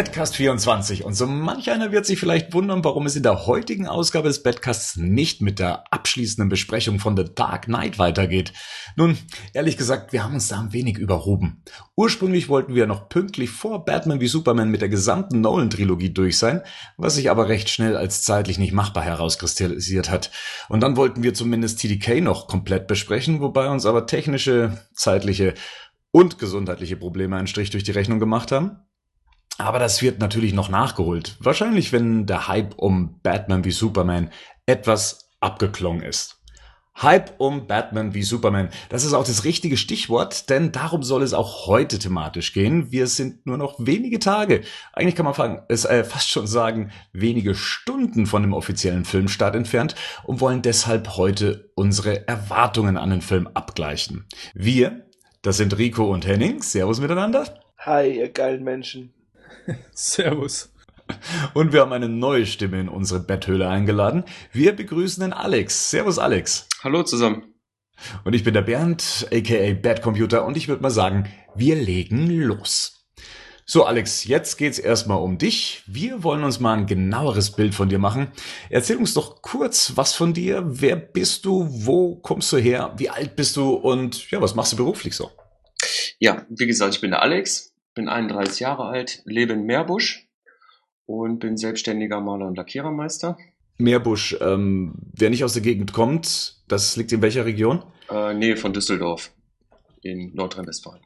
Badcast 24 und so manch einer wird sich vielleicht wundern, warum es in der heutigen Ausgabe des Badcasts nicht mit der abschließenden Besprechung von The Dark Knight weitergeht. Nun, ehrlich gesagt, wir haben uns da ein wenig überhoben. Ursprünglich wollten wir noch pünktlich vor Batman wie Superman mit der gesamten Nolan-Trilogie durch sein, was sich aber recht schnell als zeitlich nicht machbar herauskristallisiert hat. Und dann wollten wir zumindest TDK noch komplett besprechen, wobei uns aber technische, zeitliche und gesundheitliche Probleme einen Strich durch die Rechnung gemacht haben. Aber das wird natürlich noch nachgeholt. Wahrscheinlich, wenn der Hype um Batman wie Superman etwas abgeklungen ist. Hype um Batman wie Superman. Das ist auch das richtige Stichwort, denn darum soll es auch heute thematisch gehen. Wir sind nur noch wenige Tage, eigentlich kann man fangen, es äh, fast schon sagen, wenige Stunden von dem offiziellen Filmstart entfernt und wollen deshalb heute unsere Erwartungen an den Film abgleichen. Wir, das sind Rico und Henning. Servus miteinander. Hi, ihr geilen Menschen. Servus. Und wir haben eine neue Stimme in unsere Betthöhle eingeladen. Wir begrüßen den Alex. Servus, Alex. Hallo zusammen. Und ich bin der Bernd, aka Bad Computer, und ich würde mal sagen, wir legen los. So, Alex, jetzt geht's erstmal um dich. Wir wollen uns mal ein genaueres Bild von dir machen. Erzähl uns doch kurz was von dir. Wer bist du? Wo kommst du her? Wie alt bist du? Und ja, was machst du beruflich so? Ja, wie gesagt, ich bin der Alex, bin 31 Jahre alt, lebe in Meerbusch und bin selbstständiger Maler und Lackierermeister. Meerbusch, ähm, wer nicht aus der Gegend kommt, das liegt in welcher Region? Äh, Nähe von Düsseldorf in Nordrhein-Westfalen.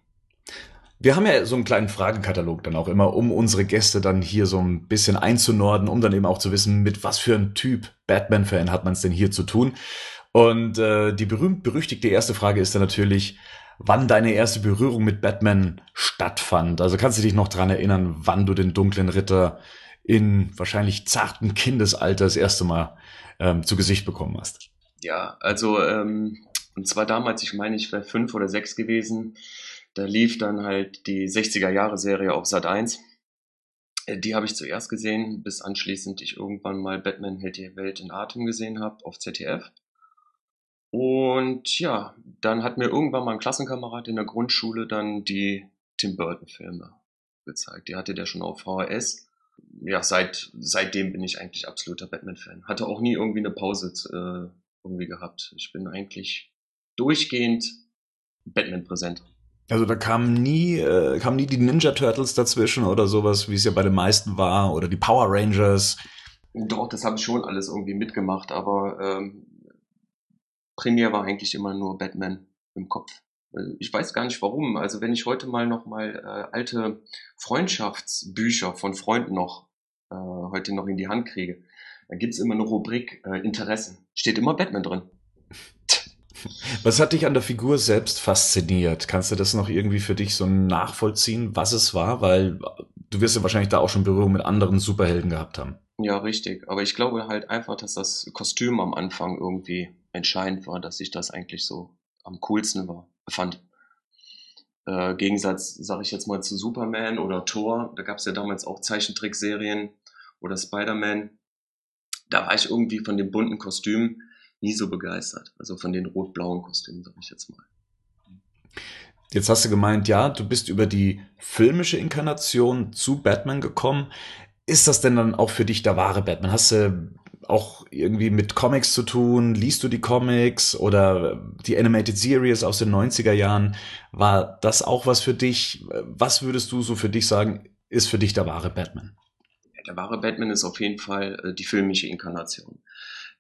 Wir haben ja so einen kleinen Fragenkatalog dann auch immer, um unsere Gäste dann hier so ein bisschen einzunorden, um dann eben auch zu wissen, mit was für einem Typ Batman-Fan hat man es denn hier zu tun. Und äh, die berühmt-berüchtigte erste Frage ist dann natürlich, wann deine erste Berührung mit Batman stattfand. Also kannst du dich noch dran erinnern, wann du den dunklen Ritter in wahrscheinlich zarten Kindesalter das erste Mal ähm, zu Gesicht bekommen hast? Ja, also ähm, und zwar damals, ich meine, ich wäre fünf oder sechs gewesen. Da lief dann halt die 60er Jahre Serie auf Sat 1. Äh, die habe ich zuerst gesehen, bis anschließend ich irgendwann mal Batman hält die Welt in Atem gesehen habe auf ZDF. Und ja, dann hat mir irgendwann mal ein Klassenkamerad in der Grundschule dann die Tim Burton-Filme gezeigt. Die hatte der schon auf VHS. Ja, seit, seitdem bin ich eigentlich absoluter Batman-Fan. Hatte auch nie irgendwie eine Pause äh, irgendwie gehabt. Ich bin eigentlich durchgehend Batman präsent. Also da kamen nie, äh, kamen nie die Ninja Turtles dazwischen oder sowas, wie es ja bei den meisten war, oder die Power Rangers. Doch, das habe ich schon alles irgendwie mitgemacht, aber ähm, primär war eigentlich immer nur Batman im Kopf. Ich weiß gar nicht warum. Also wenn ich heute mal noch mal äh, alte Freundschaftsbücher von Freunden noch äh, heute noch in die Hand kriege, dann gibt's immer eine Rubrik äh, Interessen. Steht immer Batman drin. Was hat dich an der Figur selbst fasziniert? Kannst du das noch irgendwie für dich so nachvollziehen, was es war? Weil du wirst ja wahrscheinlich da auch schon Berührung mit anderen Superhelden gehabt haben. Ja, richtig. Aber ich glaube halt einfach, dass das Kostüm am Anfang irgendwie entscheidend war, dass ich das eigentlich so am coolsten war, fand. Äh, Gegensatz, sage ich jetzt mal, zu Superman oder Thor, da gab es ja damals auch Zeichentrickserien oder Spider-Man. Da war ich irgendwie von den bunten Kostümen nie so begeistert. Also von den rot-blauen Kostümen, sage ich jetzt mal. Jetzt hast du gemeint, ja, du bist über die filmische Inkarnation zu Batman gekommen. Ist das denn dann auch für dich der wahre Batman? Hast du auch irgendwie mit Comics zu tun? Liest du die Comics oder die Animated Series aus den 90er Jahren? War das auch was für dich? Was würdest du so für dich sagen, ist für dich der wahre Batman? Der wahre Batman ist auf jeden Fall äh, die filmische Inkarnation.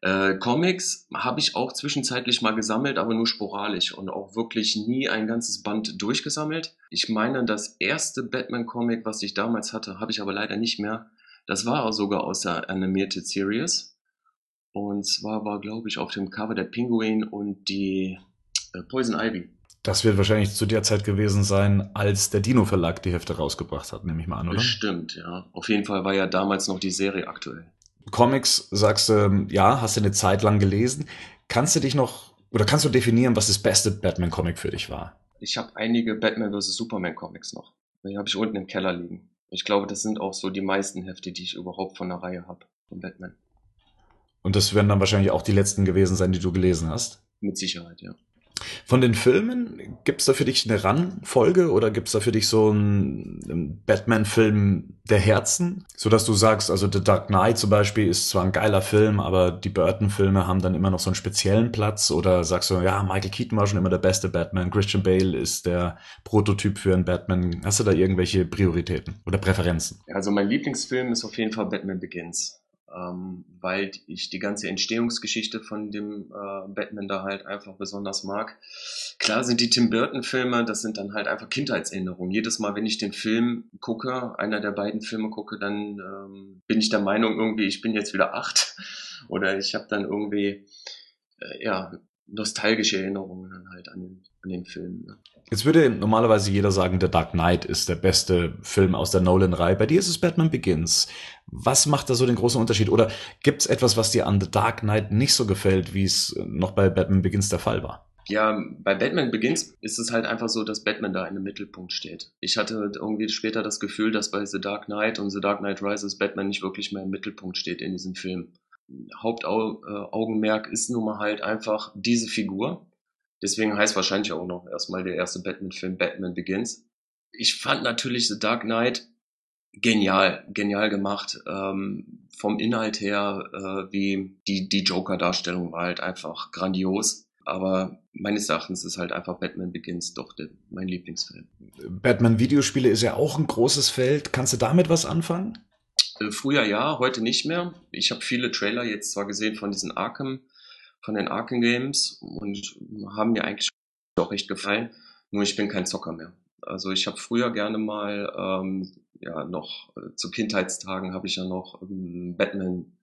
Äh, Comics habe ich auch zwischenzeitlich mal gesammelt, aber nur sporadisch und auch wirklich nie ein ganzes Band durchgesammelt. Ich meine, das erste Batman-Comic, was ich damals hatte, habe ich aber leider nicht mehr. Das war auch sogar aus der Animated Series. Und zwar war, glaube ich, auf dem Cover der Pinguin und die äh, Poison Ivy. Das wird wahrscheinlich zu der Zeit gewesen sein, als der Dino Verlag die Hefte rausgebracht hat, nehme ich mal an, oder? Stimmt, ja. Auf jeden Fall war ja damals noch die Serie aktuell. Comics, sagst du, ja, hast du eine Zeit lang gelesen. Kannst du dich noch, oder kannst du definieren, was das beste Batman-Comic für dich war? Ich habe einige Batman vs. Superman-Comics noch. Die habe ich unten im Keller liegen. Ich glaube, das sind auch so die meisten Hefte, die ich überhaupt von der Reihe habe, von Batman. Und das werden dann wahrscheinlich auch die letzten gewesen sein, die du gelesen hast? Mit Sicherheit, ja. Von den Filmen, gibt's da für dich eine Rangfolge oder gibt's da für dich so einen Batman-Film der Herzen? So dass du sagst, also The Dark Knight zum Beispiel ist zwar ein geiler Film, aber die Burton-Filme haben dann immer noch so einen speziellen Platz oder sagst du, ja, Michael Keaton war schon immer der beste Batman, Christian Bale ist der Prototyp für einen Batman. Hast du da irgendwelche Prioritäten oder Präferenzen? Also mein Lieblingsfilm ist auf jeden Fall Batman Begins ähm, weil ich die ganze Entstehungsgeschichte von dem äh, Batman da halt einfach besonders mag. Klar sind die Tim Burton-Filme, das sind dann halt einfach Kindheitserinnerungen. Jedes Mal, wenn ich den Film gucke, einer der beiden Filme gucke, dann ähm, bin ich der Meinung irgendwie, ich bin jetzt wieder acht oder ich habe dann irgendwie äh, ja nostalgische Erinnerungen dann halt an den, an den Film. Ne? Jetzt würde normalerweise jeder sagen, The Dark Knight ist der beste Film aus der Nolan-Reihe. Bei dir ist es Batman Begins. Was macht da so den großen Unterschied? Oder gibt es etwas, was dir an The Dark Knight nicht so gefällt, wie es noch bei Batman Begins der Fall war? Ja, bei Batman Begins ist es halt einfach so, dass Batman da in dem Mittelpunkt steht. Ich hatte irgendwie später das Gefühl, dass bei The Dark Knight und The Dark Knight Rises Batman nicht wirklich mehr im Mittelpunkt steht in diesem Film. Hauptaugenmerk ist nun mal halt einfach diese Figur. Deswegen heißt wahrscheinlich auch noch erstmal der erste Batman-Film Batman Begins. Ich fand natürlich The Dark Knight genial, genial gemacht. Ähm, vom Inhalt her, äh, wie die, die Joker-Darstellung war halt einfach grandios. Aber meines Erachtens ist halt einfach Batman Begins doch der, mein Lieblingsfilm. Batman-Videospiele ist ja auch ein großes Feld. Kannst du damit was anfangen? Äh, früher ja, heute nicht mehr. Ich habe viele Trailer jetzt zwar gesehen von diesen Arkham, von den Arkham Games und haben mir eigentlich auch recht gefallen. Nur ich bin kein Zocker mehr. Also ich habe früher gerne mal, ähm, ja noch äh, zu Kindheitstagen habe ich ja noch ähm, Batman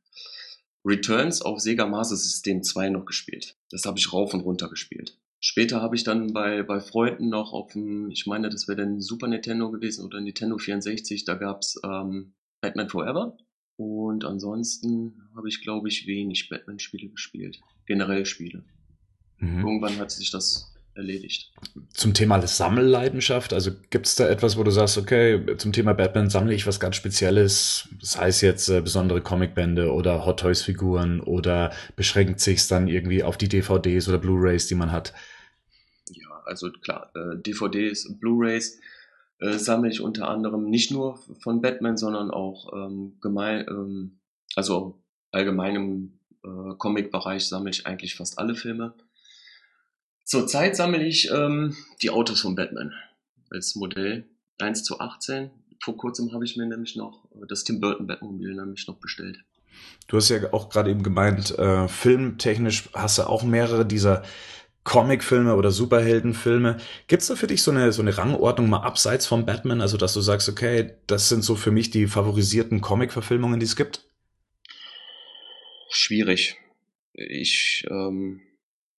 Returns auf Sega Master System 2 noch gespielt. Das habe ich rauf und runter gespielt. Später habe ich dann bei, bei Freunden noch auf dem, ich meine, das wäre dann Super Nintendo gewesen oder Nintendo 64, da gab's ähm, Batman Forever. Und ansonsten habe ich, glaube ich, wenig Batman-Spiele gespielt. Generell Spiele. Mhm. Irgendwann hat sich das erledigt. Zum Thema Sammelleidenschaft, also gibt es da etwas, wo du sagst, okay, zum Thema Batman sammle ich was ganz Spezielles, das heißt jetzt äh, besondere Comicbände oder Hot Toys Figuren oder beschränkt sich dann irgendwie auf die DVDs oder Blu-rays, die man hat? Ja, also klar, äh, DVDs, Blu-rays, äh, sammle ich unter anderem nicht nur von Batman, sondern auch ähm, gemein, ähm, also allgemein im äh, Comic-Bereich sammle ich eigentlich fast alle Filme. Zurzeit sammle ich ähm, die Autos von Batman als Modell 1 zu 18. Vor kurzem habe ich mir nämlich noch äh, das Tim Burton Batmobil nämlich noch bestellt. Du hast ja auch gerade eben gemeint, äh, filmtechnisch hast du auch mehrere dieser Comicfilme oder Superheldenfilme. Gibt's da für dich so eine, so eine Rangordnung mal abseits von Batman? Also, dass du sagst, okay, das sind so für mich die favorisierten Comic-Verfilmungen, die es gibt? Schwierig. Ich, ähm,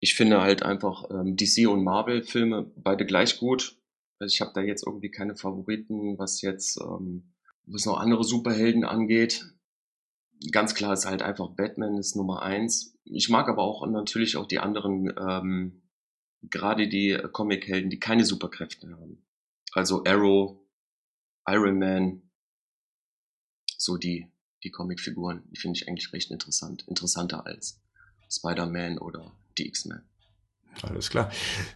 ich finde halt einfach ähm, DC und Marvel-Filme beide gleich gut. Ich habe da jetzt irgendwie keine Favoriten, was jetzt ähm, was noch andere Superhelden angeht. Ganz klar ist halt einfach Batman ist Nummer eins ich mag aber auch natürlich auch die anderen, ähm, gerade die Comic-Helden, die keine Superkräfte haben. Also Arrow, Iron Man, so die, die Comicfiguren, die finde ich eigentlich recht interessant. Interessanter als Spider-Man oder die X-Men. Alles klar.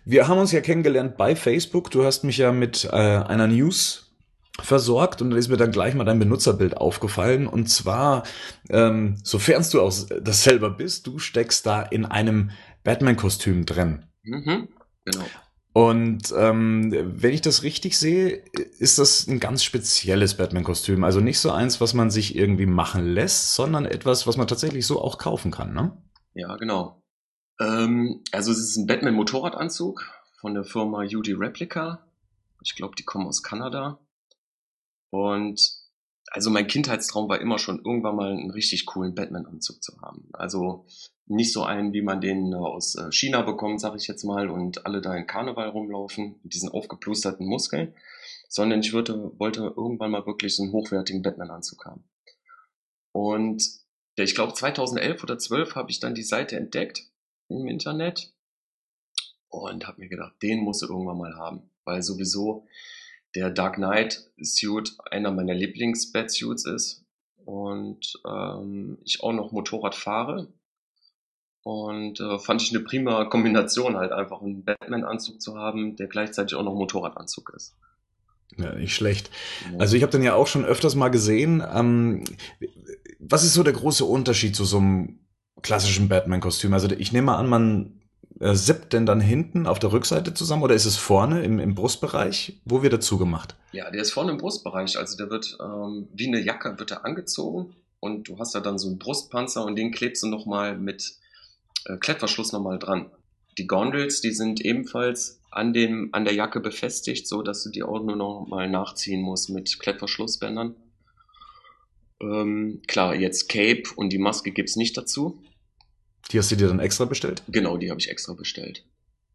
Wir haben uns ja kennengelernt bei Facebook. Du hast mich ja mit äh, einer News versorgt und da ist mir dann gleich mal dein Benutzerbild aufgefallen und zwar, ähm, sofern du auch das selber bist, du steckst da in einem Batman-Kostüm drin. Mhm, genau. Und ähm, wenn ich das richtig sehe, ist das ein ganz spezielles Batman-Kostüm. Also nicht so eins, was man sich irgendwie machen lässt, sondern etwas, was man tatsächlich so auch kaufen kann, ne? Ja, genau. Ähm, also es ist ein Batman-Motorradanzug von der Firma UD Replica. Ich glaube, die kommen aus Kanada. Und also mein Kindheitstraum war immer schon irgendwann mal einen richtig coolen Batman-Anzug zu haben. Also nicht so einen, wie man den aus äh, China bekommt, sag ich jetzt mal, und alle da in Karneval rumlaufen mit diesen aufgeplusterten Muskeln, sondern ich würde, wollte irgendwann mal wirklich so einen hochwertigen Batman-Anzug haben. Und ich glaube 2011 oder 12 habe ich dann die Seite entdeckt im Internet und habe mir gedacht, den musst du irgendwann mal haben, weil sowieso der Dark Knight Suit einer meiner Lieblings-Batsuits ist und ähm, ich auch noch Motorrad fahre und äh, fand ich eine prima Kombination halt einfach einen Batman-Anzug zu haben, der gleichzeitig auch noch Motorradanzug ist. Ja, nicht schlecht. Also ich habe den ja auch schon öfters mal gesehen. Ähm, was ist so der große Unterschied zu so einem klassischen Batman-Kostüm? Also ich nehme mal an, man äh, sippt denn dann hinten auf der Rückseite zusammen oder ist es vorne im, im Brustbereich? Wo wird er zugemacht? Ja, der ist vorne im Brustbereich. Also der wird ähm, wie eine Jacke wird er angezogen und du hast da dann so einen Brustpanzer und den klebst du nochmal mit Klettverschluss nochmal dran. Die Gondels, die sind ebenfalls an, dem, an der Jacke befestigt, so dass du die auch nur noch mal nachziehen musst mit Klettverschlussbändern. Ähm, klar, jetzt Cape und die Maske gibt's nicht dazu. Die hast du dir dann extra bestellt? Genau, die habe ich extra bestellt.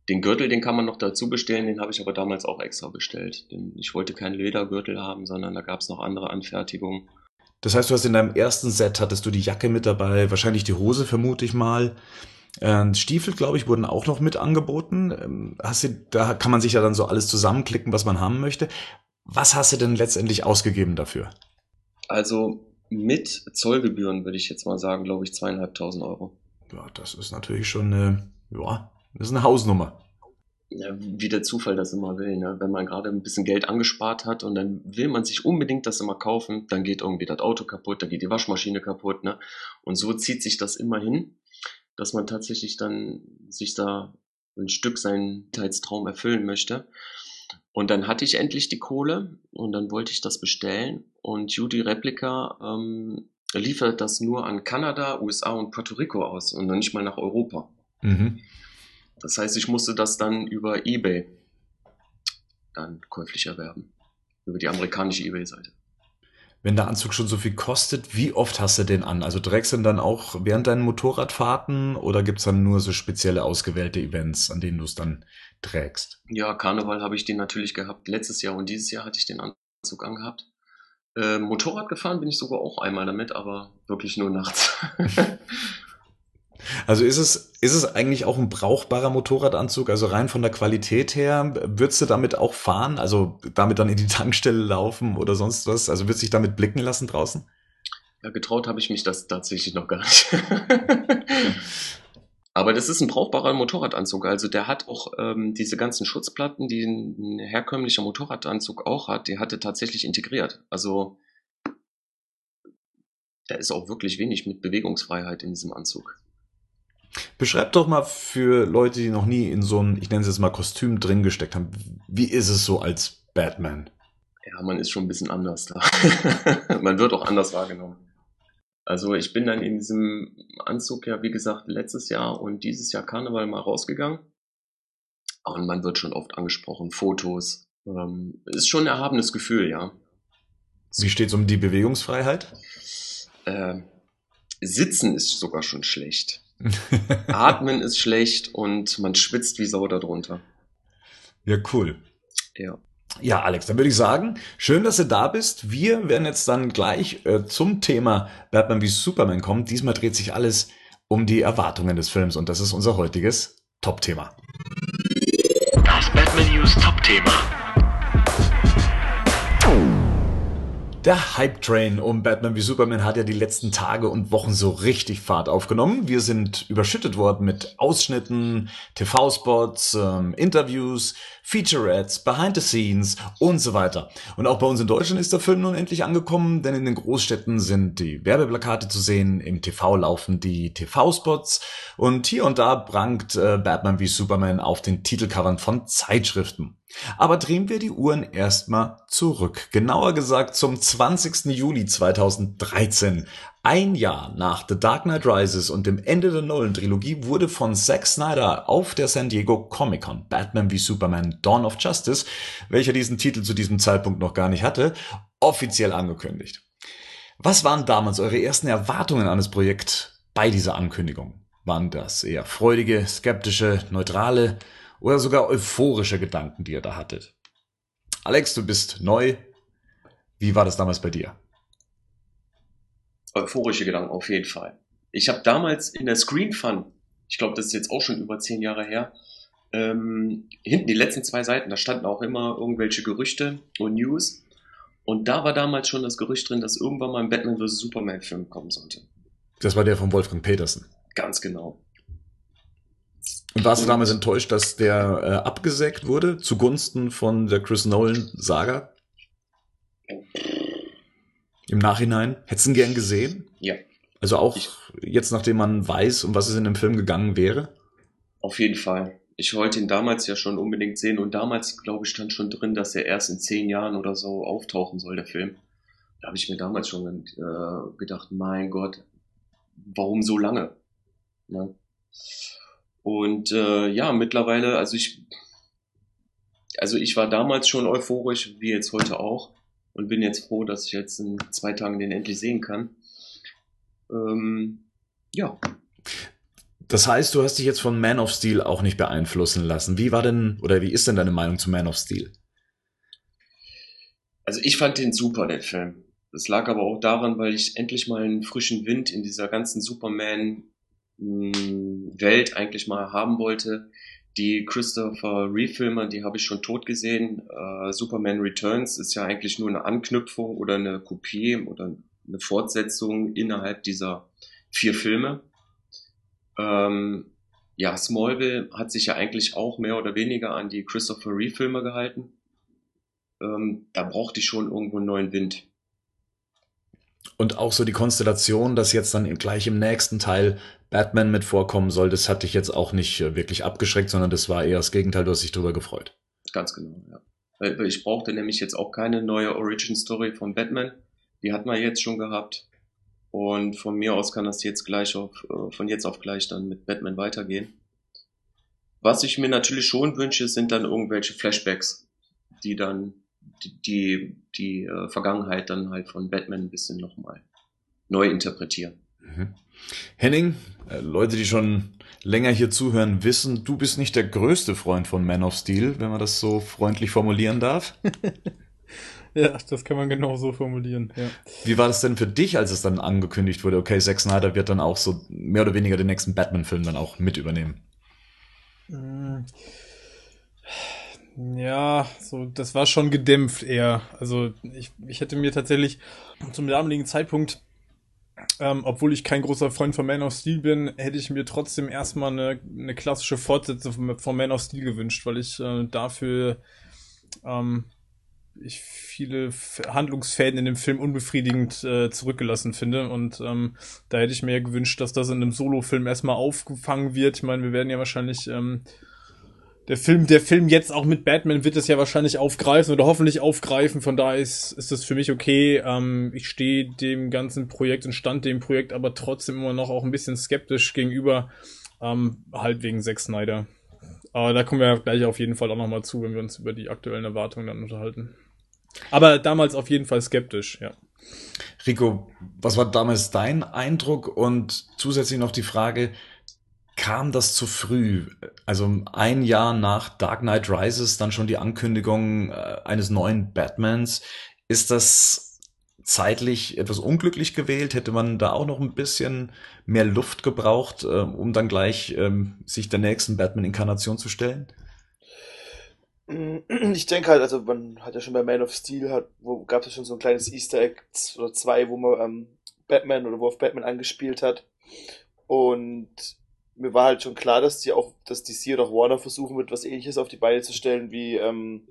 Den Gürtel, den kann man noch dazu bestellen, den habe ich aber damals auch extra bestellt. Denn ich wollte keinen Ledergürtel haben, sondern da gab's noch andere Anfertigungen. Das heißt, du hast in deinem ersten Set hattest du die Jacke mit dabei, wahrscheinlich die Hose, vermute ich mal. Äh, Stiefel, glaube ich, wurden auch noch mit angeboten. Ähm, hast du, da kann man sich ja dann so alles zusammenklicken, was man haben möchte. Was hast du denn letztendlich ausgegeben dafür? Also mit Zollgebühren würde ich jetzt mal sagen, glaube ich, zweieinhalbtausend Euro. Ja, das ist natürlich schon eine, ja, das ist eine Hausnummer. Ja, wie der Zufall das immer will. Ne? Wenn man gerade ein bisschen Geld angespart hat und dann will man sich unbedingt das immer kaufen, dann geht irgendwie das Auto kaputt, dann geht die Waschmaschine kaputt. Ne? Und so zieht sich das immer hin, dass man tatsächlich dann sich da ein Stück seinen Teilstraum erfüllen möchte. Und dann hatte ich endlich die Kohle und dann wollte ich das bestellen. Und Judy Replica ähm, liefert das nur an Kanada, USA und Puerto Rico aus und dann nicht mal nach Europa. Mhm. Das heißt, ich musste das dann über eBay dann käuflich erwerben. Über die amerikanische eBay-Seite. Wenn der Anzug schon so viel kostet, wie oft hast du den an? Also trägst du ihn dann auch während deinen Motorradfahrten oder gibt's dann nur so spezielle ausgewählte Events, an denen du es dann trägst? Ja, Karneval habe ich den natürlich gehabt. Letztes Jahr und dieses Jahr hatte ich den Anzug angehabt. Äh, Motorrad gefahren bin ich sogar auch einmal damit, aber wirklich nur nachts. Also ist es, ist es eigentlich auch ein brauchbarer Motorradanzug? Also rein von der Qualität her, würdest du damit auch fahren? Also damit dann in die Tankstelle laufen oder sonst was? Also würdest du dich damit blicken lassen draußen? Ja, getraut habe ich mich das tatsächlich noch gar nicht. Aber das ist ein brauchbarer Motorradanzug. Also der hat auch ähm, diese ganzen Schutzplatten, die ein herkömmlicher Motorradanzug auch hat, die hatte tatsächlich integriert. Also da ist auch wirklich wenig mit Bewegungsfreiheit in diesem Anzug. Beschreib doch mal für Leute, die noch nie in so ein, ich nenne es jetzt mal Kostüm drin gesteckt haben, wie ist es so als Batman? Ja, man ist schon ein bisschen anders da. man wird auch anders wahrgenommen. Also ich bin dann in diesem Anzug ja, wie gesagt, letztes Jahr und dieses Jahr Karneval mal rausgegangen. Und man wird schon oft angesprochen, Fotos. Ähm, ist schon ein erhabenes Gefühl, ja. Wie steht es um die Bewegungsfreiheit? Äh, Sitzen ist sogar schon schlecht. Atmen ist schlecht und man schwitzt wie Sau darunter. Ja, cool. Ja. Ja, Alex, dann würde ich sagen, schön, dass du da bist. Wir werden jetzt dann gleich äh, zum Thema Batman wie Superman kommen. Diesmal dreht sich alles um die Erwartungen des Films und das ist unser heutiges Top-Thema. Das Batman News Top-Thema. Der Hype-Train um Batman wie Superman hat ja die letzten Tage und Wochen so richtig Fahrt aufgenommen. Wir sind überschüttet worden mit Ausschnitten, TV-Spots, ähm, Interviews, Featurettes, Behind the Scenes und so weiter. Und auch bei uns in Deutschland ist der Film nun endlich angekommen, denn in den Großstädten sind die Werbeplakate zu sehen, im TV laufen die TV-Spots und hier und da prangt äh, Batman wie Superman auf den Titelcovern von Zeitschriften. Aber drehen wir die Uhren erstmal zurück. Genauer gesagt zum 20. Juli 2013. Ein Jahr nach The Dark Knight Rises und dem Ende der Nolan-Trilogie wurde von Zack Snyder auf der San Diego Comic-Con Batman wie Superman Dawn of Justice, welcher diesen Titel zu diesem Zeitpunkt noch gar nicht hatte, offiziell angekündigt. Was waren damals eure ersten Erwartungen an das Projekt bei dieser Ankündigung? Waren das eher freudige, skeptische, neutrale oder sogar euphorische Gedanken, die ihr da hattet? Alex, du bist neu. Wie war das damals bei dir? Euphorische Gedanken auf jeden Fall. Ich habe damals in der Screen Fun, ich glaube, das ist jetzt auch schon über zehn Jahre her, ähm, hinten die letzten zwei Seiten, da standen auch immer irgendwelche Gerüchte und News. Und da war damals schon das Gerücht drin, dass irgendwann mal ein Batman vs. Superman Film kommen sollte. Das war der von Wolfgang Petersen. Ganz genau. Und warst du damals enttäuscht, dass der äh, abgesägt wurde zugunsten von der Chris Nolan-Saga? Im Nachhinein? Hättest du ihn gern gesehen? Ja. Also auch jetzt, nachdem man weiß, um was es in dem Film gegangen wäre? Auf jeden Fall. Ich wollte ihn damals ja schon unbedingt sehen und damals, glaube ich, stand schon drin, dass er erst in zehn Jahren oder so auftauchen soll, der Film. Da habe ich mir damals schon äh, gedacht, mein Gott, warum so lange? Ne? Und äh, ja, mittlerweile, also ich, also ich war damals schon euphorisch, wie jetzt heute auch, und bin jetzt froh, dass ich jetzt in zwei Tagen den endlich sehen kann. Ähm, ja. Das heißt, du hast dich jetzt von Man of Steel auch nicht beeinflussen lassen. Wie war denn oder wie ist denn deine Meinung zu Man of Steel? Also ich fand den super, den Film. Das lag aber auch daran, weil ich endlich mal einen frischen Wind in dieser ganzen Superman Welt eigentlich mal haben wollte. Die Christopher Reeve-Filme, die habe ich schon tot gesehen. Uh, Superman Returns ist ja eigentlich nur eine Anknüpfung oder eine Kopie oder eine Fortsetzung innerhalb dieser vier Filme. Ähm, ja, Smallville hat sich ja eigentlich auch mehr oder weniger an die Christopher Reeve-Filme gehalten. Ähm, da brauchte ich schon irgendwo einen neuen Wind. Und auch so die Konstellation, dass jetzt dann gleich im nächsten Teil Batman mit vorkommen soll, das hat dich jetzt auch nicht äh, wirklich abgeschreckt, sondern das war eher das Gegenteil, du hast dich darüber gefreut. Ganz genau, ja. Ich brauchte nämlich jetzt auch keine neue Origin-Story von Batman. Die hat man jetzt schon gehabt. Und von mir aus kann das jetzt gleich auf, äh, von jetzt auf gleich dann mit Batman weitergehen. Was ich mir natürlich schon wünsche, sind dann irgendwelche Flashbacks, die dann die, die, äh, Vergangenheit dann halt von Batman ein bisschen nochmal neu interpretieren. Mhm. Henning, äh, Leute, die schon länger hier zuhören, wissen, du bist nicht der größte Freund von Man of Steel, wenn man das so freundlich formulieren darf. ja, das kann man genau so formulieren. Ja. Wie war das denn für dich, als es dann angekündigt wurde, okay, Zack Snyder wird dann auch so mehr oder weniger den nächsten Batman-Film dann auch mit übernehmen? Mm. Ja, so, das war schon gedämpft eher. Also ich, ich hätte mir tatsächlich zum damaligen Zeitpunkt ähm, obwohl ich kein großer Freund von Man of Steel bin, hätte ich mir trotzdem erstmal eine, eine klassische Fortsetzung von Man of Steel gewünscht, weil ich äh, dafür ähm, ich viele Handlungsfäden in dem Film unbefriedigend äh, zurückgelassen finde. Und ähm, da hätte ich mir gewünscht, dass das in einem Solo-Film erstmal aufgefangen wird. Ich meine, wir werden ja wahrscheinlich ähm, der Film, der Film jetzt auch mit Batman wird es ja wahrscheinlich aufgreifen oder hoffentlich aufgreifen. Von daher ist, ist das für mich okay. Ähm, ich stehe dem ganzen Projekt und stand dem Projekt aber trotzdem immer noch auch ein bisschen skeptisch gegenüber, ähm, halt wegen Zack Snyder. Aber da kommen wir gleich auf jeden Fall auch nochmal zu, wenn wir uns über die aktuellen Erwartungen dann unterhalten. Aber damals auf jeden Fall skeptisch, ja. Rico, was war damals dein Eindruck und zusätzlich noch die Frage, kam das zu früh? Also ein Jahr nach Dark Knight Rises dann schon die Ankündigung äh, eines neuen Batmans. Ist das zeitlich etwas unglücklich gewählt? Hätte man da auch noch ein bisschen mehr Luft gebraucht, äh, um dann gleich ähm, sich der nächsten Batman-Inkarnation zu stellen? Ich denke halt, also man hat ja schon bei Man of Steel, hat, wo gab es schon so ein kleines Easter Egg oder zwei, wo man ähm, Batman oder wo auf Batman angespielt hat. Und mir war halt schon klar, dass die auch, dass DC oder Warner versuchen wird, was ähnliches auf die Beine zu stellen wie, ähm,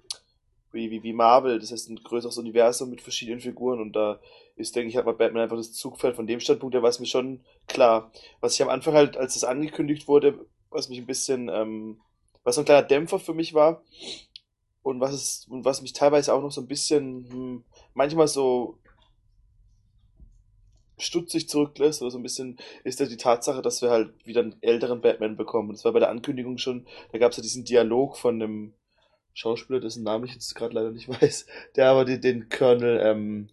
wie, wie, wie Marvel. Das heißt, ein größeres Universum mit verschiedenen Figuren und da ist, denke ich, hat mal Batman einfach das Zugfeld von dem Standpunkt, der war es mir schon klar. Was ich am Anfang halt, als es angekündigt wurde, was mich ein bisschen, ähm, was so ein kleiner Dämpfer für mich war und was es, und was mich teilweise auch noch so ein bisschen, hm, manchmal so stutzig zurücklässt oder so ein bisschen, ist ja die Tatsache, dass wir halt wieder einen älteren Batman bekommen. Und das war bei der Ankündigung schon, da gab es ja diesen Dialog von einem Schauspieler, dessen Namen ich jetzt gerade leider nicht weiß, der aber den, den Colonel, ähm,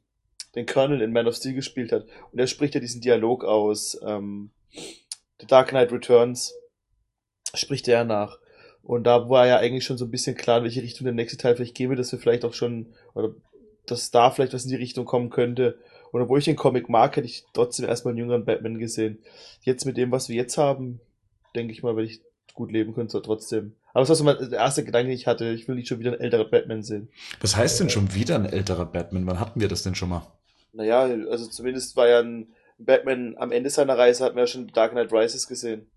den Colonel in Man of Steel gespielt hat. Und er spricht ja diesen Dialog aus ähm, The Dark Knight Returns, spricht er nach. Und da war ja eigentlich schon so ein bisschen klar, in welche Richtung der nächste Teil vielleicht gebe, dass wir vielleicht auch schon, oder dass da vielleicht was in die Richtung kommen könnte. Und obwohl ich den Comic mag, hätte ich trotzdem erstmal einen jüngeren Batman gesehen. Jetzt mit dem, was wir jetzt haben, denke ich mal, werde ich gut leben können, so trotzdem. Aber das war so der erste Gedanke, den ich hatte. Ich will nicht schon wieder einen älteren Batman sehen. Was heißt denn schon wieder ein älterer Batman? Wann hatten wir das denn schon mal? Naja, also zumindest war ja ein Batman am Ende seiner Reise, hatten wir ja schon Dark Knight Rises gesehen.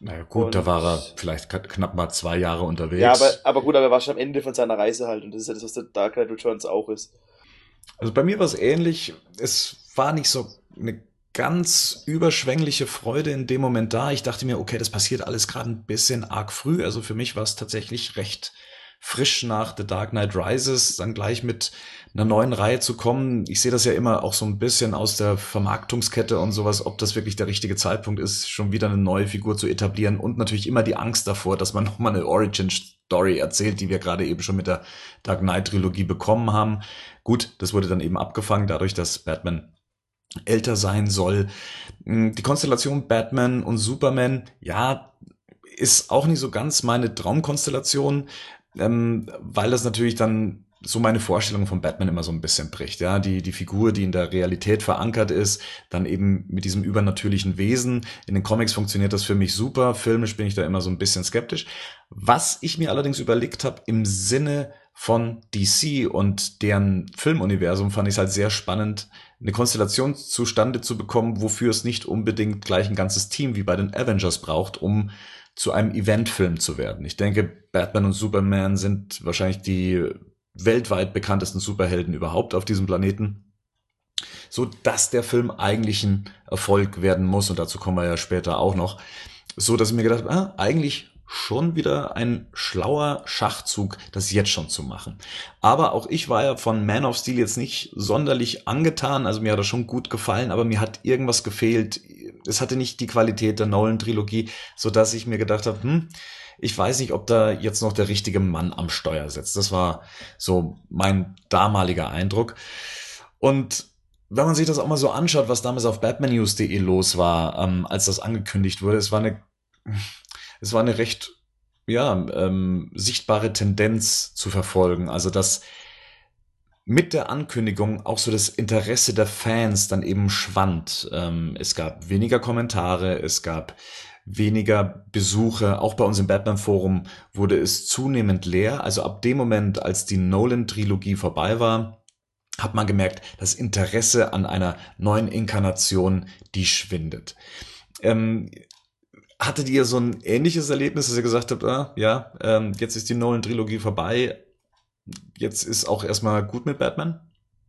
Naja, gut, Und- da war er vielleicht kn- knapp mal zwei Jahre unterwegs. Ja, aber, aber gut, aber er war schon am Ende von seiner Reise halt. Und das ist ja das, was der Dark Knight Returns auch ist. Also bei mir war es ähnlich. Es war nicht so eine ganz überschwängliche Freude in dem Moment da. Ich dachte mir, okay, das passiert alles gerade ein bisschen arg früh. Also für mich war es tatsächlich recht frisch nach The Dark Knight Rises, dann gleich mit einer neuen Reihe zu kommen. Ich sehe das ja immer auch so ein bisschen aus der Vermarktungskette und sowas, ob das wirklich der richtige Zeitpunkt ist, schon wieder eine neue Figur zu etablieren und natürlich immer die Angst davor, dass man nochmal eine Origin Story erzählt, die wir gerade eben schon mit der Dark Knight Trilogie bekommen haben. Gut, das wurde dann eben abgefangen, dadurch, dass Batman älter sein soll. Die Konstellation Batman und Superman, ja, ist auch nicht so ganz meine Traumkonstellation, ähm, weil das natürlich dann so meine Vorstellung von Batman immer so ein bisschen bricht. Ja, die, die Figur, die in der Realität verankert ist, dann eben mit diesem übernatürlichen Wesen. In den Comics funktioniert das für mich super. Filmisch bin ich da immer so ein bisschen skeptisch. Was ich mir allerdings überlegt habe, im Sinne von DC und deren Filmuniversum fand ich es halt sehr spannend, eine Konstellation zustande zu bekommen, wofür es nicht unbedingt gleich ein ganzes Team wie bei den Avengers braucht, um zu einem Eventfilm zu werden. Ich denke, Batman und Superman sind wahrscheinlich die weltweit bekanntesten Superhelden überhaupt auf diesem Planeten, so dass der Film eigentlich ein Erfolg werden muss und dazu kommen wir ja später auch noch, so dass ich mir gedacht habe, ah, eigentlich schon wieder ein schlauer Schachzug, das jetzt schon zu machen. Aber auch ich war ja von Man of Steel jetzt nicht sonderlich angetan, also mir hat er schon gut gefallen, aber mir hat irgendwas gefehlt. Es hatte nicht die Qualität der Nolan-Trilogie, so dass ich mir gedacht habe, hm, ich weiß nicht, ob da jetzt noch der richtige Mann am Steuer sitzt. Das war so mein damaliger Eindruck. Und wenn man sich das auch mal so anschaut, was damals auf batmannews.de los war, ähm, als das angekündigt wurde, es war eine, es war eine recht, ja, ähm, sichtbare Tendenz zu verfolgen. Also, dass mit der Ankündigung auch so das Interesse der Fans dann eben schwand. Ähm, es gab weniger Kommentare, es gab weniger Besuche. Auch bei uns im Batman-Forum wurde es zunehmend leer. Also ab dem Moment, als die Nolan-Trilogie vorbei war, hat man gemerkt, das Interesse an einer neuen Inkarnation, die schwindet. Ähm, hattet ihr so ein ähnliches Erlebnis, dass ihr gesagt habt, ah, ja, ähm, jetzt ist die Nolan-Trilogie vorbei, jetzt ist auch erstmal gut mit Batman?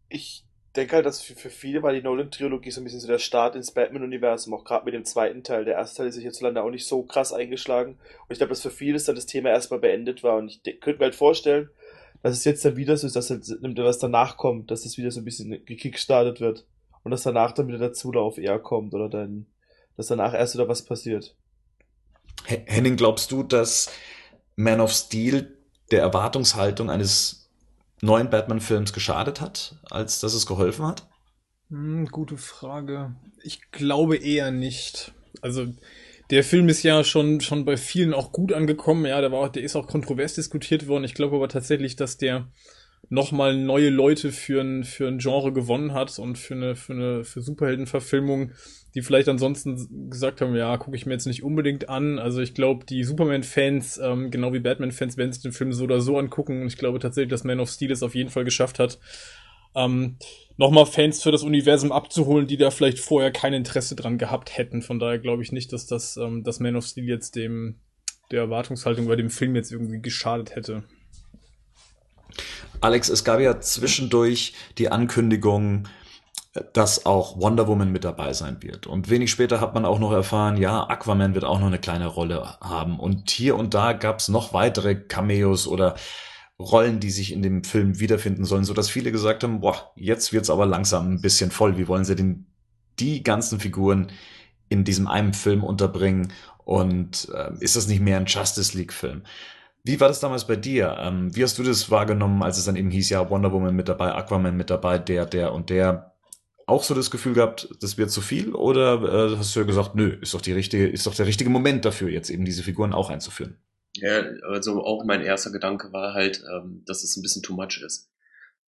Ich denke halt, dass für, für viele war die Nolan-Trilogie so ein bisschen so der Start ins Batman-Universum, auch gerade mit dem zweiten Teil. Der erste Teil ist sich hierzulande auch nicht so krass eingeschlagen. Und ich glaube, dass für viele dann das Thema erstmal beendet war. Und ich könnte mir halt vorstellen, dass es jetzt dann wieder so ist, dass halt, was danach kommt, dass das wieder so ein bisschen gekickstartet wird. Und dass danach dann wieder der Zulauf eher kommt oder dann, dass danach erst wieder was passiert. Henning, glaubst du, dass Man of Steel der Erwartungshaltung eines neuen Batman-Films geschadet hat, als dass es geholfen hat? Hm, gute Frage. Ich glaube eher nicht. Also der Film ist ja schon schon bei vielen auch gut angekommen. Ja, der war, der ist auch kontrovers diskutiert worden. Ich glaube aber tatsächlich, dass der nochmal neue Leute für ein für ein Genre gewonnen hat und für eine für eine für Superheldenverfilmung, die vielleicht ansonsten gesagt haben, ja, gucke ich mir jetzt nicht unbedingt an. Also ich glaube, die Superman-Fans, ähm, genau wie Batman-Fans, werden sich den Film so oder so angucken. Und ich glaube tatsächlich, dass Man of Steel es auf jeden Fall geschafft hat, ähm, nochmal Fans für das Universum abzuholen, die da vielleicht vorher kein Interesse dran gehabt hätten. Von daher glaube ich nicht, dass das, ähm, dass Man of Steel jetzt dem der Erwartungshaltung bei dem Film jetzt irgendwie geschadet hätte. Alex, es gab ja zwischendurch die Ankündigung, dass auch Wonder Woman mit dabei sein wird. Und wenig später hat man auch noch erfahren, ja, Aquaman wird auch noch eine kleine Rolle haben. Und hier und da gab es noch weitere Cameos oder Rollen, die sich in dem Film wiederfinden sollen, sodass viele gesagt haben, boah, jetzt wird's aber langsam ein bisschen voll. Wie wollen sie denn die ganzen Figuren in diesem einen Film unterbringen? Und äh, ist das nicht mehr ein Justice League-Film? Wie war das damals bei dir? Ähm, wie hast du das wahrgenommen, als es dann eben hieß, ja, Wonder Woman mit dabei, Aquaman mit dabei, der, der und der? Auch so das Gefühl gehabt, das wird zu viel? Oder äh, hast du ja gesagt, nö, ist doch die richtige, ist doch der richtige Moment dafür, jetzt eben diese Figuren auch einzuführen? Ja, also auch mein erster Gedanke war halt, ähm, dass es ein bisschen too much ist.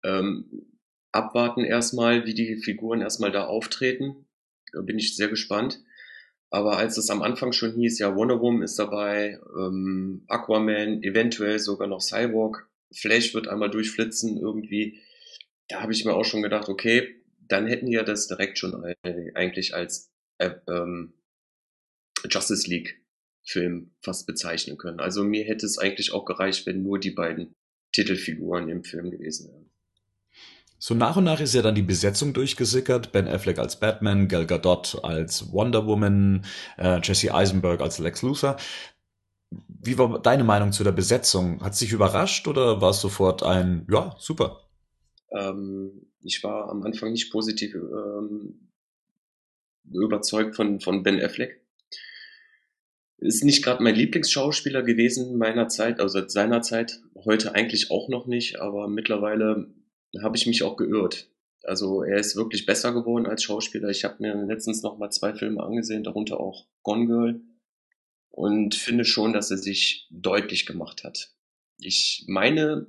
Ähm, abwarten erstmal, wie die Figuren erstmal da auftreten. Da bin ich sehr gespannt. Aber als es am Anfang schon hieß, ja, Wonder Woman ist dabei, ähm, Aquaman, eventuell sogar noch Cyborg, Flash wird einmal durchflitzen irgendwie, da habe ich mir auch schon gedacht, okay, dann hätten ja das direkt schon eigentlich als äh, ähm, Justice League Film fast bezeichnen können. Also mir hätte es eigentlich auch gereicht, wenn nur die beiden Titelfiguren im Film gewesen wären. So nach und nach ist ja dann die Besetzung durchgesickert. Ben Affleck als Batman, Gal Gadot als Wonder Woman, äh, Jesse Eisenberg als Lex Luthor. Wie war deine Meinung zu der Besetzung? Hat es dich überrascht oder war es sofort ein, ja, super? Ähm, ich war am Anfang nicht positiv ähm, überzeugt von, von Ben Affleck. Ist nicht gerade mein Lieblingsschauspieler gewesen meiner Zeit, also seiner Zeit. Heute eigentlich auch noch nicht, aber mittlerweile habe ich mich auch geirrt. Also er ist wirklich besser geworden als Schauspieler. Ich habe mir letztens noch mal zwei Filme angesehen, darunter auch Gone Girl und finde schon, dass er sich deutlich gemacht hat. Ich meine,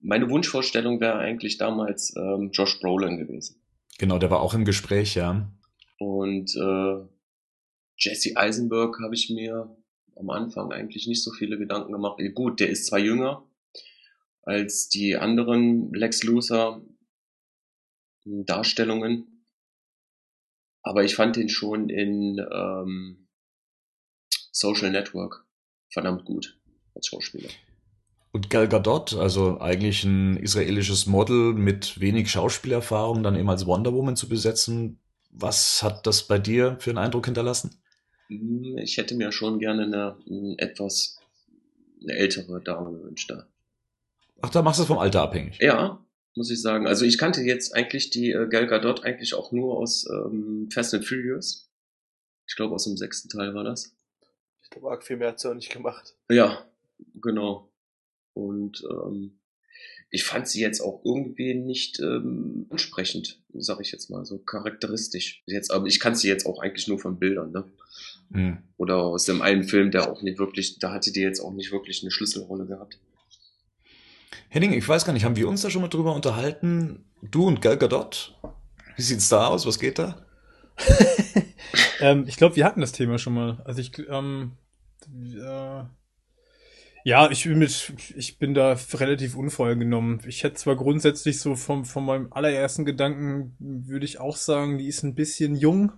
meine Wunschvorstellung wäre eigentlich damals ähm, Josh Brolin gewesen. Genau, der war auch im Gespräch, ja. Und äh, Jesse Eisenberg habe ich mir am Anfang eigentlich nicht so viele Gedanken gemacht. Gut, der ist zwar jünger als die anderen Lex Luthor Darstellungen, aber ich fand den schon in ähm, Social Network verdammt gut als Schauspieler. Und Gal Gadot, also eigentlich ein israelisches Model mit wenig Schauspielerfahrung, dann eben als Wonder Woman zu besetzen, was hat das bei dir für einen Eindruck hinterlassen? Ich hätte mir schon gerne eine, eine etwas eine ältere Dame gewünscht da. Ach, da machst du es vom Alter abhängig. Ja, muss ich sagen. Also ich kannte jetzt eigentlich die äh, Gal Gadot eigentlich auch nur aus ähm, Fast and Furious. Ich glaube aus dem sechsten Teil war das. Ich glaube, arg viel mehr hat sie auch nicht gemacht. Ja, genau. Und ähm, ich fand sie jetzt auch irgendwie nicht ähm, ansprechend, sag ich jetzt mal, so charakteristisch. Jetzt, aber ich kann sie jetzt auch eigentlich nur von Bildern, ne? Mhm. Oder aus dem einen Film, der auch nicht wirklich, da hatte die jetzt auch nicht wirklich eine Schlüsselrolle gehabt. Henning, ich weiß gar nicht, haben wir uns da schon mal drüber unterhalten? Du und Gal Gadot? Wie sieht's da aus? Was geht da? ähm, ich glaube, wir hatten das Thema schon mal. Also ich, ähm, äh, ja, ich bin mit, ich bin da relativ unvoreingenommen. Ich hätte zwar grundsätzlich so vom, von meinem allerersten Gedanken würde ich auch sagen, die ist ein bisschen jung.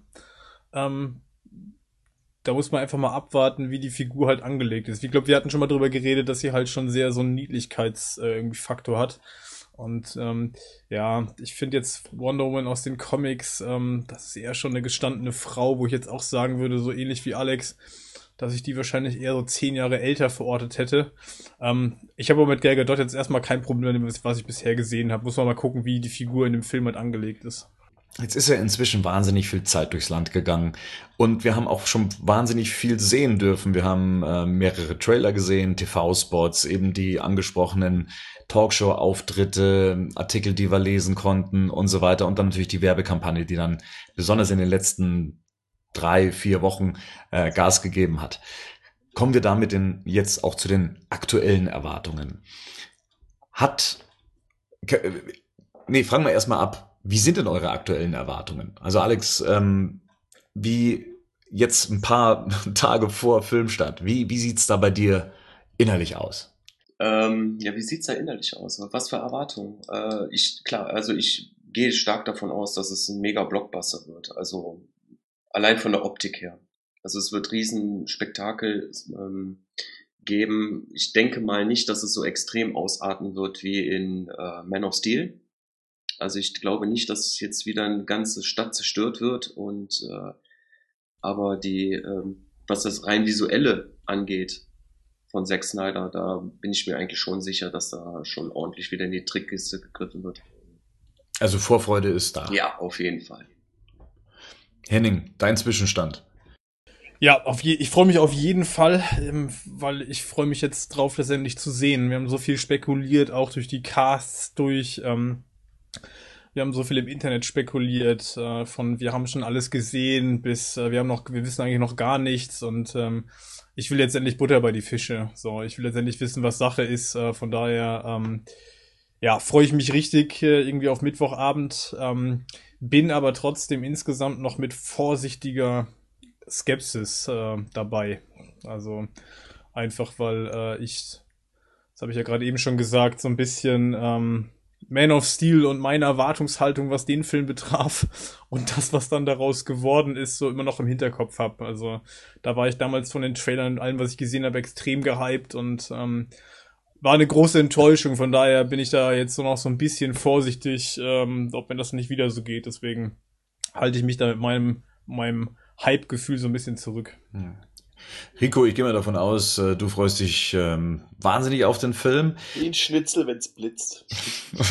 Ähm, da muss man einfach mal abwarten, wie die Figur halt angelegt ist. Ich glaube, wir hatten schon mal drüber geredet, dass sie halt schon sehr so einen Niedlichkeitsfaktor äh, hat. Und ähm, ja, ich finde jetzt Wonder Woman aus den Comics, ähm, das ist eher schon eine gestandene Frau, wo ich jetzt auch sagen würde, so ähnlich wie Alex, dass ich die wahrscheinlich eher so zehn Jahre älter verortet hätte. Ähm, ich habe aber mit Gal Gadot jetzt erstmal kein Problem, was ich bisher gesehen habe. Muss man mal gucken, wie die Figur in dem Film halt angelegt ist. Jetzt ist ja inzwischen wahnsinnig viel Zeit durchs Land gegangen und wir haben auch schon wahnsinnig viel sehen dürfen. Wir haben äh, mehrere Trailer gesehen, TV-Spots, eben die angesprochenen Talkshow-Auftritte, Artikel, die wir lesen konnten und so weiter und dann natürlich die Werbekampagne, die dann besonders in den letzten drei, vier Wochen äh, Gas gegeben hat. Kommen wir damit in, jetzt auch zu den aktuellen Erwartungen. Hat, nee, fragen wir erstmal ab, wie sind denn eure aktuellen Erwartungen? Also Alex, ähm, wie jetzt ein paar Tage vor Filmstart, wie, wie sieht's da bei dir innerlich aus? Ähm, ja, wie sieht's da innerlich aus? Was für Erwartungen? Äh, ich, klar, also ich gehe stark davon aus, dass es ein mega Blockbuster wird. Also allein von der Optik her. Also es wird riesen Spektakel ähm, geben. Ich denke mal nicht, dass es so extrem ausarten wird wie in äh, Man of Steel. Also ich glaube nicht, dass jetzt wieder eine ganze Stadt zerstört wird und äh, aber die, ähm, was das rein visuelle angeht von Zack Snyder, da bin ich mir eigentlich schon sicher, dass da schon ordentlich wieder in die Trickkiste gegriffen wird. Also Vorfreude ist da. Ja, auf jeden Fall. Henning, dein Zwischenstand. Ja, auf je ich freue mich auf jeden Fall, ähm, weil ich freue mich jetzt drauf, das endlich zu sehen. Wir haben so viel spekuliert, auch durch die Casts, durch ähm, wir haben so viel im Internet spekuliert, äh, von wir haben schon alles gesehen, bis äh, wir haben noch, wir wissen eigentlich noch gar nichts und ähm, ich will jetzt endlich Butter bei die Fische. So, ich will jetzt endlich wissen, was Sache ist. Äh, von daher, ähm, ja, freue ich mich richtig äh, irgendwie auf Mittwochabend, ähm, bin aber trotzdem insgesamt noch mit vorsichtiger Skepsis äh, dabei. Also einfach, weil äh, ich, das habe ich ja gerade eben schon gesagt, so ein bisschen ähm, Man of Steel und meine Erwartungshaltung, was den Film betraf und das, was dann daraus geworden ist, so immer noch im Hinterkopf habe. Also da war ich damals von den Trailern und allem, was ich gesehen habe, extrem gehypt und ähm, war eine große Enttäuschung. Von daher bin ich da jetzt so noch so ein bisschen vorsichtig, ähm, ob mir das nicht wieder so geht. Deswegen halte ich mich da mit meinem, meinem Hype-Gefühl so ein bisschen zurück. Ja. Rico, ich gehe mal davon aus, äh, du freust dich ähm, wahnsinnig auf den Film. Wie ein Schnitzel, wenn's blitzt.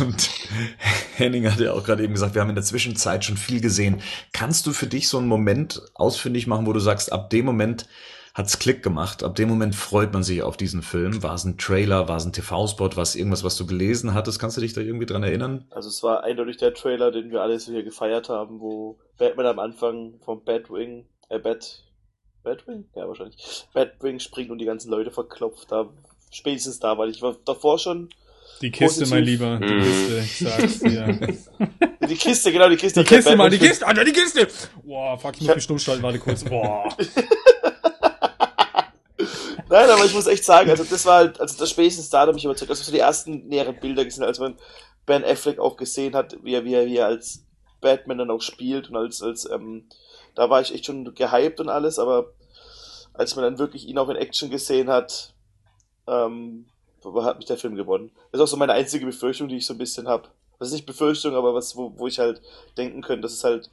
Und Henning hat ja auch gerade eben gesagt, wir haben in der Zwischenzeit schon viel gesehen. Kannst du für dich so einen Moment ausfindig machen, wo du sagst, ab dem Moment hat's Klick gemacht, ab dem Moment freut man sich auf diesen Film? War es ein Trailer, war es ein TV-Spot, war es irgendwas, was du gelesen hattest? Kannst du dich da irgendwie dran erinnern? Also es war eindeutig der Trailer, den wir alle so hier gefeiert haben, wo Batman am Anfang vom Batwing, äh, Bat, Batwing? Ja, wahrscheinlich. Batwing springt und die ganzen Leute verklopft. Da, spätestens da, weil ich war davor schon. Die Kiste, Positiv. mein Lieber, die Mhm. Kiste, ich sag's dir. Die Kiste, genau, die Kiste. Die Kiste, mal, die Kiste, Alter, die Kiste! Boah, fuck, ich muss mich stumm schalten, warte kurz. Boah. Nein, aber ich muss echt sagen, also das war halt, also das spätestens da hat mich überzeugt. Das waren so die ersten näheren Bilder gesehen, als man Ben Affleck auch gesehen hat, wie er, wie er, wie er als Batman dann auch spielt und als, als, ähm, da war ich echt schon gehypt und alles, aber als man dann wirklich ihn auch in Action gesehen hat, ähm, hat mich der Film gewonnen. Das ist auch so meine einzige Befürchtung, die ich so ein bisschen habe. Das ist nicht Befürchtung, aber was, wo, wo ich halt denken könnte, das ist halt,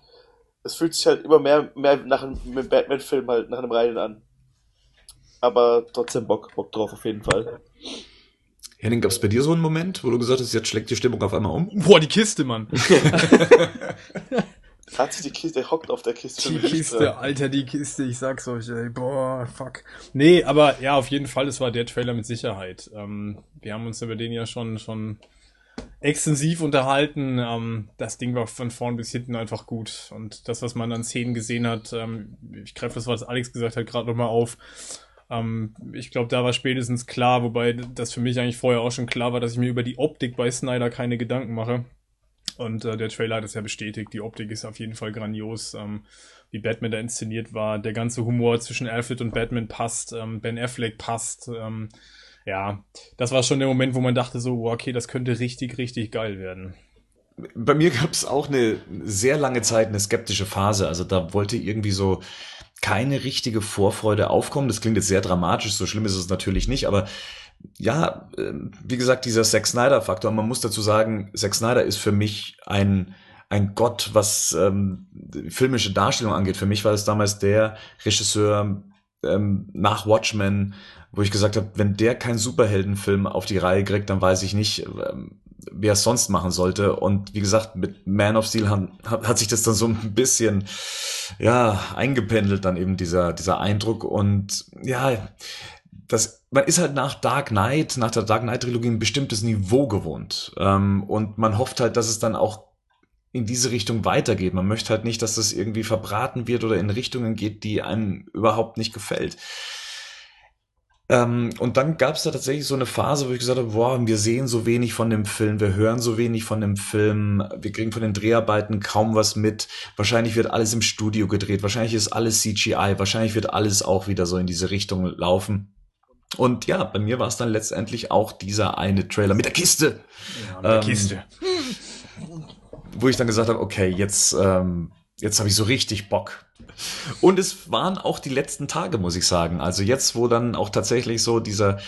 es fühlt sich halt immer mehr, mehr nach einem, Batman-Film halt, nach einem reinen an. Aber trotzdem Bock, Bock drauf auf jeden Fall. Henning, gab es bei dir so einen Moment, wo du gesagt hast, jetzt schlägt die Stimmung auf einmal um? Boah, die Kiste, Mann. Hat sich die Kiste, der hockt auf der Kiste. Die Kiste, dran. Alter, die Kiste, ich sag's euch, ey, boah, fuck. Nee, aber ja, auf jeden Fall, es war der Trailer mit Sicherheit. Ähm, wir haben uns über den ja schon, schon extensiv unterhalten. Ähm, das Ding war von vorn bis hinten einfach gut. Und das, was man an Szenen gesehen hat, ähm, ich greife das, was Alex gesagt hat, gerade nochmal auf. Ähm, ich glaube, da war spätestens klar, wobei das für mich eigentlich vorher auch schon klar war, dass ich mir über die Optik bei Snyder keine Gedanken mache. Und äh, der Trailer hat es ja bestätigt. Die Optik ist auf jeden Fall grandios. Ähm, wie Batman da inszeniert war. Der ganze Humor zwischen Alfred und Batman passt. Ähm, ben Affleck passt. Ähm, ja, das war schon der Moment, wo man dachte so, okay, das könnte richtig, richtig geil werden. Bei mir gab es auch eine sehr lange Zeit eine skeptische Phase. Also da wollte irgendwie so keine richtige Vorfreude aufkommen. Das klingt jetzt sehr dramatisch, so schlimm ist es natürlich nicht, aber ja, ähm, wie gesagt, dieser Zack Snyder-Faktor. Man muss dazu sagen, Zack Snyder ist für mich ein, ein Gott, was ähm, filmische Darstellung angeht. Für mich war es damals der Regisseur ähm, nach Watchmen, wo ich gesagt habe, wenn der keinen Superheldenfilm auf die Reihe kriegt, dann weiß ich nicht, ähm, wer es sonst machen sollte. Und wie gesagt, mit Man of Steel hat, hat, sich das dann so ein bisschen ja eingependelt, dann eben dieser dieser Eindruck. Und ja, das man ist halt nach Dark Knight, nach der Dark Knight Trilogie ein bestimmtes Niveau gewohnt. Ähm, und man hofft halt, dass es dann auch in diese Richtung weitergeht. Man möchte halt nicht, dass das irgendwie verbraten wird oder in Richtungen geht, die einem überhaupt nicht gefällt. Ähm, und dann gab es da tatsächlich so eine Phase, wo ich gesagt habe, boah, wir sehen so wenig von dem Film, wir hören so wenig von dem Film, wir kriegen von den Dreharbeiten kaum was mit. Wahrscheinlich wird alles im Studio gedreht, wahrscheinlich ist alles CGI, wahrscheinlich wird alles auch wieder so in diese Richtung laufen. Und ja, bei mir war es dann letztendlich auch dieser eine Trailer mit der Kiste, Ja, mit der Ähm, Kiste. wo ich dann gesagt habe, okay, jetzt, ähm, jetzt habe ich so richtig Bock. Und es waren auch die letzten Tage, muss ich sagen. Also jetzt, wo dann auch tatsächlich so dieser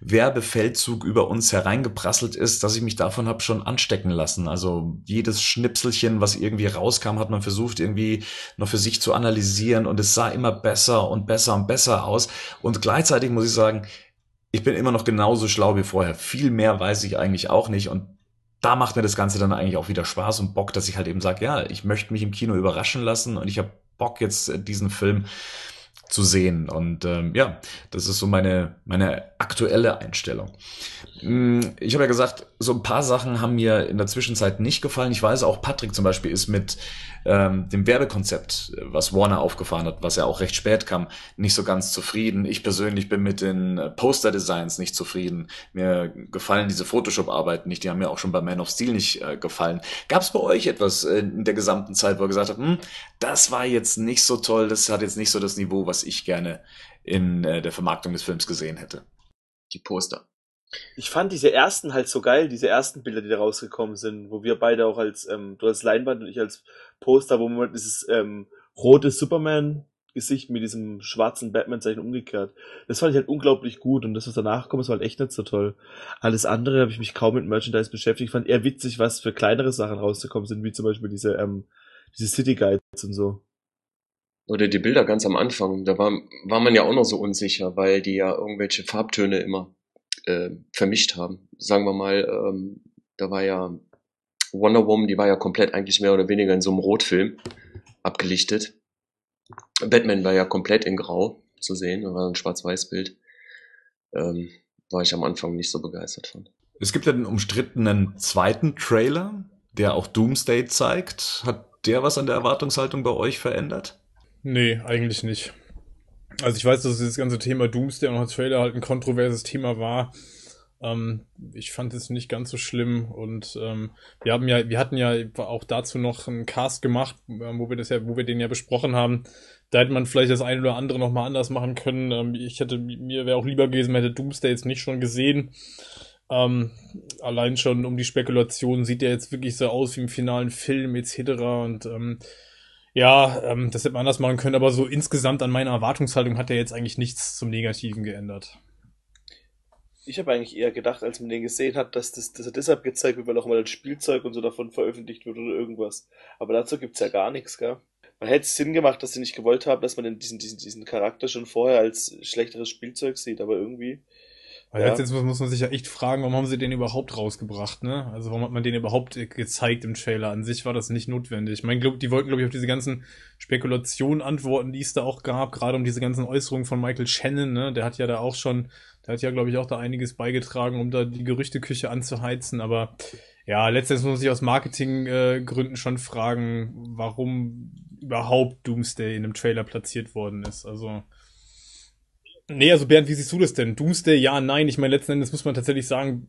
Werbefeldzug über uns hereingeprasselt ist, dass ich mich davon habe schon anstecken lassen. Also jedes Schnipselchen, was irgendwie rauskam, hat man versucht irgendwie noch für sich zu analysieren und es sah immer besser und besser und besser aus. Und gleichzeitig muss ich sagen, ich bin immer noch genauso schlau wie vorher. Viel mehr weiß ich eigentlich auch nicht und da macht mir das Ganze dann eigentlich auch wieder Spaß und Bock, dass ich halt eben sage, ja, ich möchte mich im Kino überraschen lassen und ich habe Bock jetzt diesen Film zu sehen. Und ähm, ja, das ist so meine, meine aktuelle Einstellung. Mm, Ich habe ja gesagt, so ein paar Sachen haben mir in der Zwischenzeit nicht gefallen. Ich weiß auch, Patrick zum Beispiel ist mit ähm, dem Werbekonzept, was Warner aufgefahren hat, was ja auch recht spät kam, nicht so ganz zufrieden. Ich persönlich bin mit den äh, Poster-Designs nicht zufrieden. Mir gefallen diese Photoshop-Arbeiten nicht. Die haben mir auch schon bei Man of Steel nicht äh, gefallen. Gab es bei euch etwas äh, in der gesamten Zeit, wo ihr gesagt habt, hm, das war jetzt nicht so toll, das hat jetzt nicht so das Niveau, was ich gerne in äh, der Vermarktung des Films gesehen hätte? Die Poster. Ich fand diese ersten halt so geil, diese ersten Bilder, die da rausgekommen sind, wo wir beide auch als, ähm, du als Leinwand und ich als Poster, wo man dieses ähm, rote Superman-Gesicht mit diesem schwarzen Batman-Zeichen umgekehrt. Das fand ich halt unglaublich gut und das, was danach kommt, ist halt echt nicht so toll. Alles andere habe ich mich kaum mit Merchandise beschäftigt. Ich fand eher witzig, was für kleinere Sachen rausgekommen sind, wie zum Beispiel diese, ähm, diese City Guides und so. Oder die Bilder ganz am Anfang, da war, war man ja auch noch so unsicher, weil die ja irgendwelche Farbtöne immer äh, vermischt haben. Sagen wir mal, ähm, da war ja Wonder Woman, die war ja komplett eigentlich mehr oder weniger in so einem Rotfilm abgelichtet. Batman war ja komplett in Grau zu sehen, da war ein Schwarz-Weiß-Bild. Ähm, war ich am Anfang nicht so begeistert von. Es gibt ja den umstrittenen zweiten Trailer, der auch Doomsday zeigt. Hat der was an der Erwartungshaltung bei euch verändert? Nee, eigentlich nicht. Also ich weiß, dass das ganze Thema Doomsday und auch Trailer halt ein kontroverses Thema war. Ähm, ich fand es nicht ganz so schlimm und ähm, wir haben ja, wir hatten ja auch dazu noch einen Cast gemacht, ähm, wo wir das ja, wo wir den ja besprochen haben. Da hätte man vielleicht das eine oder andere nochmal anders machen können. Ähm, ich hätte, mir wäre auch lieber gewesen, man hätte Doomsday jetzt nicht schon gesehen. Ähm, allein schon um die Spekulation sieht er jetzt wirklich so aus wie im finalen Film etc. Und ähm, ja, ähm, das hätte man anders machen können, aber so insgesamt an meiner Erwartungshaltung hat er jetzt eigentlich nichts zum Negativen geändert. Ich habe eigentlich eher gedacht, als man den gesehen hat, dass, das, dass er deshalb gezeigt wird, weil auch mal ein Spielzeug und so davon veröffentlicht wird oder irgendwas. Aber dazu gibt's ja gar nichts, gell? Man hätte es Sinn gemacht, dass sie nicht gewollt haben, dass man diesen, diesen, diesen Charakter schon vorher als schlechteres Spielzeug sieht, aber irgendwie weil ja. jetzt muss man sich ja echt fragen, warum haben sie den überhaupt rausgebracht, ne? Also warum hat man den überhaupt gezeigt im Trailer? An sich war das nicht notwendig. Ich meine, glaub, die wollten, glaube ich, auf diese ganzen Spekulationen antworten, die es da auch gab, gerade um diese ganzen Äußerungen von Michael Shannon, ne? Der hat ja da auch schon, der hat ja, glaube ich, auch da einiges beigetragen, um da die Gerüchteküche anzuheizen, aber ja, letztendlich muss man sich aus Marketinggründen äh, schon fragen, warum überhaupt Doomsday in einem Trailer platziert worden ist. Also Nee, also Bernd, wie siehst du das denn? Doomsday, ja, nein. Ich meine, letzten Endes muss man tatsächlich sagen,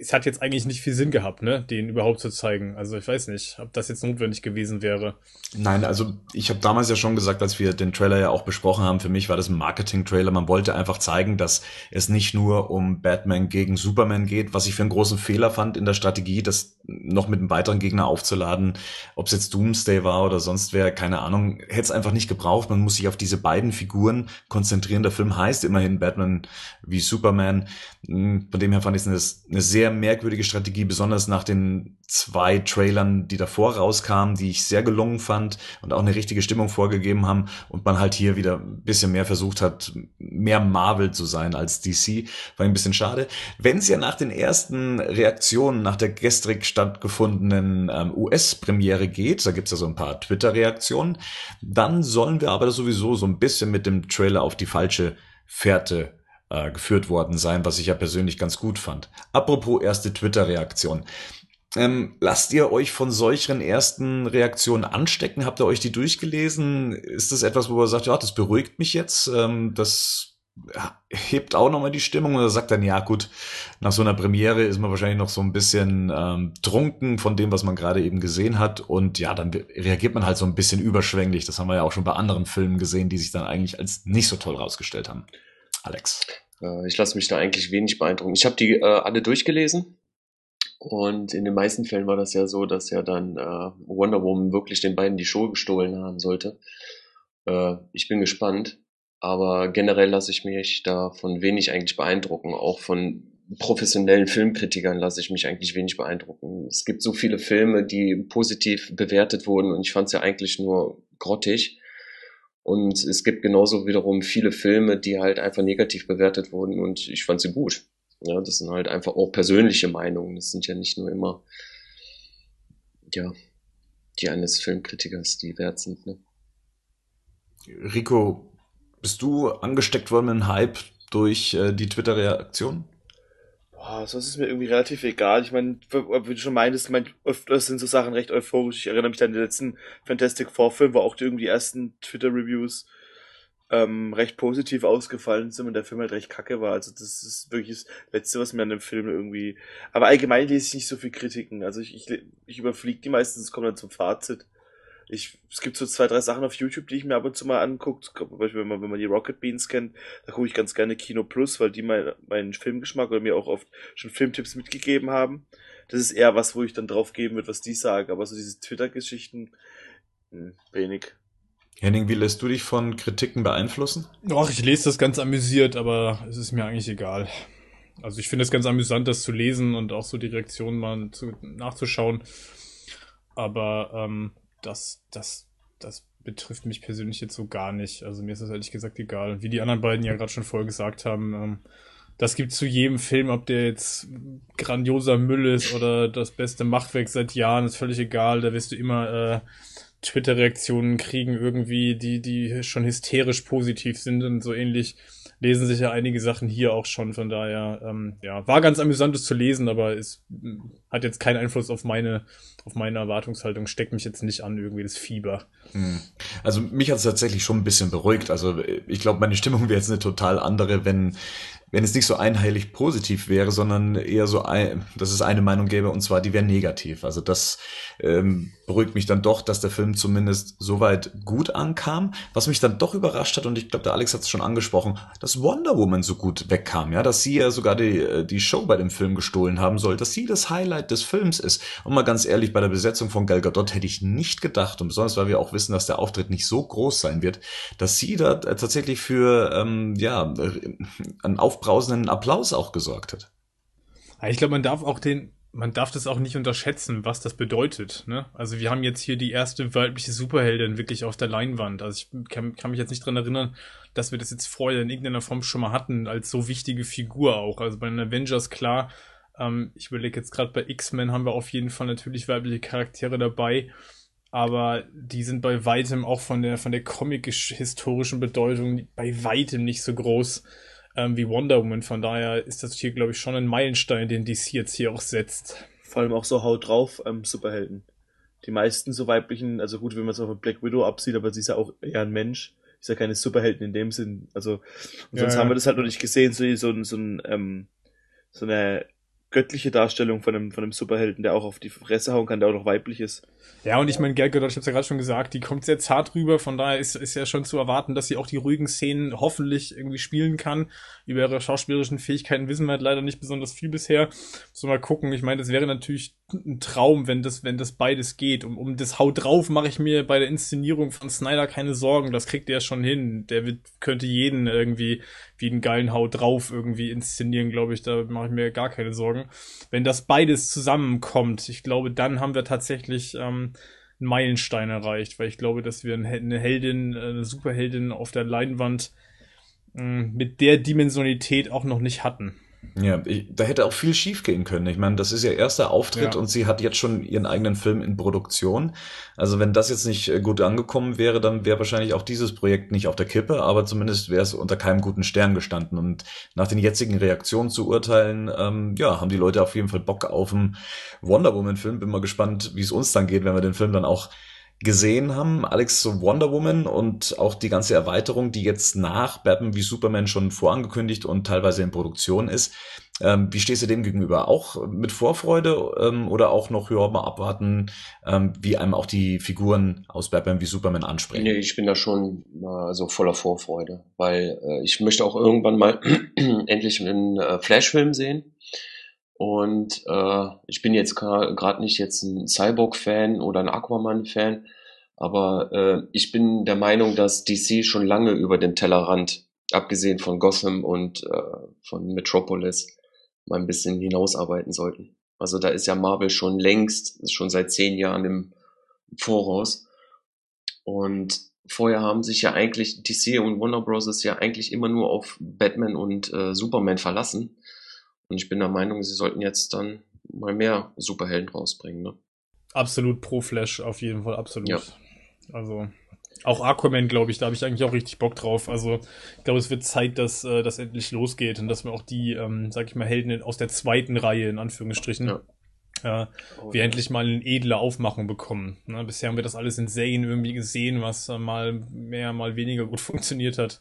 es hat jetzt eigentlich nicht viel Sinn gehabt, ne, den überhaupt zu zeigen. Also ich weiß nicht, ob das jetzt notwendig gewesen wäre. Nein, also ich habe damals ja schon gesagt, als wir den Trailer ja auch besprochen haben, für mich war das ein Marketing-Trailer. Man wollte einfach zeigen, dass es nicht nur um Batman gegen Superman geht, was ich für einen großen Fehler fand in der Strategie, das noch mit einem weiteren Gegner aufzuladen, ob es jetzt Doomsday war oder sonst wer, keine Ahnung, hätte es einfach nicht gebraucht. Man muss sich auf diese beiden Figuren konzentrieren. Der Film heißt immerhin Batman wie Superman. Hm, von dem her fand ich es eine, eine sehr merkwürdige Strategie, besonders nach den zwei Trailern, die davor rauskamen, die ich sehr gelungen fand und auch eine richtige Stimmung vorgegeben haben und man halt hier wieder ein bisschen mehr versucht hat, mehr Marvel zu sein als DC. War ein bisschen schade. Wenn es ja nach den ersten Reaktionen nach der gestrig stattgefundenen ähm, US-Premiere geht, da gibt's ja so ein paar Twitter-Reaktionen, dann sollen wir aber sowieso so ein bisschen mit dem Trailer auf die falsche Fährte äh, geführt worden sein, was ich ja persönlich ganz gut fand. Apropos erste Twitter-Reaktion. Ähm, lasst ihr euch von solchen ersten Reaktionen anstecken? Habt ihr euch die durchgelesen? Ist das etwas, wo ihr sagt, ja, das beruhigt mich jetzt, ähm, das hebt auch nochmal die Stimmung oder sagt dann, ja gut, nach so einer Premiere ist man wahrscheinlich noch so ein bisschen ähm, trunken von dem, was man gerade eben gesehen hat und ja, dann reagiert man halt so ein bisschen überschwänglich. Das haben wir ja auch schon bei anderen Filmen gesehen, die sich dann eigentlich als nicht so toll rausgestellt haben. Alex. Äh, ich lasse mich da eigentlich wenig beeindrucken. Ich habe die äh, alle durchgelesen und in den meisten Fällen war das ja so, dass ja dann äh, Wonder Woman wirklich den beiden die Show gestohlen haben sollte. Äh, ich bin gespannt, aber generell lasse ich mich da von wenig eigentlich beeindrucken. Auch von professionellen Filmkritikern lasse ich mich eigentlich wenig beeindrucken. Es gibt so viele Filme, die positiv bewertet wurden und ich fand es ja eigentlich nur grottig. Und es gibt genauso wiederum viele Filme, die halt einfach negativ bewertet wurden und ich fand sie gut. Ja, das sind halt einfach auch persönliche Meinungen. Das sind ja nicht nur immer, ja, die eines Filmkritikers, die wert sind. Ne? Rico, bist du angesteckt worden mit einem Hype durch äh, die Twitter-Reaktion? Boah, sonst ist mir irgendwie relativ egal. Ich meine, wie du schon meintest, mein, öfters sind so Sachen recht euphorisch. Ich erinnere mich an den letzten Fantastic Four Film, wo auch die, irgendwie die ersten Twitter-Reviews ähm, recht positiv ausgefallen sind und der Film halt recht kacke war. Also das ist wirklich das Letzte, was mir an dem Film irgendwie... Aber allgemein lese ich nicht so viel Kritiken. Also ich, ich, ich überfliege die meistens, komme dann zum Fazit. Ich, es gibt so zwei, drei Sachen auf YouTube, die ich mir ab und zu mal angucke. Zum Beispiel, wenn man, wenn man die Rocket Beans kennt, da gucke ich ganz gerne Kino Plus, weil die mein, meinen Filmgeschmack oder mir auch oft schon Filmtipps mitgegeben haben. Das ist eher was, wo ich dann drauf geben würde, was die sagen. Aber so diese Twitter-Geschichten, hm, wenig. Henning, wie lässt du dich von Kritiken beeinflussen? Ach, ich lese das ganz amüsiert, aber es ist mir eigentlich egal. Also ich finde es ganz amüsant, das zu lesen und auch so die Reaktionen mal zu, nachzuschauen. Aber ähm, das, das, das betrifft mich persönlich jetzt so gar nicht. Also mir ist das ehrlich gesagt egal. Wie die anderen beiden ja gerade schon vorher gesagt haben, ähm, das gibt zu jedem Film, ob der jetzt grandioser Müll ist oder das beste Machtwerk seit Jahren, ist völlig egal. Da wirst du immer äh, Twitter-Reaktionen kriegen, irgendwie, die, die schon hysterisch positiv sind und so ähnlich lesen sich ja einige Sachen hier auch schon. Von daher, ähm, ja, war ganz amüsant, es zu lesen, aber es hat jetzt keinen Einfluss auf meine, auf meine Erwartungshaltung. Steckt mich jetzt nicht an, irgendwie das Fieber. Hm. Also mich hat es tatsächlich schon ein bisschen beruhigt. Also ich glaube, meine Stimmung wäre jetzt eine total andere, wenn wenn es nicht so einheilig positiv wäre, sondern eher so, ein, dass es eine Meinung gäbe und zwar die wäre negativ. Also das ähm, beruhigt mich dann doch, dass der Film zumindest soweit gut ankam. Was mich dann doch überrascht hat und ich glaube, der Alex hat es schon angesprochen, dass Wonder Woman so gut wegkam, ja, dass sie ja sogar die äh, die Show bei dem Film gestohlen haben soll, dass sie das Highlight des Films ist. Und mal ganz ehrlich, bei der Besetzung von Gal Gadot hätte ich nicht gedacht und besonders weil wir auch wissen, dass der Auftritt nicht so groß sein wird, dass sie da tatsächlich für ähm, ja einen Auf aufbrausenden Applaus auch gesorgt hat. Ich glaube, man darf auch den, man darf das auch nicht unterschätzen, was das bedeutet. Ne? Also wir haben jetzt hier die erste weibliche Superheldin wirklich auf der Leinwand. Also ich kann, kann mich jetzt nicht dran erinnern, dass wir das jetzt vorher in irgendeiner Form schon mal hatten, als so wichtige Figur auch. Also bei den Avengers klar, ähm, ich überlege jetzt gerade bei X-Men haben wir auf jeden Fall natürlich weibliche Charaktere dabei. Aber die sind bei weitem auch von der, von der comic-historischen Bedeutung bei weitem nicht so groß ähm, wie Wonder Woman. Von daher ist das hier, glaube ich, schon ein Meilenstein, den DC jetzt hier auch setzt. Vor allem auch so haut drauf ähm, Superhelden. Die meisten so weiblichen, also gut, wenn man es auf Black Widow absieht, aber sie ist ja auch eher ein Mensch. Ist ja keine Superhelden in dem Sinn. Also, und sonst ja, haben wir das halt noch nicht gesehen, so, so, so, ein, ähm, so eine göttliche Darstellung von einem, von einem Superhelden, der auch auf die Fresse hauen kann, der auch noch weiblich ist. Ja, und ich meine, Gal ich hab's ja gerade schon gesagt, die kommt sehr zart rüber, von daher ist, ist ja schon zu erwarten, dass sie auch die ruhigen Szenen hoffentlich irgendwie spielen kann. Über ihre schauspielerischen Fähigkeiten wissen wir halt leider nicht besonders viel bisher. So mal gucken. Ich meine, das wäre natürlich ein Traum, wenn das, wenn das beides geht. Um, um das Haut drauf mache ich mir bei der Inszenierung von Snyder keine Sorgen. Das kriegt er schon hin. Der wird, könnte jeden irgendwie wie einen geilen Haut drauf irgendwie inszenieren, glaube ich. Da mache ich mir gar keine Sorgen. Wenn das beides zusammenkommt, ich glaube, dann haben wir tatsächlich ähm, einen Meilenstein erreicht, weil ich glaube, dass wir eine Heldin, eine Superheldin auf der Leinwand mm, mit der Dimensionalität auch noch nicht hatten. Ja, ich, da hätte auch viel schief gehen können. Ich meine, das ist ihr erster Auftritt ja. und sie hat jetzt schon ihren eigenen Film in Produktion. Also wenn das jetzt nicht äh, gut angekommen wäre, dann wäre wahrscheinlich auch dieses Projekt nicht auf der Kippe, aber zumindest wäre es unter keinem guten Stern gestanden. Und nach den jetzigen Reaktionen zu urteilen, ähm, ja, haben die Leute auf jeden Fall Bock auf einen Wonder Woman-Film. Bin mal gespannt, wie es uns dann geht, wenn wir den Film dann auch gesehen haben, Alex so Wonder Woman und auch die ganze Erweiterung, die jetzt nach Batman wie Superman schon vorangekündigt und teilweise in Produktion ist. Ähm, wie stehst du dem gegenüber? Auch mit Vorfreude ähm, oder auch noch höher mal abwarten, ähm, wie einem auch die Figuren aus Batman wie Superman ansprechen? Nee, ich bin da schon also voller Vorfreude, weil äh, ich möchte auch irgendwann mal endlich einen äh, Flash-Film sehen. Und äh, ich bin jetzt gerade nicht jetzt ein Cyborg-Fan oder ein Aquaman-Fan, aber äh, ich bin der Meinung, dass DC schon lange über den Tellerrand, abgesehen von Gotham und äh, von Metropolis, mal ein bisschen hinausarbeiten sollten. Also da ist ja Marvel schon längst, schon seit zehn Jahren im Voraus. Und vorher haben sich ja eigentlich DC und Warner Bros. ja eigentlich immer nur auf Batman und äh, Superman verlassen. Und ich bin der Meinung, sie sollten jetzt dann mal mehr Superhelden rausbringen. Ne? Absolut pro Flash, auf jeden Fall, absolut. Ja. Also auch Aquaman, glaube ich, da habe ich eigentlich auch richtig Bock drauf. Also ich glaube, es wird Zeit, dass äh, das endlich losgeht und dass wir auch die, ähm, sag ich mal, Helden aus der zweiten Reihe, in Anführungsstrichen, ja. äh, oh, wir ja. endlich mal eine edle Aufmachung bekommen. Ne? Bisher haben wir das alles in Serien irgendwie gesehen, was äh, mal mehr, mal weniger gut funktioniert hat.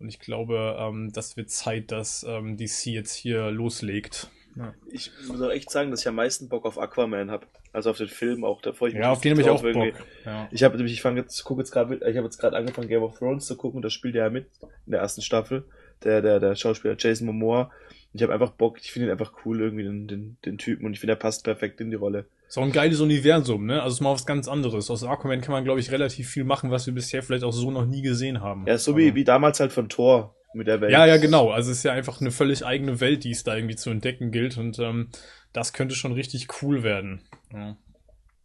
Und ich glaube, ähm, das wird Zeit, dass ähm, DC jetzt hier loslegt. Ich muss auch echt sagen, dass ich am meisten Bock auf Aquaman habe. Also auf den Film auch. Da freue ich mich Ja, auf den habe ich auch irgendwie. Bock. Ja. Ich habe nämlich, ich fange jetzt, gucke jetzt gerade ich habe jetzt gerade angefangen Game of Thrones zu gucken, da spielt er ja mit in der ersten Staffel, der der der Schauspieler Jason Momoa. Ich habe einfach Bock, ich finde ihn einfach cool irgendwie den, den den Typen und ich finde er passt perfekt in die Rolle. Ist auch ein geiles Universum, ne? Also ist mal was ganz anderes. Aus Aquaman kann man, glaube ich, relativ viel machen, was wir bisher vielleicht auch so noch nie gesehen haben. Ja, so wie wie damals halt von Thor mit der Welt. Ja, ja, genau. Also es ist ja einfach eine völlig eigene Welt, die es da irgendwie zu entdecken gilt und ähm, das könnte schon richtig cool werden. Ja.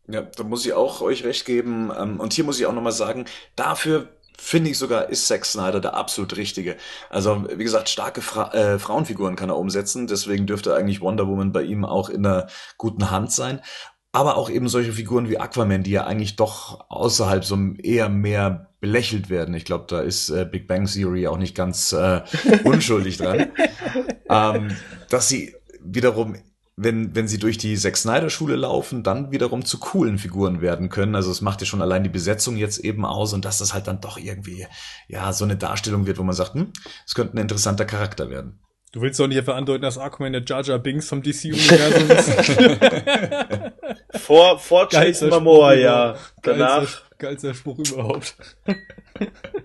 Ja, da muss ich auch euch recht geben. Ähm, Und hier muss ich auch nochmal sagen, dafür finde ich sogar, ist Zack Snyder der absolut Richtige. Also, wie gesagt, starke Fra äh, Frauenfiguren kann er umsetzen. Deswegen dürfte eigentlich Wonder Woman bei ihm auch in einer guten Hand sein. Aber auch eben solche Figuren wie Aquaman, die ja eigentlich doch außerhalb so eher mehr belächelt werden. Ich glaube, da ist äh, Big Bang Theory auch nicht ganz äh, unschuldig dran. ähm, dass sie wiederum wenn, wenn sie durch die Zack Snyder Schule laufen, dann wiederum zu coolen Figuren werden können. Also es macht ja schon allein die Besetzung jetzt eben aus und dass das halt dann doch irgendwie, ja, so eine Darstellung wird, wo man sagt, hm, es könnte ein interessanter Charakter werden. Du willst doch nicht etwa andeuten, dass Aquaman der Jar Jar Binks vom DC-Universum ist. Vor vor Jason Momoa, ja. Danach Geilster, Spruch überhaupt.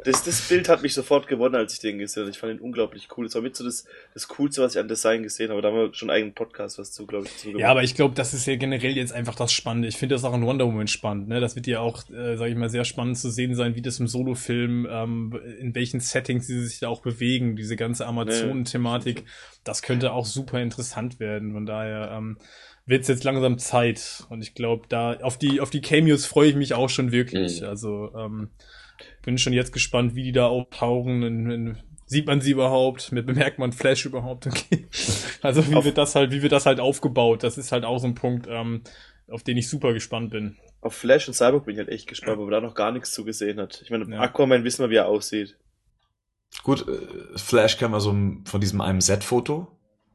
Das, das Bild hat mich sofort gewonnen, als ich den gesehen habe. Ich fand ihn unglaublich cool. Das war mit so das, das Coolste, was ich an Design gesehen habe. Da haben wir schon einen eigenen Podcast was zu, glaube ich, zu Ja, aber ich glaube, das ist ja generell jetzt einfach das Spannende. Ich finde das auch in Wonder Woman spannend. Ne? Das wird ja auch, äh, sage ich mal, sehr spannend zu sehen sein, wie das im Solo-Film, ähm, in welchen Settings sie sich da auch bewegen. Diese ganze Amazonen-Thematik, das könnte auch super interessant werden. Von daher ähm, wird es jetzt langsam Zeit. Und ich glaube, da auf die auf die Cameos freue ich mich auch schon wirklich. Mhm. Also ähm, bin schon jetzt gespannt, wie die da auftauchen. In, in, sieht man sie überhaupt? Mit bemerkt man Flash überhaupt? Okay. Also wie Auf- wird das halt, wie wird das halt aufgebaut? Das ist halt auch so ein Punkt, ähm, auf den ich super gespannt bin. Auf Flash und Cyborg bin ich halt echt gespannt, weil man da noch gar nichts zu gesehen hat. Ich meine, Ja. Aquaman wissen wir, wie er aussieht. Gut, äh, Flash kennen wir so von diesem einem Set-Foto,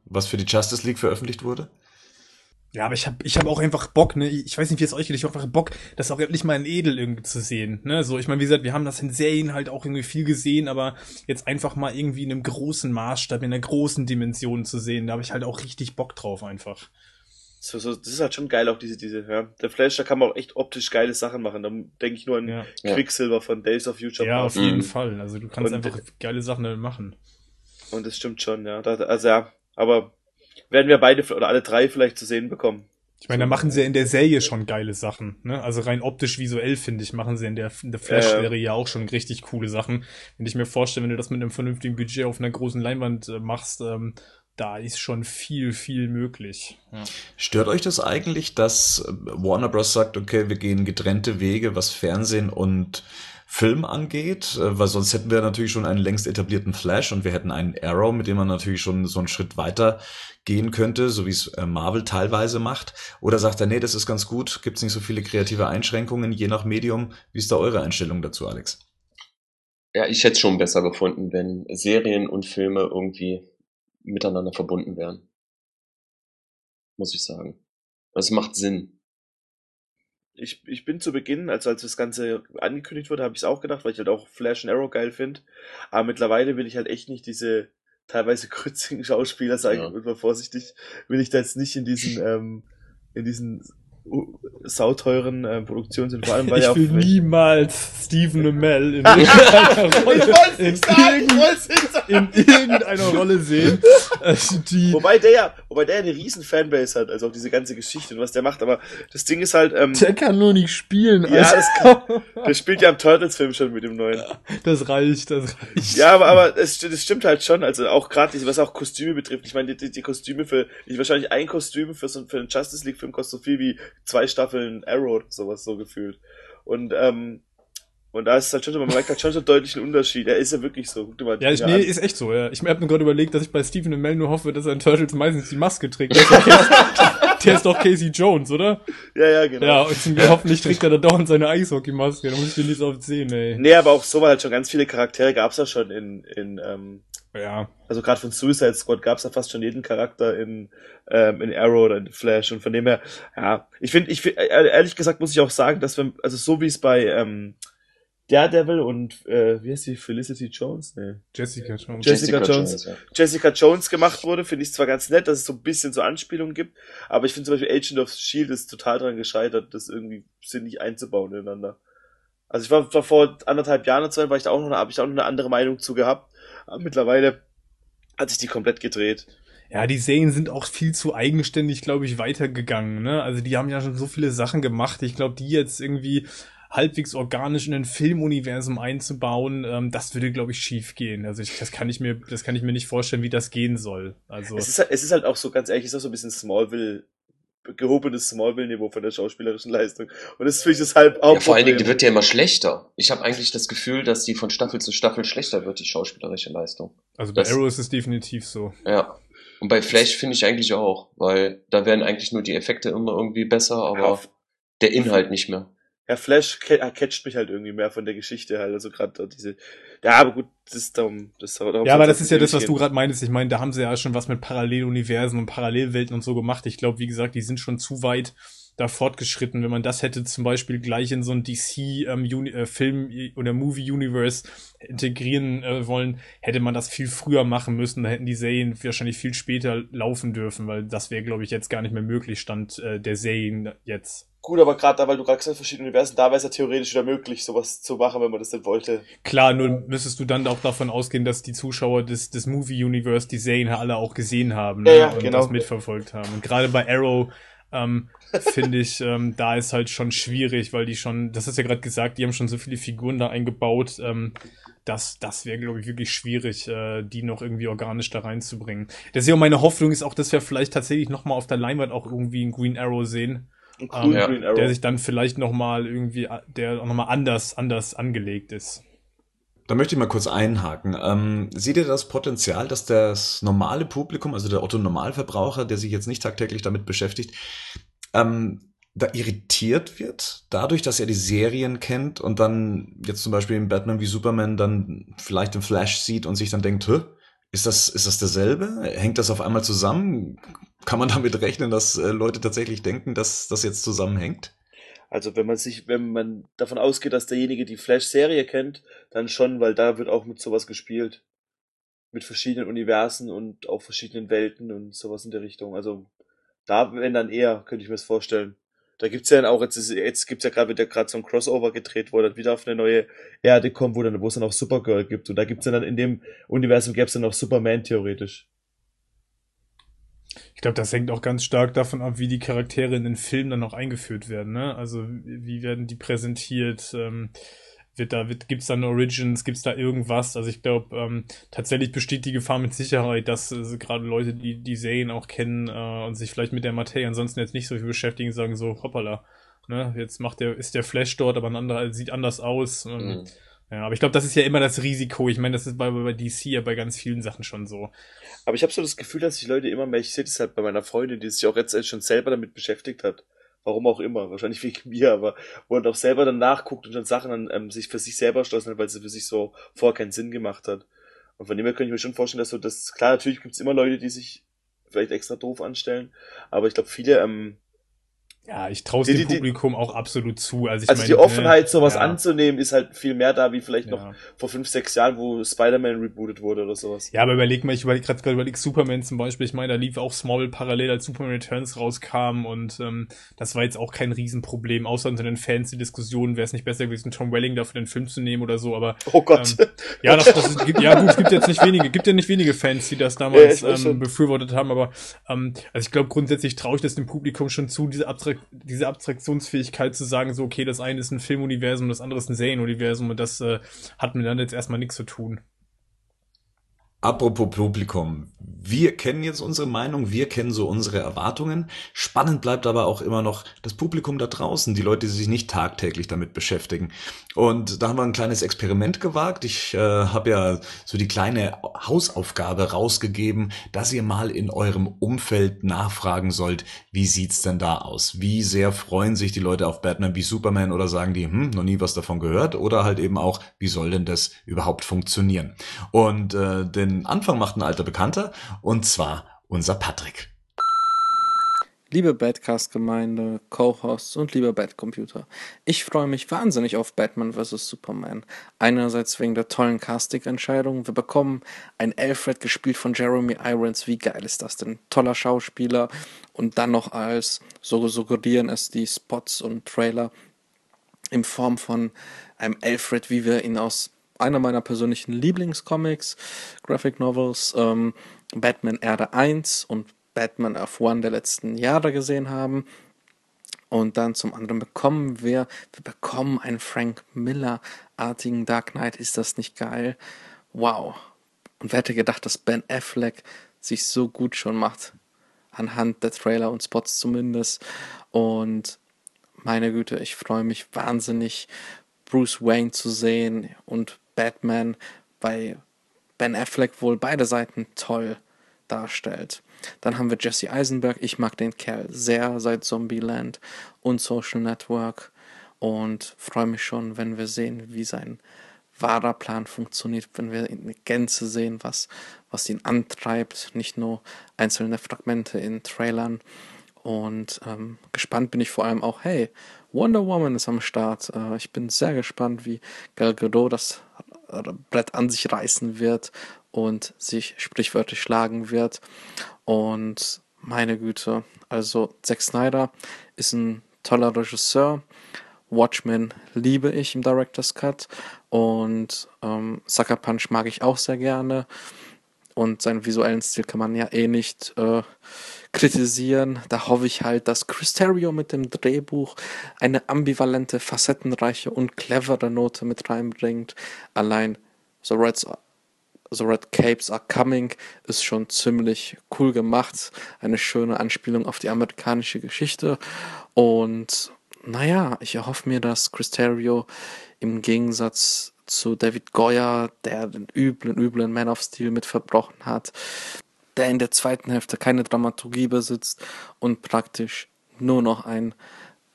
was für die Justice League veröffentlicht wurde. Ja, aber ich habe ich hab auch einfach Bock, ne? Ich weiß nicht, wie es euch geht, ich hab einfach Bock, das auch endlich mal in Edel irgendwie zu sehen, ne? So, ich meine, wie gesagt, wir haben das in Serien halt auch irgendwie viel gesehen, aber jetzt einfach mal irgendwie in einem großen Maßstab, in einer großen Dimension zu sehen, da habe ich halt auch richtig Bock drauf einfach. So, so, das ist halt schon geil, auch diese, diese, ja. Der Flash, da kann man auch echt optisch geile Sachen machen. Da denke ich nur an Ja. Quicksilver von Days of Future ja auf Past. jeden Mhm. Fall. Also du kannst Und- einfach geile Sachen damit machen. Und das stimmt schon, ja. Da, also ja, aber werden wir beide oder alle drei vielleicht zu sehen bekommen. Ich meine, da machen sie ja in der Serie schon geile Sachen, ne? Also rein optisch, visuell, finde ich, machen sie in der, in der Flash-Serie ja auch schon richtig coole Sachen. Wenn ich mir vorstelle, wenn du das mit einem vernünftigen Budget auf einer großen Leinwand äh, machst, ähm, da ist schon viel, viel möglich. Ja. Stört euch das eigentlich, dass Warner Bros. sagt, okay, wir gehen getrennte Wege, was Fernsehen und Film angeht? Äh, Weil sonst hätten wir natürlich schon einen längst etablierten Flash und wir hätten einen Arrow, mit dem man natürlich schon so einen Schritt weiter gehen könnte, so wie es äh, Marvel teilweise macht. Oder sagt er, nee, das ist ganz gut, gibt es nicht so viele kreative Einschränkungen, je nach Medium. Wie ist da eure Einstellung dazu, Alex? Ja, ich hätte es schon besser gefunden, wenn Serien und Filme irgendwie miteinander verbunden wären. Muss ich sagen. Das macht Sinn. Ich, ich bin zu Beginn, also als das Ganze angekündigt wurde, habe ich es auch gedacht, weil ich halt auch Flash und Arrow geil finde. Aber mittlerweile will ich halt echt nicht diese teilweise grützigen Schauspieler, sage Ja. ich mal vorsichtig, will ich da jetzt nicht in diesen, ähm, in diesen sauteuren äh, Produktionen sind. Vor allem, weil Ich ja auch, will niemals Stephen Amell in irgendeiner Rolle, in, irgend, in irgendeiner Rolle sehen, äh, die Wobei der ja, wobei der ja eine riesen Fanbase hat, also auch diese ganze Geschichte und was der macht, aber das Ding ist halt, ähm, der kann nur nicht spielen. Ja, also. das kann- der spielt ja im Turtles-Film schon mit dem neuen. das reicht, das reicht. Ja, aber, aber es, das stimmt halt schon, also auch gerade, was auch Kostüme betrifft. Ich meine, die, die Kostüme für, ich wahrscheinlich ein Kostüm für so für einen Justice League Film kostet so viel wie zwei Staffeln Arrow oder sowas so gefühlt. Und ähm, und da ist halt schon, man merkt halt schon so deutlich einen Unterschied. Er ist ja wirklich so. Guck dir mal Ja, ich, nee, an. ist echt so. Ja. Ich habe mir gerade überlegt, dass ich bei Stephen Amell nur hoffe, dass er in Turtles meistens die Maske trägt. Der ist doch Casey, Jones, oder? ja, ja, genau. Ja, und zum- hoffentlich trägt er da dauernd seine Eishockey-Maske. Da muss ich den nicht so oft sehen, ey. Nee, aber auch so war halt schon ganz viele Charaktere gab's ja schon in, in ähm, Ja. also gerade von Suicide Squad gab's ja fast schon jeden Charakter in, ähm, in Arrow oder in Flash und von dem her, ja, ich finde, ich find, äh, ehrlich gesagt muss ich auch sagen, dass wir, also so wie es bei, ähm, Daredevil und äh, wie heißt die Felicity Jones? Nee. Jessica Jones. Jessica Jones. ja. Jessica Jones gemacht wurde, finde ich zwar ganz nett, dass es so ein bisschen so Anspielungen gibt, aber ich finde zum Beispiel Agent of Shield ist total daran gescheitert, das irgendwie sinnig einzubauen ineinander. Also ich war, war vor anderthalb Jahren oder zwei, war ich da auch noch, habe ich da auch noch eine andere Meinung zu gehabt. Aber mittlerweile hat sich die komplett gedreht. Ja, die Serien sind auch viel zu eigenständig, glaube ich, weitergegangen. Ne? Also die haben ja schon so viele Sachen gemacht. Ich glaube, die jetzt irgendwie halbwegs organisch in ein Filmuniversum einzubauen, ähm, das würde, glaube ich, schief gehen. Also ich, das kann ich mir, das kann ich mir nicht vorstellen, wie das gehen soll. Also Es ist, halt- es ist halt auch so, ganz ehrlich, es ist auch so ein bisschen Smallville, gehobenes Smallville-Niveau von der schauspielerischen Leistung. Und das ist für mich das halb Ja, vor allen Dingen, die wird ja immer schlechter. Ich habe eigentlich das Gefühl, dass die von Staffel zu Staffel schlechter wird, die schauspielerische Leistung. Also bei Das- Arrow ist es definitiv so. Ja. Und bei Flash finde ich eigentlich auch, weil da werden eigentlich nur die Effekte immer irgendwie besser, aber Ja, der Inhalt nicht mehr. Ja, Flash ca- catcht mich halt irgendwie mehr von der Geschichte halt. Also gerade diese. Ja, aber gut, das ist darum. Das, darum Ja, aber das ist ja das, was du gerade meintest. Ich meine, da haben sie ja schon was mit Paralleluniversen und Parallelwelten und so gemacht. Ich glaube, wie gesagt, die sind schon zu weit da fortgeschritten. Wenn man das hätte zum Beispiel gleich in so ein DC ähm, äh, Film oder Movie Universe integrieren äh, wollen, hätte man das viel früher machen müssen. Da hätten die Serien wahrscheinlich viel später laufen dürfen, weil das wäre, glaube ich, jetzt gar nicht mehr möglich, stand äh, der Serien jetzt. Gut, aber gerade da, weil du gerade gesagt hast, verschiedene Universen, da wäre es ja theoretisch wieder möglich, sowas zu machen, wenn man das denn wollte. Klar, nur müsstest du dann auch davon ausgehen, dass die Zuschauer des, des Movie Universe die Serien alle auch gesehen haben ne? Ja, ja, und genau. das mitverfolgt haben. Und gerade bei Arrow ähm, finde ich, ähm, da ist halt schon schwierig, weil die schon, das hast du ja gerade gesagt, die haben schon so viele Figuren da eingebaut, ähm, dass das wäre, glaube ich, wirklich schwierig, äh, die noch irgendwie organisch da reinzubringen. Deswegen meine Hoffnung ist auch, dass wir vielleicht tatsächlich noch mal auf der Leinwand auch irgendwie einen Green Arrow sehen, coolen ähm, ja, Green Arrow. der sich dann vielleicht noch mal irgendwie, der auch noch mal anders, anders angelegt ist. Da möchte ich mal kurz einhaken. Ähm, seht ihr das Potenzial, dass das normale Publikum, also der Otto Normalverbraucher, der sich jetzt nicht tagtäglich damit beschäftigt, ähm, da irritiert wird, dadurch, dass er die Serien kennt und dann jetzt zum Beispiel in Batman wie Superman dann vielleicht den Flash sieht und sich dann denkt, ist das, ist das dasselbe? Hängt das auf einmal zusammen? Kann man damit rechnen, dass äh, Leute tatsächlich denken, dass das jetzt zusammenhängt? Also wenn man sich, wenn man davon ausgeht, dass derjenige die Flash-Serie kennt, dann schon, weil da wird auch mit sowas gespielt. Mit verschiedenen Universen und auch verschiedenen Welten und sowas in der Richtung. Also da, wenn dann eher, könnte ich mir das vorstellen. Da gibt's ja dann auch, jetzt, ist, jetzt gibt's ja gerade wieder gerade so ein Crossover gedreht, wo dann wieder auf eine neue Erde kommt, wo dann, wo es dann auch Supergirl gibt. Und da gibt's dann in dem Universum gäbe es dann auch Superman theoretisch. Ich glaube, das hängt auch ganz stark davon ab, wie die Charaktere in den Filmen dann noch eingeführt werden. Ne? Also wie werden die präsentiert? Ähm, wird da wird gibt's da eine Origins? Gibt's da irgendwas? Also ich glaube, ähm, tatsächlich besteht die Gefahr mit Sicherheit, dass äh, gerade Leute, die die Serien auch kennen äh, und sich vielleicht mit der Materie ansonsten jetzt nicht so viel beschäftigen, sagen so hoppala. Ne, jetzt macht der, ist der Flash dort, aber ein anderer sieht anders aus. Ähm, Mhm. Ja, aber ich glaube, das ist ja immer das Risiko. Ich meine, das ist bei, bei DC ja bei ganz vielen Sachen schon so. Aber ich habe so das Gefühl, dass sich Leute immer mehr, ich sehe das halt bei meiner Freundin, die sich auch jetzt schon selber damit beschäftigt hat. Warum auch immer, wahrscheinlich wegen mir, aber wo dann auch selber dann nachguckt und dann Sachen dann ähm, sich für sich selber erschlossen hat, weil sie für sich so vorher keinen Sinn gemacht hat. Und von dem her könnte ich mir schon vorstellen, dass so das, klar, natürlich gibt's immer Leute, die sich vielleicht extra doof anstellen, aber ich glaube, viele, ähm, Ja, ich traue dem die- die- Publikum auch absolut zu. Also ich also meine, die Offenheit, ne, sowas ja, anzunehmen, ist halt viel mehr da, wie vielleicht noch Ja. vor fünf, sechs Jahren, wo Spider-Man rebootet wurde oder sowas. ja, aber überleg mal, ich überleg gerade überleg Superman zum Beispiel. Ich meine, da lief auch Small parallel, als Superman Returns rauskam und ähm, das war jetzt auch kein Riesenproblem, außer unter den Fans die Diskussion, wäre es nicht besser gewesen, Tom Welling dafür den Film zu nehmen oder so. Aber Oh Gott. Ähm, ja, das, das ist, ja gut, es gibt jetzt nicht wenige, gibt ja nicht wenige Fans, die das Ja, damals weiß ähm, schon. befürwortet haben, aber ähm, also ich glaube grundsätzlich traue ich das dem Publikum schon zu, diese, Abstrakt, diese Abstraktionsfähigkeit zu sagen, so okay, das eine ist ein Filmuniversum, das andere ist ein Serienuniversum und das äh, hat mir dann jetzt erstmal nichts zu tun. Apropos Publikum, wir kennen jetzt unsere Meinung, wir kennen so unsere Erwartungen. Spannend bleibt aber auch immer noch das Publikum da draußen, die Leute, die sich nicht tagtäglich damit beschäftigen. Und da haben wir ein kleines Experiment gewagt. Ich äh, habe ja so die kleine Hausaufgabe rausgegeben, dass ihr mal in eurem Umfeld nachfragen sollt, wie sieht's denn da aus? Wie sehr freuen sich die Leute auf Batman wie Superman oder sagen die, hm, noch nie was davon gehört? Oder halt eben auch, wie soll denn das überhaupt funktionieren? Und äh, den Anfang macht ein alter Bekannter, und zwar unser Patrick. Liebe Badcast-Gemeinde, Co-Hosts und lieber Badcomputer, ich freue mich wahnsinnig auf Batman vs. Superman. Einerseits wegen der tollen Casting-Entscheidung. Wir bekommen einen Alfred gespielt von Jeremy Irons. Wie geil ist das denn? Toller Schauspieler. Und dann noch als, so suggerieren es die Spots und Trailer, in Form von einem Alfred, wie wir ihn aus einer meiner persönlichen Lieblingscomics, Graphic Novels, ähm, Batman Erde 1 und Batman of One der letzten Jahre gesehen haben. Und dann zum anderen bekommen wir, wir bekommen einen Frank Miller-artigen Dark Knight. Ist das nicht geil? Wow. Und wer hätte gedacht, dass Ben Affleck sich so gut schon macht? Anhand der Trailer und Spots zumindest. Und meine Güte, ich freue mich wahnsinnig, Bruce Wayne zu sehen und Batman, weil Ben Affleck wohl beide Seiten toll darstellt. Dann haben wir Jesse Eisenberg. Ich mag den Kerl sehr seit Zombieland und Social Network und freue mich schon, wenn wir sehen, wie sein wahrer Plan funktioniert, wenn wir in Gänze sehen, was, was ihn antreibt, nicht nur einzelne Fragmente in Trailern. Und ähm, gespannt bin ich vor allem auch, hey, Wonder Woman ist am Start. Äh, ich bin sehr gespannt, wie Gal Gadot das Brett an sich reißen wird und sich sprichwörtlich schlagen wird. Und meine Güte, also Zack Snyder ist ein toller Regisseur. Watchmen liebe ich im Director's Cut und ähm, Sucker Punch mag ich auch sehr gerne. Und seinen visuellen Stil kann man ja eh nicht äh, kritisieren. Da hoffe ich halt, dass Cristerio mit dem Drehbuch eine ambivalente, facettenreiche und clevere Note mit reinbringt. Allein The Reds The Red Capes Are Coming ist schon ziemlich cool gemacht. Eine schöne Anspielung auf die amerikanische Geschichte. Und naja, ich erhoffe mir, dass Cristerio im Gegensatz zu David Goyer, der den üblen, üblen Man of Steel mit verbrochen hat, der in der zweiten Hälfte keine Dramaturgie besitzt und praktisch nur noch ein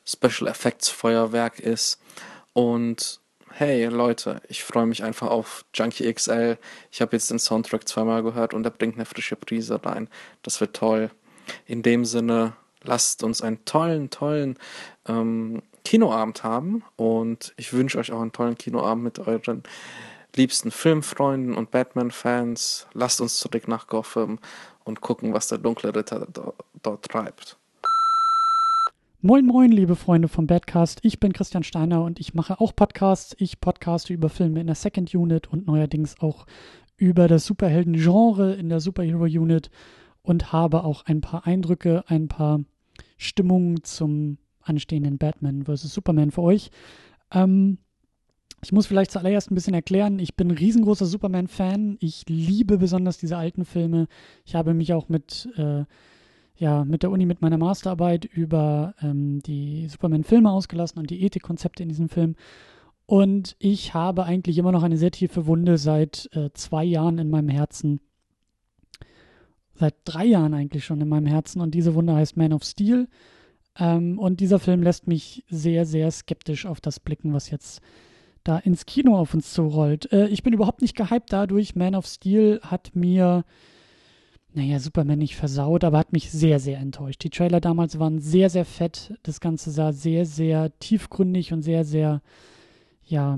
Special Effects Feuerwerk ist. Und hey Leute, ich freue mich einfach auf Junkie XL. Ich habe jetzt den Soundtrack zweimal gehört und er bringt eine frische Prise rein. Das wird toll. In dem Sinne, lasst uns einen tollen, tollen ähm, Kinoabend haben und ich wünsche euch auch einen tollen Kinoabend mit euren liebsten Filmfreunden und Batman-Fans. Lasst uns zurück nach Gotham und gucken, was der dunkle Ritter dort, dort treibt. Moin Moin, liebe Freunde vom Badcast. Ich bin Christian Steiner und ich mache auch Podcasts. Ich podcaste über Filme in der Second Unit und neuerdings auch über das Superhelden-Genre in der Superhero Unit und habe auch ein paar Eindrücke, ein paar Stimmungen zum anstehenden Batman vs. Superman für euch. Ähm, ich muss vielleicht zuallererst ein bisschen erklären, ich bin ein riesengroßer Superman-Fan. Ich liebe besonders diese alten Filme. Ich habe mich auch mit äh, ja, mit der Uni mit meiner Masterarbeit über ähm, die Superman-Filme ausgelassen und die Ethikkonzepte in diesem Film. Und ich habe eigentlich immer noch eine sehr tiefe Wunde seit äh, zwei Jahren in meinem Herzen. Seit drei Jahren eigentlich schon in meinem Herzen. Und diese Wunde heißt Man of Steel. Ähm, und dieser Film lässt mich sehr, sehr skeptisch auf das blicken, was jetzt da ins Kino auf uns zurollt. Äh, ich bin überhaupt nicht gehypt dadurch. Man of Steel hat mir naja, Superman nicht versaut, aber hat mich sehr, sehr enttäuscht. Die Trailer damals waren sehr, sehr fett. Das Ganze sah sehr, sehr tiefgründig und sehr, sehr, ja,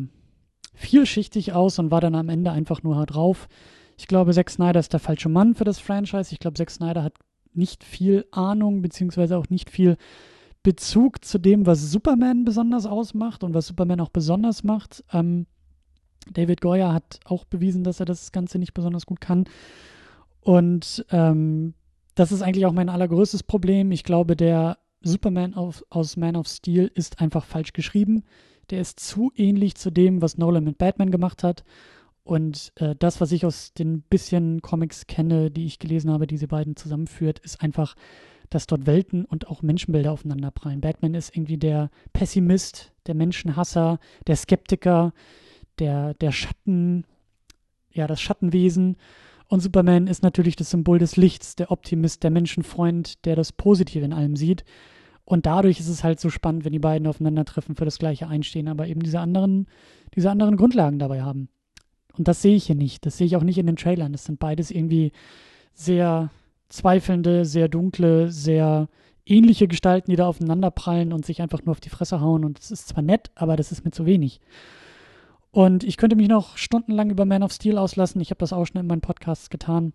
vielschichtig aus und war dann am Ende einfach nur hart drauf. Ich glaube, Zack Snyder ist der falsche Mann für das Franchise. Ich glaube, Zack Snyder hat nicht viel Ahnung, beziehungsweise auch nicht viel Bezug zu dem, was Superman besonders ausmacht und was Superman auch besonders macht. Ähm, David Goyer hat auch bewiesen, dass er das Ganze nicht besonders gut kann. Und ähm, das ist eigentlich auch mein allergrößtes Problem. Ich glaube, der Superman auf, aus Man of Steel ist einfach falsch geschrieben. Der ist zu ähnlich zu dem, was Nolan mit Batman gemacht hat. Und äh, das, was ich aus den bisschen Comics kenne, die ich gelesen habe, diese beiden zusammenführt, ist einfach, dass dort Welten und auch Menschenbilder aufeinander prallen. Batman ist irgendwie der Pessimist, der Menschenhasser, der Skeptiker, der, der Schatten, ja, das Schattenwesen. Und Superman ist natürlich das Symbol des Lichts, der Optimist, der Menschenfreund, der das Positive in allem sieht. Und dadurch ist es halt so spannend, wenn die beiden aufeinandertreffen, für das Gleiche einstehen, aber eben diese anderen, diese anderen Grundlagen dabei haben. Und das sehe ich hier nicht. Das sehe ich auch nicht in den Trailern. Das sind beides irgendwie sehr zweifelnde, sehr dunkle, sehr ähnliche Gestalten, die da aufeinander prallen und sich einfach nur auf die Fresse hauen. Und es ist zwar nett, aber das ist mir zu wenig. Und ich könnte mich noch stundenlang über Man of Steel auslassen. Ich habe das auch schon in meinen Podcasts getan.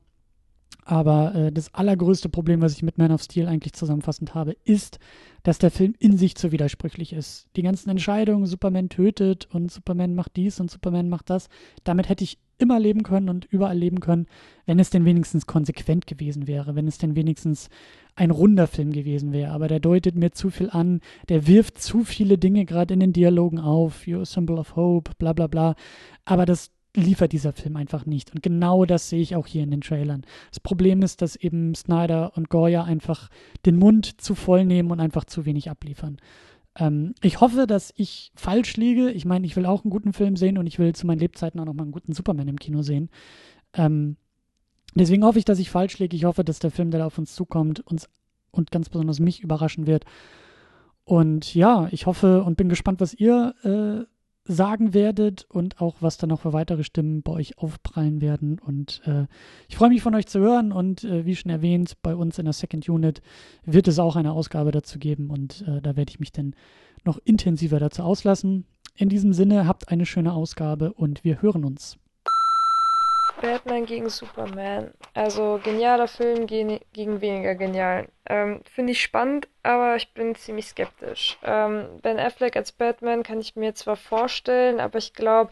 Aber äh, das allergrößte Problem, was ich mit Man of Steel eigentlich zusammenfassend habe, ist, dass der Film in sich zu widersprüchlich ist. Die ganzen Entscheidungen, Superman tötet und Superman macht dies und Superman macht das, damit hätte ich immer leben können und überall leben können, wenn es denn wenigstens konsequent gewesen wäre, wenn es denn wenigstens ein runder Film gewesen wäre. Aber der deutet mir zu viel an, der wirft zu viele Dinge gerade in den Dialogen auf, You're a symbol of hope, bla bla bla. Aber das liefert dieser Film einfach nicht. Und genau das sehe ich auch hier in den Trailern. Das Problem ist, dass eben Snyder und Goya einfach den Mund zu voll nehmen und einfach zu wenig abliefern. Ähm, ich hoffe, dass ich falsch liege. Ich meine, ich will auch einen guten Film sehen und ich will zu meinen Lebzeiten auch noch mal einen guten Superman im Kino sehen. Ähm, deswegen hoffe ich, dass ich falsch liege. Ich hoffe, dass der Film, der da auf uns zukommt, uns und ganz besonders mich überraschen wird. Und ja, ich hoffe und bin gespannt, was ihr äh, sagen werdet und auch was dann noch für weitere Stimmen bei euch aufprallen werden. Und äh, ich freue mich von euch zu hören und äh, wie schon erwähnt, bei uns in der Second Unit wird es auch eine Ausgabe dazu geben und äh, da werde ich mich dann noch intensiver dazu auslassen. In diesem Sinne, habt eine schöne Ausgabe und wir hören uns. Batman gegen Superman. Also genialer Film gegen, gegen weniger genial. Ähm, Finde ich spannend, aber ich bin ziemlich skeptisch. Ähm, ben Affleck als Batman kann ich mir zwar vorstellen, aber ich glaube,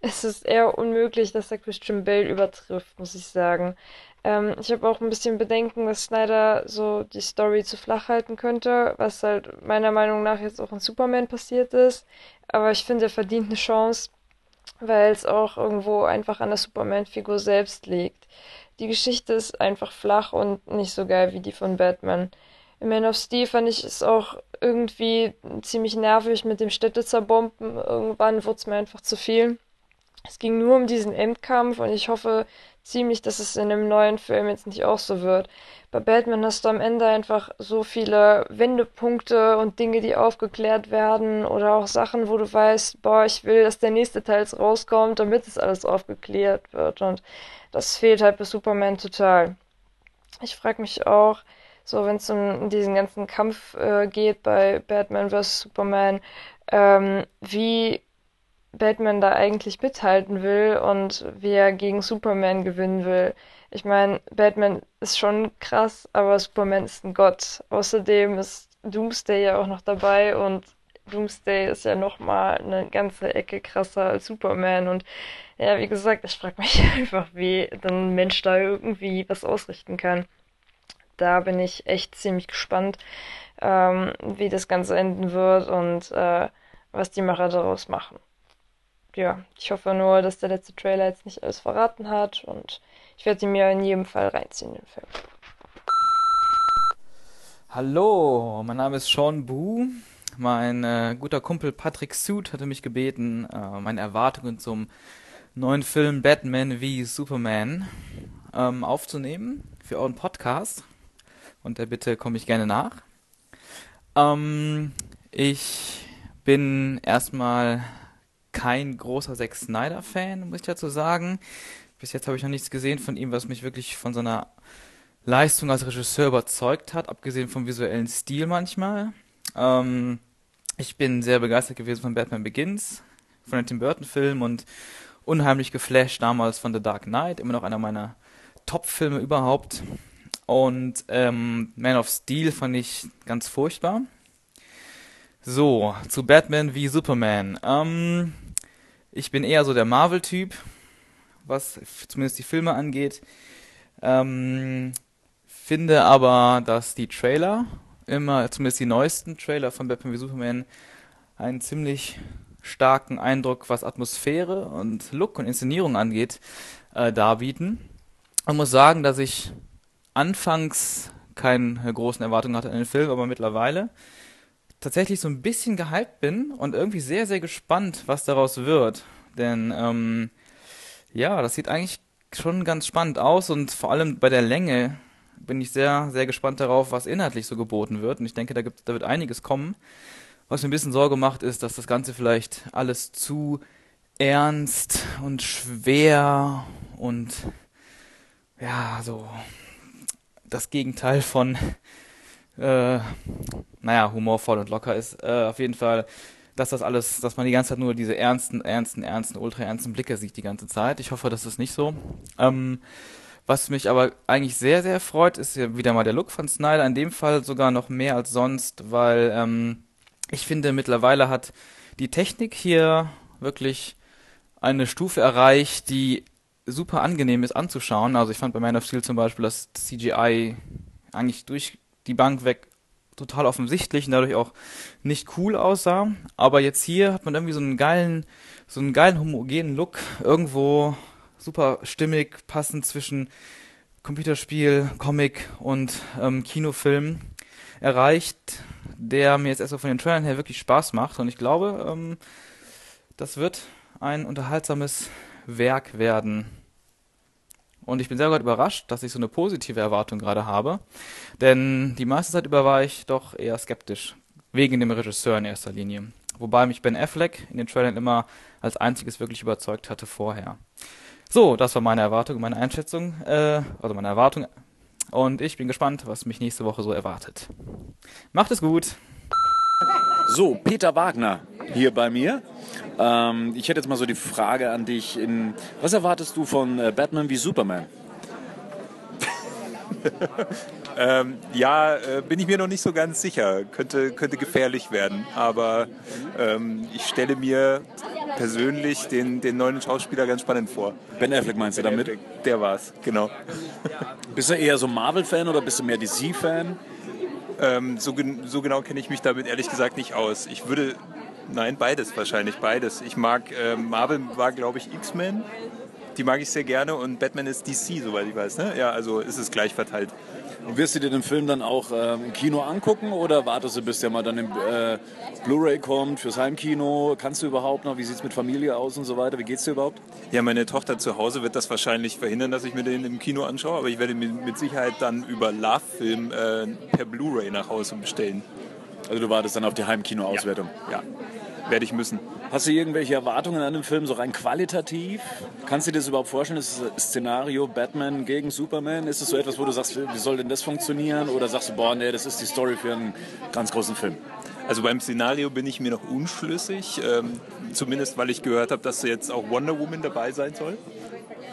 es ist eher unmöglich, dass er Christian Bale übertrifft, muss ich sagen. Ähm, ich habe auch ein bisschen Bedenken, dass Snyder so die Story zu flach halten könnte, was halt meiner Meinung nach jetzt auch in Superman passiert ist. Aber ich finde, er verdient eine Chance weil es auch irgendwo einfach an der Superman-Figur selbst liegt. Die Geschichte ist einfach flach und nicht so geil wie die von Batman. In Man of Steel fand ich es auch irgendwie ziemlich nervig mit dem Städtezerbomben. Irgendwann wurde es mir einfach zu viel. Es ging nur um diesen Endkampf und ich hoffe ziemlich, dass es in dem neuen Film jetzt nicht auch so wird. Bei Batman hast du am Ende einfach so viele Wendepunkte und Dinge, die aufgeklärt werden oder auch Sachen, wo du weißt, boah, ich will, dass der nächste Teil rauskommt, damit es alles aufgeklärt wird. Und das fehlt halt bei Superman total. Ich frage mich auch, so wenn es um diesen ganzen Kampf äh, geht bei Batman vs. Superman, ähm, wie Batman da eigentlich mithalten will und wie er gegen Superman gewinnen will. Ich meine, Batman ist schon krass, aber Superman ist ein Gott. Außerdem ist Doomsday ja auch noch dabei und Doomsday ist ja nochmal eine ganze Ecke krasser als Superman. Und ja, wie gesagt, ich frage mich einfach, wie ein Mensch da irgendwie was ausrichten kann. Da bin ich echt ziemlich gespannt, ähm, wie das Ganze enden wird und äh, was die Macher daraus machen. Ja, ich hoffe nur, dass der letzte Trailer jetzt nicht alles verraten hat und ich werde ihn mir in jedem Fall reinziehen, den Film. Hallo, mein Name ist Sean Bu. Mein äh, guter Kumpel Patrick Suit hatte mich gebeten, äh, meine Erwartungen zum neuen Film Batman wie Superman ähm, aufzunehmen für euren Podcast. Und der Bitte komme ich gerne nach. Ähm, ich bin erstmal kein großer Zack Snyder-Fan, muss ich dazu sagen. Bis jetzt habe ich noch nichts gesehen von ihm, was mich wirklich von seiner Leistung als Regisseur überzeugt hat, abgesehen vom visuellen Stil manchmal. Ähm, ich bin sehr begeistert gewesen von Batman Begins, von den Tim Burton-Filmen und unheimlich geflasht damals von The Dark Knight, immer noch einer meiner Top-Filme überhaupt. Und ähm, Man of Steel fand ich ganz furchtbar. So, zu Batman wie Superman. Ähm, ich bin eher so der Marvel-Typ was zumindest die Filme angeht. Ähm, finde aber, dass die Trailer, immer, zumindest die neuesten Trailer von Batman wie Superman, einen ziemlich starken Eindruck, was Atmosphäre und Look und Inszenierung angeht, äh, darbieten. Ich muss sagen, dass ich anfangs keine großen Erwartungen hatte an den Film, aber mittlerweile tatsächlich so ein bisschen gehypt bin und irgendwie sehr, sehr gespannt, was daraus wird. Denn ähm, ja, das sieht eigentlich schon ganz spannend aus und vor allem bei der Länge bin ich sehr, sehr gespannt darauf, was inhaltlich so geboten wird. Und ich denke, da, gibt, da wird einiges kommen. Was mir ein bisschen Sorge macht, ist, dass das Ganze vielleicht alles zu ernst und schwer und ja, so das Gegenteil von äh, naja, humorvoll und locker ist. Äh, auf jeden Fall, dass das alles, dass man die ganze Zeit nur diese ernsten, ernsten, ernsten, ultra ernsten Blicke sieht die ganze Zeit. Ich hoffe, das ist nicht so. Ähm, was mich aber eigentlich sehr, sehr freut, ist ja wieder mal der Look von Snyder. In dem Fall sogar noch mehr als sonst, weil ähm, ich finde, mittlerweile hat die Technik hier wirklich eine Stufe erreicht, die super angenehm ist anzuschauen. Also ich fand bei Man of Steel zum Beispiel das CGI eigentlich durch die Bank weg total offensichtlich und dadurch auch nicht cool aussah. Aber jetzt hier hat man irgendwie so einen geilen, so einen geilen homogenen Look. Irgendwo super stimmig, passend zwischen Computerspiel, Comic und ähm, Kinofilm erreicht, der mir jetzt erstmal von den Trailern her wirklich Spaß macht. Und ich glaube, ähm, das wird ein unterhaltsames Werk werden. Und ich bin sehr überrascht, dass ich so eine positive Erwartung gerade habe. Denn die meiste Zeit über war ich doch eher skeptisch. Wegen dem Regisseur in erster Linie. Wobei mich Ben Affleck in den Trailern immer als einziges wirklich überzeugt hatte vorher. So, das war meine Erwartung, meine Einschätzung, äh, also meine Erwartung. Und ich bin gespannt, was mich nächste Woche so erwartet. Macht es gut! So, Peter Wagner hier bei mir. Ähm, ich hätte jetzt mal so die Frage an dich. In, was erwartest du von äh, Batman wie Superman? ähm, ja, äh, bin ich mir noch nicht so ganz sicher. Könnte, könnte gefährlich werden. Aber ähm, ich stelle mir persönlich den, den neuen Schauspieler ganz spannend vor. Ben Affleck meinst du Ben damit? Affleck, der war's, genau. Bist du eher so Marvel-Fan oder bist du mehr DC-Fan? Ähm, so, gen so genau kenne ich mich damit ehrlich gesagt nicht aus. Ich würde, nein, beides wahrscheinlich, beides. Ich mag, äh, Marvel war glaube ich X-Men, die mag ich sehr gerne und Batman ist DC, soweit ich weiß. Ne? Ja, also ist es gleich verteilt. Und wirst du dir den Film dann auch ähm, im Kino angucken oder wartest du, bis der mal dann im äh, Blu-ray kommt fürs Heimkino? Kannst du überhaupt noch? Wie sieht es mit Familie aus und so weiter? Wie geht's dir überhaupt? Ja, meine Tochter zu Hause wird das wahrscheinlich verhindern, dass ich mir den im Kino anschaue, aber ich werde mir mit Sicherheit dann über Love-Film äh, per Blu-ray nach Hause bestellen. Also du wartest dann auf die Heimkino-Auswertung? Ja. ja, werde ich müssen. Hast du irgendwelche Erwartungen an den Film, so rein qualitativ? Kannst du dir das überhaupt vorstellen, das Szenario Batman gegen Superman? Ist es so etwas, wo du sagst, wie soll denn das funktionieren? Oder sagst du, boah, nee, das ist die Story für einen ganz großen Film? Also beim Szenario bin ich mir noch unschlüssig, ähm, zumindest weil ich gehört habe, dass jetzt auch Wonder Woman dabei sein soll.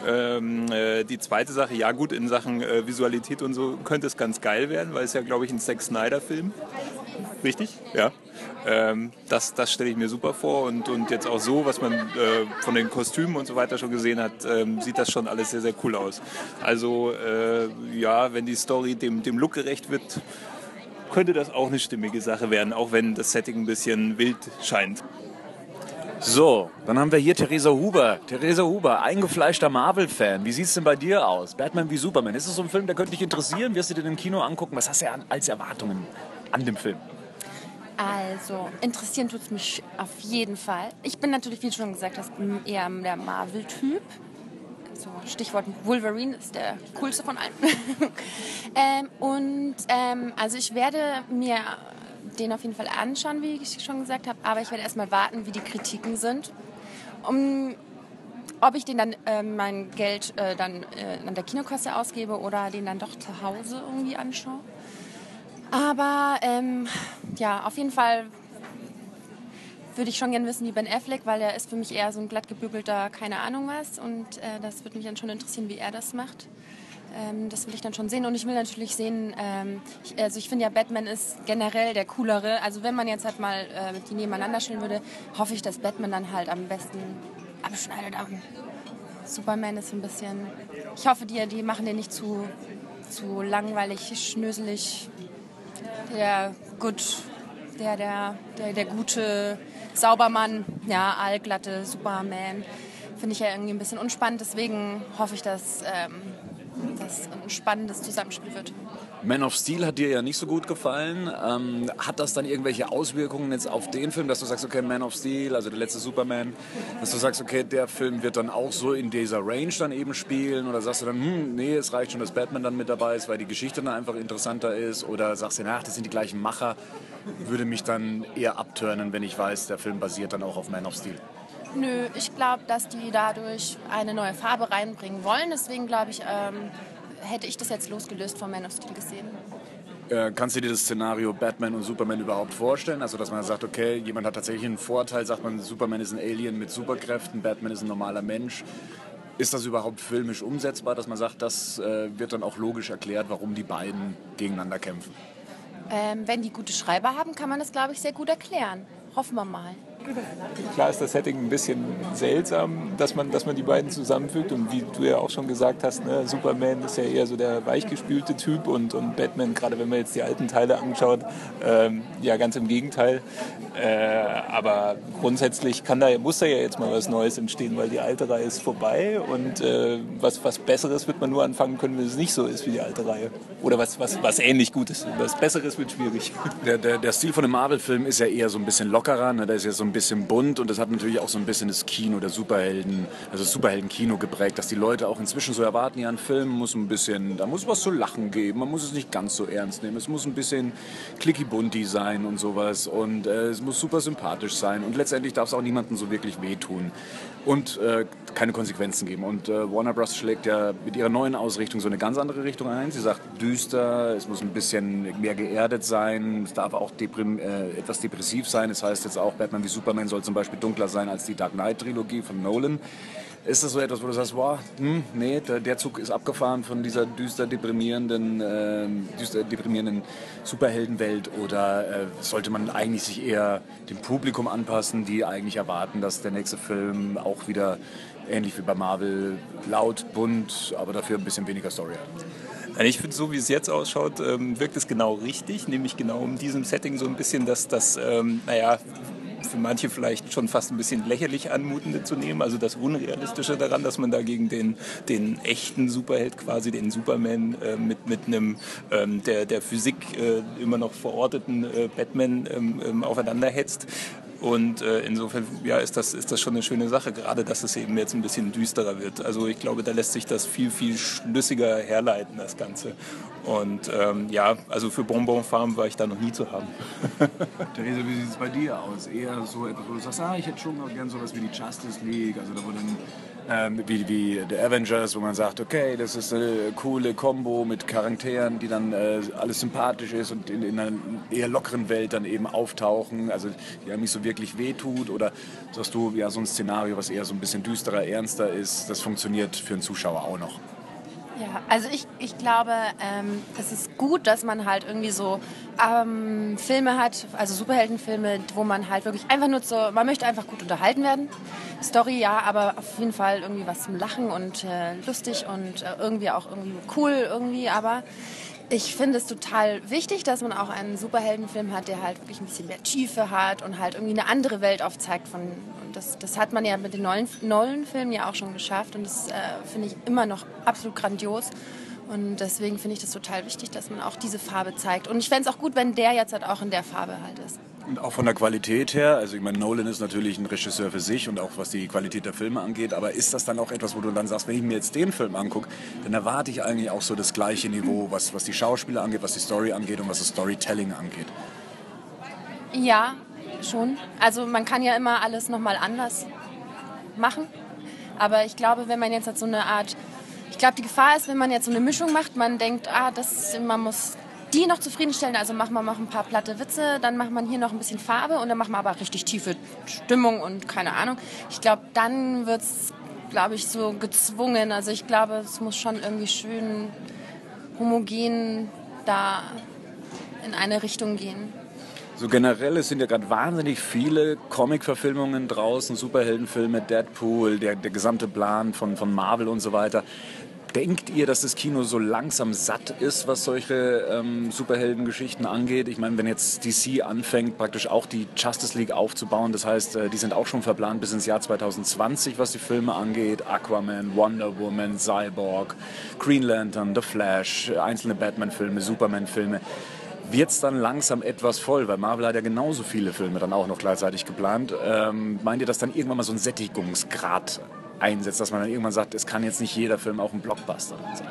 Ähm, äh, die zweite Sache, ja gut, in Sachen äh, Visualität und so könnte es ganz geil werden, weil es ja, glaube ich, ein Zack Snyder-Film. Richtig? Ja. Ähm, das das stelle ich mir super vor und, und jetzt auch so, was man äh, von den Kostümen und so weiter schon gesehen hat, ähm, sieht das schon alles sehr, sehr cool aus. Also äh, ja, wenn die Story dem, dem Look gerecht wird, könnte das auch eine stimmige Sache werden, auch wenn das Setting ein bisschen wild scheint. So, dann haben wir hier Theresa Huber. Theresa Huber, eingefleischter Marvel-Fan. Wie sieht es denn bei dir aus? Batman wie Superman. Ist es so ein Film, der könnte dich interessieren? Wirst du dir den im Kino angucken? Was hast du als Erwartungen an dem Film? Also, interessieren tut es mich auf jeden Fall. Ich bin natürlich, wie du schon gesagt hast, eher der Marvel-Typ. So, Stichwort Wolverine ist der coolste von allen. ähm, und ähm, also ich werde mir den auf jeden Fall anschauen, wie ich schon gesagt habe, aber ich werde erstmal warten, wie die Kritiken sind. Um, ob ich den dann äh, mein Geld äh, dann äh, an der Kinokasse ausgebe oder den dann doch zu Hause irgendwie anschaue. Aber ähm, ja, auf jeden Fall würde ich schon gerne wissen wie Ben Affleck, weil er ist für mich eher so ein glatt gebügelter, keine Ahnung was. Und äh, das würde mich dann schon interessieren, wie er das macht. Ähm, das will ich dann schon sehen. Und ich will natürlich sehen, ähm, ich, also ich finde ja, Batman ist generell der coolere. Also wenn man jetzt halt mal äh, die nebeneinander stellen würde, hoffe ich, dass Batman dann halt am besten abschneidet. Aber Superman ist ein bisschen. Ich hoffe, die, die machen den nicht zu, zu langweilig, schnöselig. Der gut, der, der, der, der gute Saubermann, ja, allglatte Superman. Finde ich ja irgendwie ein bisschen unspannend. Deswegen hoffe ich, dass ähm, das ein spannendes Zusammenspiel wird. Man of Steel hat dir ja nicht so gut gefallen. Ähm, hat das dann irgendwelche Auswirkungen jetzt auf den Film, dass du sagst, okay, Man of Steel, also der letzte Superman, dass du sagst, okay, der Film wird dann auch so in dieser Range dann eben spielen? Oder sagst du dann, hm, nee, es reicht schon, dass Batman dann mit dabei ist, weil die Geschichte dann einfach interessanter ist? Oder sagst du, ach, das sind die gleichen Macher? Würde mich dann eher abturnen, wenn ich weiß, der Film basiert dann auch auf Man of Steel. Nö, ich glaube, dass die dadurch eine neue Farbe reinbringen wollen. Deswegen glaube ich, ähm, hätte ich das jetzt losgelöst von Man of Steel gesehen. Äh, kannst du dir das Szenario Batman und Superman überhaupt vorstellen? Also, dass man sagt, okay, jemand hat tatsächlich einen Vorteil, sagt man, Superman ist ein Alien mit Superkräften, Batman ist ein normaler Mensch. Ist das überhaupt filmisch umsetzbar, dass man sagt, das äh, wird dann auch logisch erklärt, warum die beiden gegeneinander kämpfen? Ähm, wenn die gute Schreiber haben, kann man das, glaube ich, sehr gut erklären. Hoffen wir mal. Klar ist das Setting ein bisschen seltsam, dass man, dass man die beiden zusammenfügt. Und wie du ja auch schon gesagt hast, ne, Superman ist ja eher so der weichgespülte Typ und, und Batman, gerade wenn man jetzt die alten Teile anschaut, ähm, ja ganz im Gegenteil. Äh, aber grundsätzlich kann da, muss da ja jetzt mal was Neues entstehen, weil die alte Reihe ist vorbei und äh, was, was Besseres wird man nur anfangen können, wenn es nicht so ist wie die alte Reihe. Oder was, was, was ähnlich Gutes. Was Besseres wird schwierig. Der, der, der Stil von dem Marvel-Film ist ja eher so ein bisschen lockerer, ne? der ist ja so ein bisschen bunt und das hat natürlich auch so ein bisschen das Kino der Superhelden, also das Superhelden-Kino geprägt, dass die Leute auch inzwischen so erwarten, ja, ein Film muss ein bisschen, da muss was zu lachen geben, man muss es nicht ganz so ernst nehmen, es muss ein bisschen clicky-bunty sein und sowas und äh, es muss super sympathisch sein und letztendlich darf es auch niemandem so wirklich wehtun und äh, keine Konsequenzen geben. Und äh, Warner Bros. schlägt ja mit ihrer neuen Ausrichtung so eine ganz andere Richtung ein. Sie sagt düster, es muss ein bisschen mehr geerdet sein, es darf auch deprim, äh, etwas depressiv sein. Das heißt jetzt auch, Batman wie Superman soll zum Beispiel dunkler sein als die Dark Knight-Trilogie von Nolan. Ist das so etwas, wo du sagst, wow, hm, nee, der, der, Zug ist abgefahren von dieser düster deprimierenden, äh, düster deprimierenden Superheldenwelt oder äh, sollte man eigentlich sich eher dem Publikum anpassen, die eigentlich erwarten, dass der nächste Film auch wieder ähnlich wie bei Marvel laut, bunt, aber dafür ein bisschen weniger Story hat? Ich finde, so wie es jetzt ausschaut, ähm, wirkt es genau richtig, nämlich genau in diesem Setting so ein bisschen das, das ähm, naja, für manche vielleicht schon fast ein bisschen lächerlich anmutende zu nehmen. Also das Unrealistische daran, dass man da gegen den, den echten Superheld, quasi den Superman, äh, mit, mit einem ähm, der, der Physik äh, immer noch verorteten äh, Batman ähm, ähm aufeinander hetzt. Und äh, insofern ja, ist, das, ist das schon eine schöne Sache, gerade dass es eben jetzt ein bisschen düsterer wird. Also ich glaube, da lässt sich das viel, viel schlüssiger herleiten, das Ganze. Und ähm, ja, also für Bonbon Farm war ich da noch nie zu haben. Theresa, wie sieht es bei dir aus? Eher so etwas, wo du sagst, ah, ich hätte schon noch gern sowas wie die Justice League, also da wo dann ähm, wie, wie The Avengers, wo man sagt, okay, das ist eine coole Combo mit Charakteren, die dann äh, alles sympathisch ist und in, in, einer eher lockeren Welt dann eben auftauchen, also die einem nicht so wirklich wehtut oder sagst du, ja, so ein Szenario, was eher so ein bisschen düsterer, ernster ist, das funktioniert für einen Zuschauer auch noch. Ja, also ich, ich glaube, ähm, es ist gut, dass man halt irgendwie so ähm, Filme hat, also Superheldenfilme, wo man halt wirklich einfach nur so, man möchte einfach gut unterhalten werden. Story ja, aber auf jeden Fall irgendwie was zum Lachen und äh, lustig und äh, irgendwie auch irgendwie cool irgendwie, aber ich finde es total wichtig, dass man auch einen Superheldenfilm hat, der halt wirklich ein bisschen mehr Tiefe hat und halt irgendwie eine andere Welt aufzeigt. Von, und das, das hat man ja mit den neuen Nolan-Filmen ja auch schon geschafft und das äh, finde ich immer noch absolut grandios. Und deswegen finde ich das total wichtig, dass man auch diese Farbe zeigt. Und ich fände es auch gut, wenn der jetzt halt auch in der Farbe halt ist. Und auch von der Qualität her, also ich meine, Nolan ist natürlich ein Regisseur für sich und auch was die Qualität der Filme angeht, aber ist das dann auch etwas, wo du dann sagst, wenn ich mir jetzt den Film angucke, dann erwarte ich eigentlich auch so das gleiche Niveau, was, was die Schauspieler angeht, was die Story angeht und was das Storytelling angeht? Ja, schon. Also man kann ja immer alles nochmal anders machen, aber ich glaube, wenn man jetzt halt so eine Art ich glaube, die Gefahr ist, wenn man jetzt so eine Mischung macht, man denkt, ah, das, man muss die noch zufriedenstellen. Also machen wir noch ein paar platte Witze, dann macht man hier noch ein bisschen Farbe und dann machen wir aber richtig tiefe Stimmung und keine Ahnung. Ich glaube, dann wird es, glaube ich, so gezwungen. Also ich glaube, es muss schon irgendwie schön homogen da in eine Richtung gehen. So generell, es sind ja gerade wahnsinnig viele Comic-Verfilmungen draußen, Superheldenfilme, Deadpool, der, der gesamte Plan von, von Marvel und so weiter. Denkt ihr, dass das Kino so langsam satt ist, was solche ähm, Superheldengeschichten angeht? Ich meine, wenn jetzt DC anfängt, praktisch auch die Justice League aufzubauen, das heißt, äh, die sind auch schon verplant bis ins Jahr 2020, was die Filme angeht. Aquaman, Wonder Woman, Cyborg, Green Lantern, The Flash, einzelne Batman-Filme, Superman-Filme wird es dann langsam etwas voll, weil Marvel hat ja genauso viele Filme dann auch noch gleichzeitig geplant. Ähm, meint ihr, dass dann irgendwann mal so ein Sättigungsgrad einsetzt, dass man dann irgendwann sagt, es kann jetzt nicht jeder Film auch ein Blockbuster sein?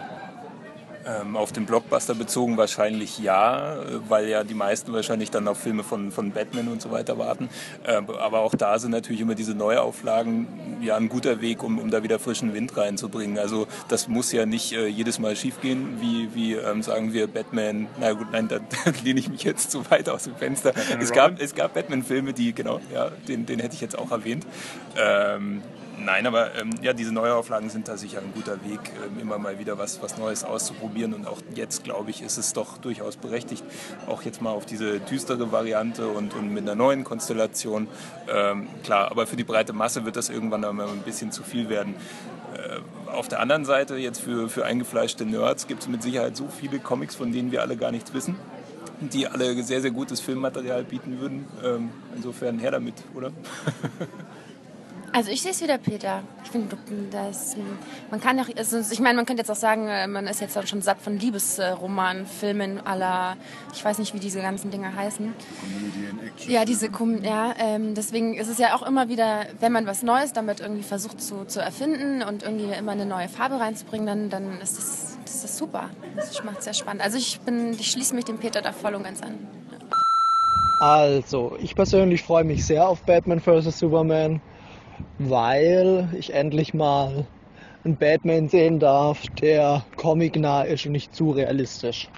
Ähm, auf den Blockbuster bezogen wahrscheinlich ja, weil ja die meisten wahrscheinlich dann auf Filme von, von Batman und so weiter warten. Ähm, aber auch da sind natürlich immer diese Neuauflagen ja ein guter Weg, um, um da wieder frischen Wind reinzubringen. Also das muss ja nicht äh, jedes Mal schiefgehen, wie, wie ähm, sagen wir Batman, na gut, nein, da, da lehne ich mich jetzt zu weit aus dem Fenster. Es gab, es gab Batman-Filme, die, genau, ja, den, den hätte ich jetzt auch erwähnt. Nein, aber ähm, ja, diese Neuauflagen sind da sicher ein guter Weg, ähm, immer mal wieder was, was Neues auszuprobieren. Und auch jetzt, glaube ich, ist es doch durchaus berechtigt, auch jetzt mal auf diese düstere Variante und, und mit einer neuen Konstellation. Ähm, klar, aber für die breite Masse wird das irgendwann einmal ein bisschen zu viel werden. Äh, auf der anderen Seite, jetzt für, für eingefleischte Nerds, gibt es mit Sicherheit so viele Comics, von denen wir alle gar nichts wissen die alle sehr, sehr gutes Filmmaterial bieten würden. Ähm, insofern her damit, oder? Also ich sehe es wieder, Peter. Ich finde, dass man kann auch, also ich meine, man könnte jetzt auch sagen, äh, man ist jetzt schon satt von Liebesromanen, Filmen aller, ich weiß nicht, wie diese ganzen Dinge heißen. Comedian, Action. Ja, diese, ja, ähm, deswegen ist es ja auch immer wieder, wenn man was Neues damit irgendwie versucht zu, zu erfinden und irgendwie immer eine neue Farbe reinzubringen, dann, dann ist das, das ist super. Das macht es sehr spannend. Also ich bin, ich schließe mich dem Peter da voll und ganz an. Also, ich persönlich freue mich sehr auf Batman vs. Superman weil ich endlich mal einen Batman sehen darf, der comicnah ist und nicht zu realistisch.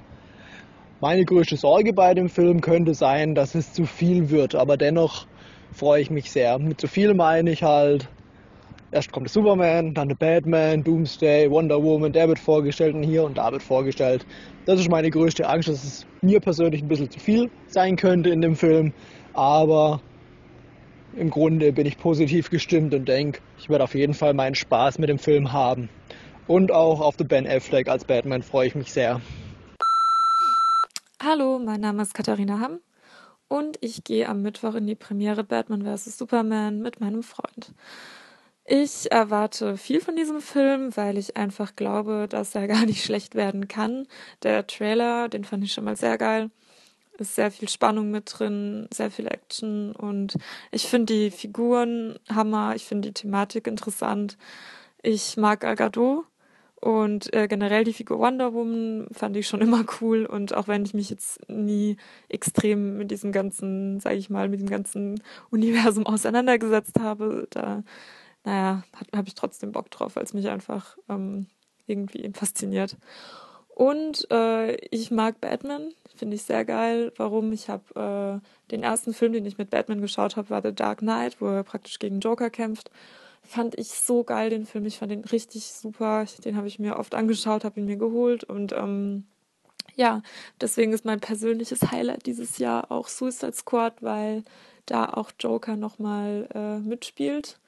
Meine größte Sorge bei dem Film könnte sein, dass es zu viel wird, aber dennoch freue ich mich sehr. Mit zu viel meine ich halt, erst kommt der Superman, dann der Batman, Doomsday, Wonder Woman, der wird vorgestellt und hier und da wird vorgestellt. Das ist meine größte Angst, dass es mir persönlich ein bisschen zu viel sein könnte in dem Film, aber im Grunde bin ich positiv gestimmt und denke, ich werde auf jeden Fall meinen Spaß mit dem Film haben. Und auch auf The Ben Affleck als Batman freue ich mich sehr. Hallo, mein Name ist Katharina Hamm und ich gehe am Mittwoch in die Premiere Batman vs. Superman mit meinem Freund. Ich erwarte viel von diesem Film, weil ich einfach glaube, dass er gar nicht schlecht werden kann. Der Trailer, den fand ich schon mal sehr geil ist sehr viel Spannung mit drin, sehr viel Action und ich finde die Figuren Hammer, ich finde die Thematik interessant. Ich mag Al und äh, generell die Figur Wonder Woman fand ich schon immer cool und auch wenn ich mich jetzt nie extrem mit diesem ganzen, sage ich mal, mit dem ganzen Universum auseinandergesetzt habe, da, naja, habe ich trotzdem Bock drauf, weil es mich einfach ähm, irgendwie fasziniert. Und äh, ich mag Batman, finde ich sehr geil. Warum? Ich habe äh, den ersten Film, den ich mit Batman geschaut habe, war The Dark Knight, wo er praktisch gegen Joker kämpft. Fand ich so geil, den Film. Ich fand den richtig super. Den habe ich mir oft angeschaut, habe ihn mir geholt und ähm, ja, deswegen ist mein persönliches Highlight dieses Jahr auch Suicide Squad, weil da auch Joker nochmal äh, mitspielt.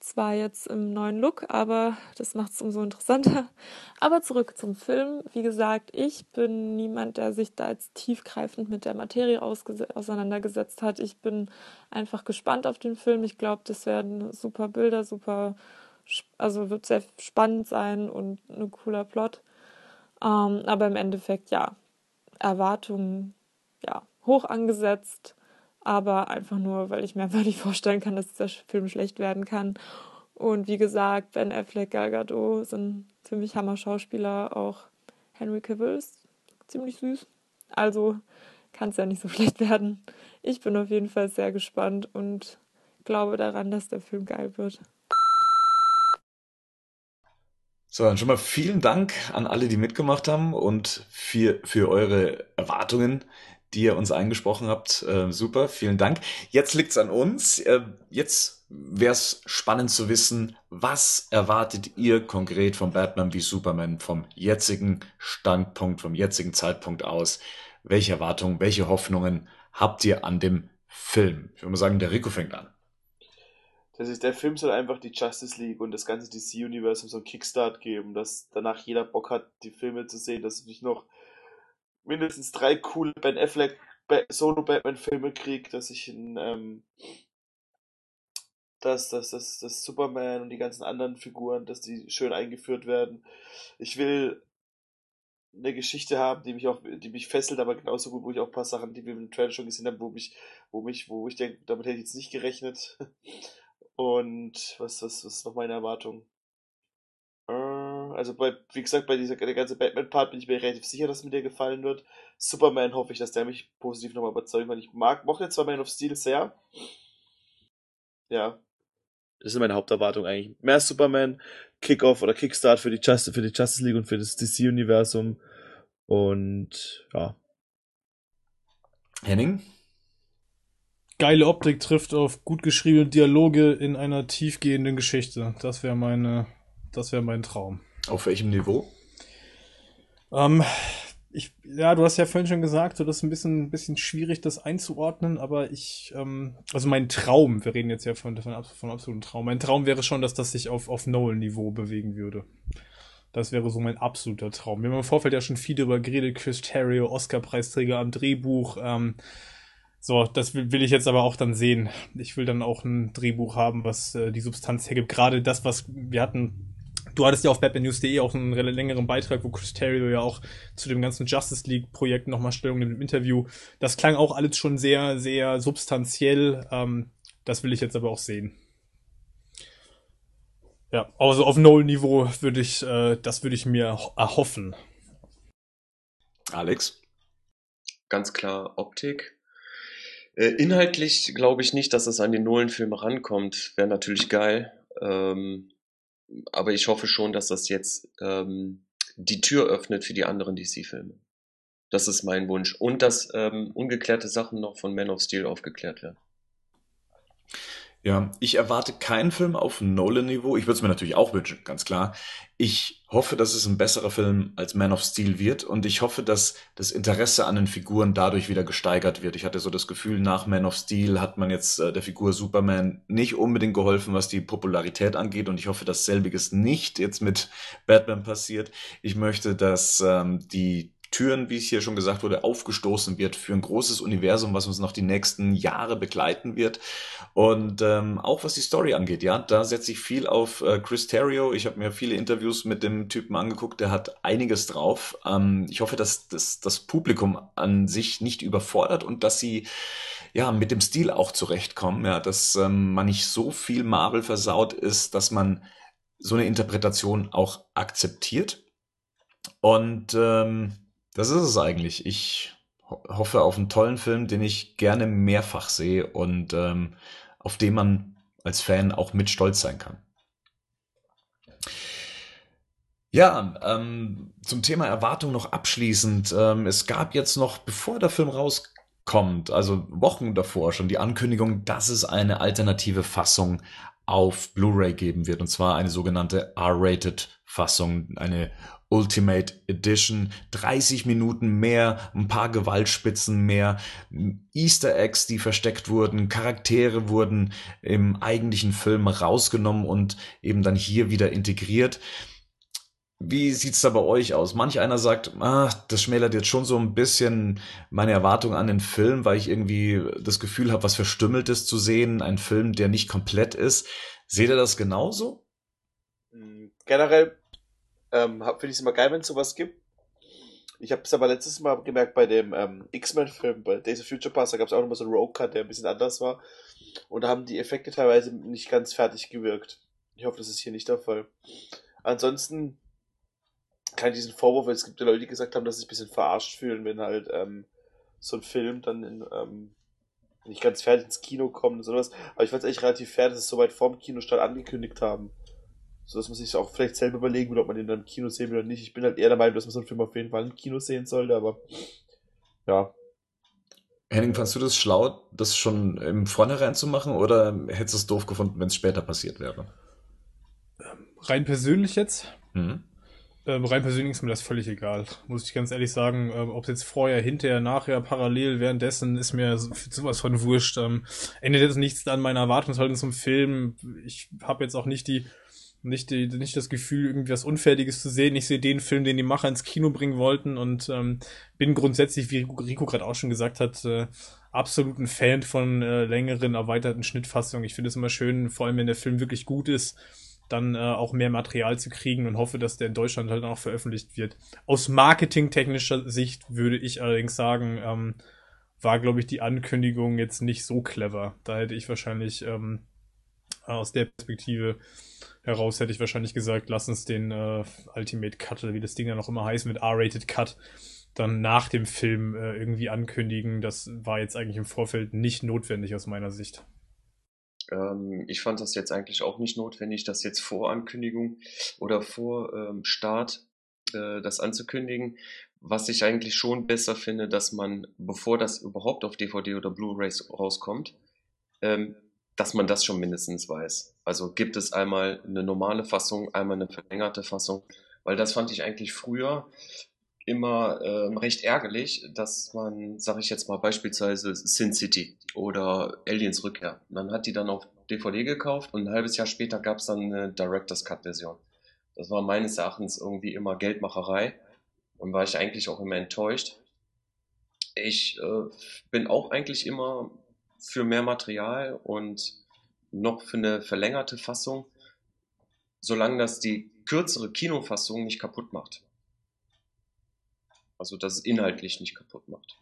Zwar jetzt im neuen Look, aber das macht es umso interessanter. Aber zurück zum Film. Wie gesagt, ich bin niemand, der sich da jetzt tiefgreifend mit der Materie auseinandergesetzt hat. Ich bin einfach gespannt auf den Film. Ich glaube, das werden super Bilder, super, also wird sehr spannend sein und ein cooler Plot. Ähm, aber im Endeffekt, ja, Erwartungen, ja, hoch angesetzt aber einfach nur, weil ich mir einfach nicht vorstellen kann, dass dieser Film schlecht werden kann. Und wie gesagt, Ben Affleck, Gal Gadot sind für mich Hammer-Schauspieler. Auch Henry Cavill ist ziemlich süß. Also kann es ja nicht so schlecht werden. Ich bin auf jeden Fall sehr gespannt und glaube daran, dass der Film geil wird. So, dann schon mal vielen Dank an alle, die mitgemacht haben und für, für eure Erwartungen die ihr uns eingesprochen habt. Äh, super, vielen Dank. Jetzt liegt's an uns. Äh, jetzt wäre es spannend zu wissen, was erwartet ihr konkret von Batman wie Superman vom jetzigen Standpunkt, vom jetzigen Zeitpunkt aus? Welche Erwartungen, welche Hoffnungen habt ihr an dem Film? Ich würde mal sagen, der Rico fängt an. Das ist, der Film soll einfach die Justice League und das ganze DC-Universum so einen Kickstart geben, dass danach jeder Bock hat, die Filme zu sehen, dass ich noch mindestens drei coole Ben Affleck Solo-Batman-Filme kriege, dass ich ein, ähm, dass, dass, dass, dass Superman und die ganzen anderen Figuren, dass die schön eingeführt werden. Ich will eine Geschichte haben, die mich auch, die mich fesselt, aber genauso gut, wo ich auch ein paar Sachen, die wir im Trailer schon gesehen haben, wo mich, wo mich, wo ich denke, damit hätte ich jetzt nicht gerechnet. Und was, was, was ist noch meine Erwartung? Also bei, wie gesagt, bei dieser der ganze Batman-Part bin ich mir relativ sicher, dass mir der gefallen wird. Superman hoffe ich, dass der mich positiv nochmal überzeugt, weil ich mag, mochte zwar Man of Steel sehr. Ja. Das sind meine Haupterwartungen eigentlich. Mehr Superman, Kickoff oder Kickstart für die Justice, für die Justice League und für das DC-Universum. Und ja. Henning? Geile Optik trifft auf gut geschriebene Dialoge in einer tiefgehenden Geschichte. Das wäre meine, das wäre mein Traum. Auf welchem Niveau? Ähm, ich, ja, du hast ja vorhin schon gesagt, so das ist ein bisschen, ein bisschen schwierig, das einzuordnen, aber ich, ähm, also mein Traum, wir reden jetzt ja von, von, von absoluten Traum, mein Traum wäre schon, dass das sich auf, auf Nolan-Niveau bewegen würde. Das wäre so mein absoluter Traum. Wir haben im Vorfeld ja schon viel darüber geredet, Chris Terrio, Oscar-Preisträger am Drehbuch, ähm, so, das will, will ich jetzt aber auch dann sehen. Ich will dann auch ein Drehbuch haben, was äh, die Substanz hergibt. Gerade das, was wir hatten Du hattest ja auf batmannews.de auch einen längeren Beitrag, wo Chris Terrio ja auch zu dem ganzen Justice League-Projekt nochmal Stellung nimmt im Interview. Das klang auch alles schon sehr, sehr substanziell. Ähm, das will ich jetzt aber auch sehen. Ja, also auf Null-Niveau würde ich, äh, das würde ich mir erhoffen. Alex? Ganz klar Optik. Äh, inhaltlich glaube ich nicht, dass es an die Nolan-Filme rankommt. Wäre natürlich geil. Ähm, aber ich hoffe schon, dass das jetzt ähm, die Tür öffnet für die anderen DC-Filme. Das ist mein Wunsch. Und dass ähm, ungeklärte Sachen noch von Man of Steel aufgeklärt werden. Ja, ich erwarte keinen Film auf Nolan-Niveau. Ich würde es mir natürlich auch wünschen, ganz klar. Ich hoffe, dass es ein besserer Film als Man of Steel wird und ich hoffe, dass das Interesse an den Figuren dadurch wieder gesteigert wird. Ich hatte so das Gefühl, nach Man of Steel hat man jetzt äh, der Figur Superman nicht unbedingt geholfen, was die Popularität angeht und ich hoffe, dass selbiges nicht jetzt mit Batman passiert. Ich möchte, dass ähm, die Türen, wie es hier schon gesagt wurde, aufgestoßen wird für ein großes Universum, was uns noch die nächsten Jahre begleiten wird. Und ähm, auch was die Story angeht, ja, da setze ich viel auf äh, Chris Terrio. Ich habe mir viele Interviews mit dem Typen angeguckt, der hat einiges drauf. Ähm, ich hoffe, dass, dass das Publikum an sich nicht überfordert und dass sie ja mit dem Stil auch zurechtkommen, ja, dass ähm, man nicht so viel Marvel versaut ist, dass man so eine Interpretation auch akzeptiert. Und ähm, das ist es eigentlich. Ich hoffe auf einen tollen Film, den ich gerne mehrfach sehe und ähm, auf den man als Fan auch mit stolz sein kann. Ja, ähm, zum Thema Erwartung noch abschließend. Ähm, es gab jetzt noch, bevor der Film rauskommt, also Wochen davor schon die Ankündigung, dass es eine alternative Fassung auf Blu-ray geben wird, und zwar eine sogenannte R-Rated Fassung, eine Ultimate Edition. 30 Minuten mehr, ein paar Gewaltspitzen mehr, Easter Eggs, die versteckt wurden, Charaktere wurden im eigentlichen Film rausgenommen und eben dann hier wieder integriert. Wie sieht's da bei euch aus? Manch einer sagt, ah, das schmälert jetzt schon so ein bisschen meine Erwartung an den Film, weil ich irgendwie das Gefühl habe, was Verstümmeltes zu sehen, ein Film, der nicht komplett ist. Seht ihr das genauso? Generell ähm, Finde ich es immer geil, wenn es sowas gibt. Ich habe es aber letztes Mal gemerkt bei dem ähm, X-Men-Film, bei Days of Future Pass, da gab es auch nochmal so einen Rogue-Cut, der ein bisschen anders war. Und da haben die Effekte teilweise nicht ganz fertig gewirkt. Ich hoffe, das ist hier nicht der Fall. Ansonsten kann ich diesen Vorwurf, weil es gibt ja Leute, die gesagt haben, dass sie sich ein bisschen verarscht fühlen, wenn halt ähm, so ein Film dann in, ähm, nicht ganz fertig ins Kino kommt und sowas. Aber ich fand es echt relativ fair, dass sie es so weit vorm Kinostart angekündigt haben so dass man sich auch vielleicht selber überlegen will, ob man den dann im Kino sehen will oder nicht. Ich bin halt eher der Meinung, dass man so einen Film auf jeden Fall im Kino sehen sollte, aber ja. Henning, fandst du das schlau, das schon im Vornherein zu machen oder hättest du es doof gefunden, wenn es später passiert wäre? Rein persönlich jetzt? Mhm. Ähm, rein persönlich ist mir das völlig egal, muss ich ganz ehrlich sagen. Ähm, Ob es jetzt vorher, hinterher, nachher, parallel, währenddessen, ist mir sowas von wurscht. Ähm, ändert jetzt nichts an meiner Erwartungshaltung zum Film. Ich habe jetzt auch nicht die nicht, die, nicht das Gefühl, irgendwie was Unfertiges zu sehen. Ich sehe den Film, den die Macher ins Kino bringen wollten und ähm, bin grundsätzlich, wie Rico gerade auch schon gesagt hat, äh, absolut ein Fan von äh, längeren, erweiterten Schnittfassungen. Ich finde es immer schön, vor allem wenn der Film wirklich gut ist, dann äh, auch mehr Material zu kriegen und hoffe, dass der in Deutschland halt auch veröffentlicht wird. Aus marketingtechnischer Sicht würde ich allerdings sagen, ähm, war, glaube ich, die Ankündigung jetzt nicht so clever. Da hätte ich wahrscheinlich ähm, aus der Perspektive heraus hätte ich wahrscheinlich gesagt, lass uns den äh, Ultimate Cut oder wie das Ding ja noch immer heißt, mit R-Rated Cut dann nach dem Film äh, irgendwie ankündigen. Das war jetzt eigentlich im Vorfeld nicht notwendig aus meiner Sicht. Ähm, ich fand das jetzt eigentlich auch nicht notwendig, das jetzt vor Ankündigung oder vor ähm, Start äh, das anzukündigen. Was ich eigentlich schon besser finde, dass man, bevor das überhaupt auf DVD oder Blu-ray rauskommt, ähm, dass man das schon mindestens weiß. Also gibt es einmal eine normale Fassung, einmal eine verlängerte Fassung, weil das fand ich eigentlich früher immer äh, recht ärgerlich, dass man, sage ich jetzt mal beispielsweise Sin City oder Aliens Rückkehr, man hat die dann auf DVD gekauft und ein halbes Jahr später gab es dann eine Director's Cut Version. Das war meines Erachtens irgendwie immer Geldmacherei und war ich eigentlich auch immer enttäuscht. Ich äh, bin auch eigentlich immer für mehr Material und noch für eine verlängerte Fassung, solange das die kürzere Kinofassung nicht kaputt macht. Also dass es inhaltlich nicht kaputt macht.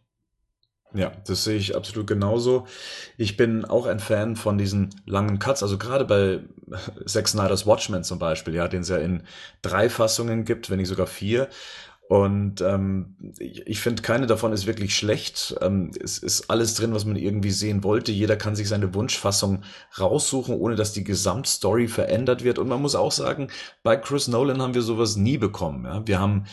Ja, das sehe ich absolut genauso. Ich bin auch ein Fan von diesen langen Cuts, also gerade bei Zack Snyder's Watchmen zum Beispiel, ja, den es ja in drei Fassungen gibt, wenn nicht sogar vier. Und ähm, ich, ich finde, keine davon ist wirklich schlecht. Ähm, es ist alles drin, was man irgendwie sehen wollte. Jeder kann sich seine Wunschfassung raussuchen, ohne dass die Gesamtstory verändert wird. Und man muss auch sagen, bei Chris Nolan haben wir sowas nie bekommen. Ja? Wir haben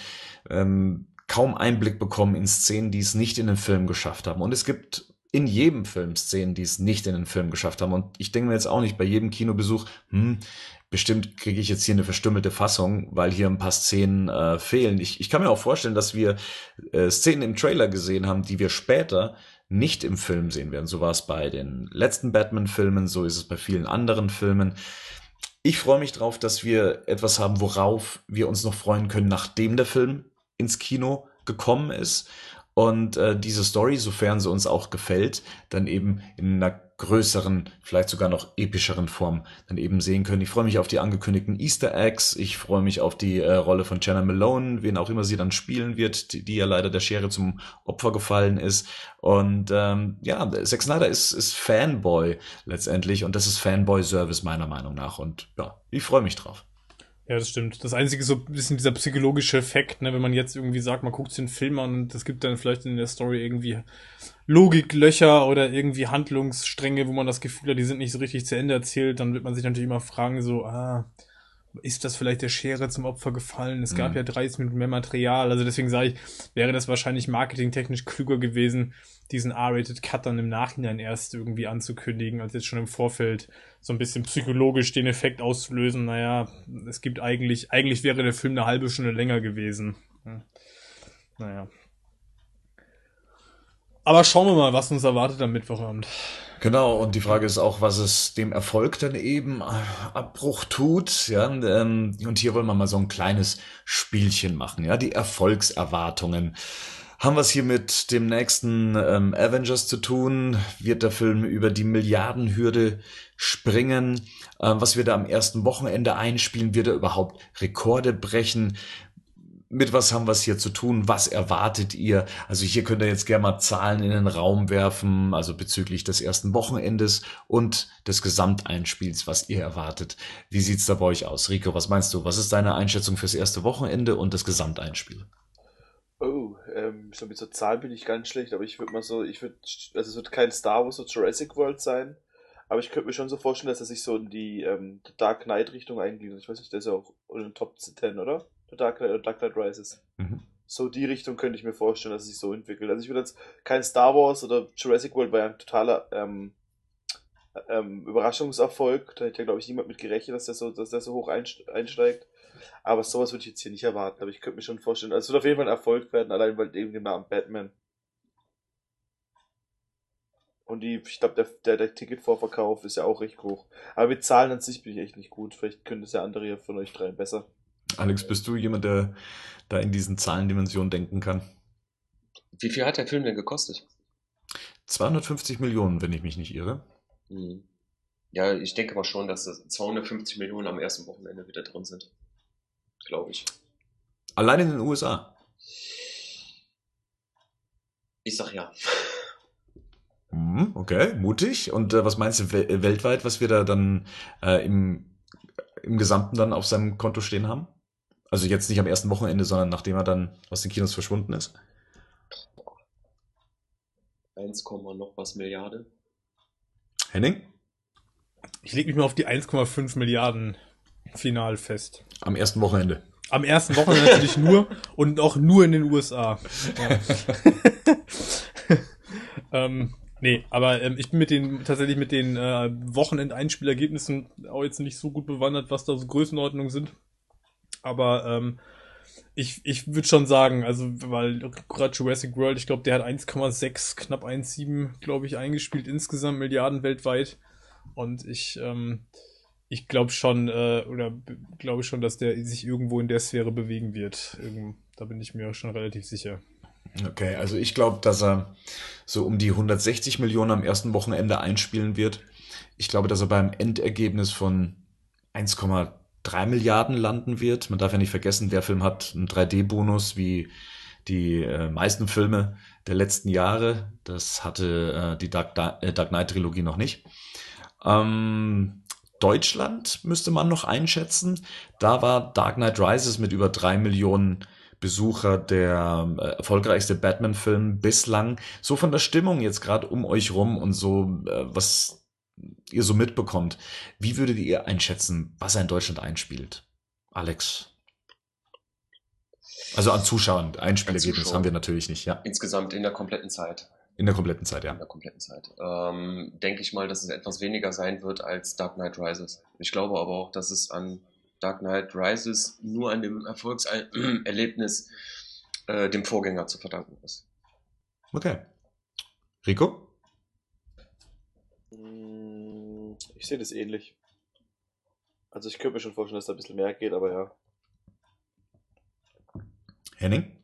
ähm, kaum Einblick bekommen in Szenen, die es nicht in den Film geschafft haben. Und es gibt in jedem Film Szenen, die es nicht in den Film geschafft haben. Und ich denke mir jetzt auch nicht bei jedem Kinobesuch, hm, bestimmt kriege ich jetzt hier eine verstümmelte Fassung, weil hier ein paar Szenen äh, fehlen. Ich, ich kann mir auch vorstellen, dass wir äh, Szenen im Trailer gesehen haben, die wir später nicht im Film sehen werden. So war es bei den letzten Batman-Filmen, so ist es bei vielen anderen Filmen. Ich freue mich drauf, dass wir etwas haben, worauf wir uns noch freuen können, nachdem der Film ins Kino gekommen ist und äh, diese Story, sofern sie uns auch gefällt, dann eben in einer größeren, vielleicht sogar noch epischeren Form dann eben sehen können. Ich freue mich auf die angekündigten Easter Eggs, ich freue mich auf die äh, Rolle von Jenna Malone, wen auch immer sie dann spielen wird, die, die ja leider der Schere zum Opfer gefallen ist. Und ähm, ja, Zack Snyder ist, ist Fanboy letztendlich und das ist Fanboy-Service meiner Meinung nach. Und ja, ich freue mich drauf. Ja, das stimmt. Das Einzige so ein bisschen dieser psychologische Effekt, ne, wenn man jetzt irgendwie sagt, man guckt sich einen Film an und das gibt dann vielleicht in der Story irgendwie Logiklöcher oder irgendwie Handlungsstränge, wo man das Gefühl hat, die sind nicht so richtig zu Ende erzählt, dann wird man sich natürlich immer fragen, so, ah, ist das vielleicht der Schere zum Opfer gefallen? Es gab mhm. ja 30 Minuten mehr Material. Also deswegen sage ich, wäre das wahrscheinlich marketingtechnisch klüger gewesen, diesen R-Rated Cut dann im Nachhinein erst irgendwie anzukündigen, als jetzt schon im Vorfeld so ein bisschen psychologisch den Effekt auszulösen. Naja, es gibt eigentlich, eigentlich wäre der Film eine halbe Stunde länger gewesen. Hm. Naja. Aber schauen wir mal, was uns erwartet am Mittwochabend. Genau, und die Frage ist auch, was es dem Erfolg dann eben äh, Abbruch tut. Ja, ähm, und hier wollen wir mal so ein kleines Spielchen machen. Ja, die Erfolgserwartungen. Haben wir es hier mit dem nächsten ähm, Avengers zu tun? Wird der Film über die Milliardenhürde springen? Ähm, was wir da am ersten Wochenende einspielen? Wird er überhaupt Rekorde brechen? Mit was haben wir es hier zu tun? Was erwartet ihr? Also hier könnt ihr jetzt gerne mal Zahlen in den Raum werfen, also bezüglich des ersten Wochenendes und des Gesamteinspiels, was ihr erwartet. Wie sieht's da bei euch aus? Rico, was meinst du? Was ist deine Einschätzung fürs erste Wochenende und das Gesamteinspiel? Oh, ähm, so mit so Zahlen bin ich ganz schlecht, aber ich würde mal so, ich würde, also es wird kein Star Wars oder Jurassic World sein, aber ich könnte mir schon so vorstellen, dass er sich so in die ähm, Dark Knight Richtung eingeht. Ich weiß nicht, der ist ja auch in den Top 10, oder? Dark Knight, Dark Knight Rises. Mhm. So die Richtung könnte ich mir vorstellen, dass es sich so entwickelt. Also ich würde jetzt kein Star Wars oder Jurassic World war ja ein totaler ähm, ähm, Überraschungserfolg. Da hätte ja, glaube ich, niemand mit gerechnet, dass der so, dass der so hoch einsteigt. Aber sowas würde ich jetzt hier nicht erwarten. Aber ich könnte mir schon vorstellen, also es wird auf jeden Fall ein Erfolg werden, allein weil eben dem Namen Batman. Und die, ich glaube, der, der, der Ticketvorverkauf ist ja auch recht hoch. Aber mit Zahlen an sich bin ich echt nicht gut. Vielleicht können das ja andere von euch drei besser. Alex, bist du jemand, der da in diesen Zahlendimensionen denken kann? Wie viel hat der Film denn gekostet? 250 Millionen, wenn ich mich nicht irre. Hm. Ja, ich denke mal schon, dass das 250 Millionen am ersten Wochenende wieder drin sind. Glaube ich. Allein in den USA. Ich sag ja. Hm, okay, mutig. Und äh, was meinst du we weltweit, was wir da dann äh, im, im Gesamten dann auf seinem Konto stehen haben? Also jetzt nicht am ersten Wochenende, sondern nachdem er dann aus den Kinos verschwunden ist. 1, noch was Milliarde. Henning? Ich lege mich mal auf die 1,5 Milliarden final fest. Am ersten Wochenende. Am ersten Wochenende natürlich nur und auch nur in den USA. Ja. ähm, nee, aber ähm, ich bin mit den tatsächlich mit den äh, Wochenendeinspielergebnissen auch jetzt nicht so gut bewandert, was da so Größenordnungen sind. Aber ähm, ich, ich würde schon sagen, also, weil gerade Jurassic World, ich glaube, der hat 1,6, knapp 1,7, glaube ich, eingespielt insgesamt Milliarden weltweit. Und ich, ähm, ich glaube schon, äh, oder glaube schon, dass der sich irgendwo in der Sphäre bewegen wird. Irgend, da bin ich mir schon relativ sicher. Okay, also ich glaube, dass er so um die 160 Millionen am ersten Wochenende einspielen wird. Ich glaube, dass er beim Endergebnis von 1,3 Milliarden landen wird. Man darf ja nicht vergessen, der Film hat einen 3D-Bonus wie die äh, meisten Filme der letzten Jahre. Das hatte äh, die Dark, äh, Dark Knight-Trilogie noch nicht. Ähm, Deutschland müsste man noch einschätzen. Da war Dark Knight Rises mit über drei Millionen Besucher der äh, erfolgreichste Batman-Film bislang. So von der Stimmung jetzt gerade um euch rum und so, äh, was ihr so mitbekommt. Wie würdet ihr einschätzen, was er in Deutschland einspielt? Alex? Also an Zuschauern, Einspielergebnis haben wir natürlich nicht, ja. Insgesamt in der kompletten Zeit. In der kompletten Zeit, ja. In der kompletten Zeit. Ähm, denke ich mal, dass es etwas weniger sein wird als Dark Knight Rises. Ich glaube aber auch, dass es an Dark Knight Rises nur an dem Erfolgserlebnis äh, dem Vorgänger zu verdanken ist. Okay. Rico? Mm, ich sehe das ähnlich. Also ich könnte mir schon vorstellen, dass da ein bisschen mehr geht, aber ja. Henning?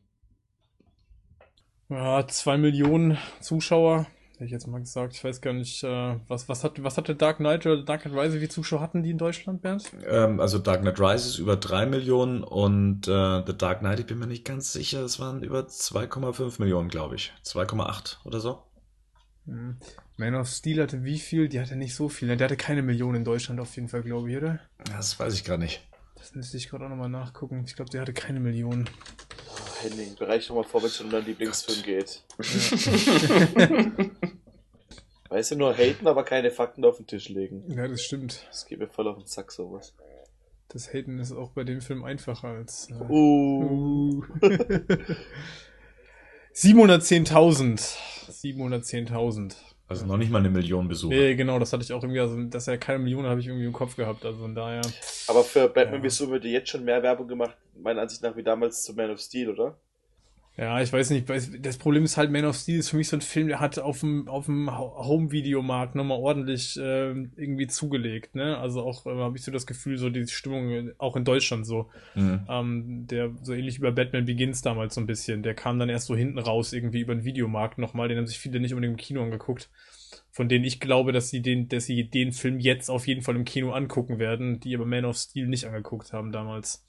Ja, zwei Millionen Zuschauer, hätte ich jetzt mal gesagt. Ich weiß gar nicht, äh, was, was, hat, was hatte Dark Knight oder Dark Knight Rises, wie Zuschauer hatten die in Deutschland, Bernd? Ähm, also Dark Knight Rises über drei Millionen und äh, The Dark Knight, ich bin mir nicht ganz sicher, es waren über 2,5 Millionen, glaube ich. 2,8 oder so. Hm. Man of Steel hatte wie viel? Die hatte nicht so viel. Ne? Der hatte keine Millionen in Deutschland auf jeden Fall, glaube ich, oder? Das weiß ich gar nicht. Das müsste ich gerade auch nochmal nachgucken. Ich glaube, der hatte keine Millionen. Oh, Henning, bereich doch mal vor, wenn es um deinen Lieblingsfilm geht. Ja. weißt du, nur haten, aber keine Fakten auf den Tisch legen. Ja, das stimmt. Das geht mir voll auf den Sack, sowas. Das Haten ist auch bei dem Film einfacher als. Äh, uh. 710.000. 710.000. Also noch nicht mal eine Million Besucher. Nee, genau, das hatte ich auch irgendwie, also dass er keine Millionen habe ich irgendwie im Kopf gehabt, also von daher. Aber für Batman ja. wird jetzt schon mehr Werbung gemacht, meiner Ansicht nach, wie damals zu Man of Steel, oder? Ja, ich weiß nicht, das Problem ist halt, Man of Steel ist für mich so ein Film, der hat auf dem, auf dem Home-Videomarkt nochmal ordentlich äh, irgendwie zugelegt, ne? Also auch äh, habe ich so das Gefühl, so die Stimmung, auch in Deutschland so, mhm. ähm, der so ähnlich über Batman Begins damals so ein bisschen, der kam dann erst so hinten raus, irgendwie über den Videomarkt nochmal, den haben sich viele nicht unbedingt im Kino angeguckt von denen ich glaube, dass sie den, dass sie den Film jetzt auf jeden Fall im Kino angucken werden, die aber Man of Steel nicht angeguckt haben damals.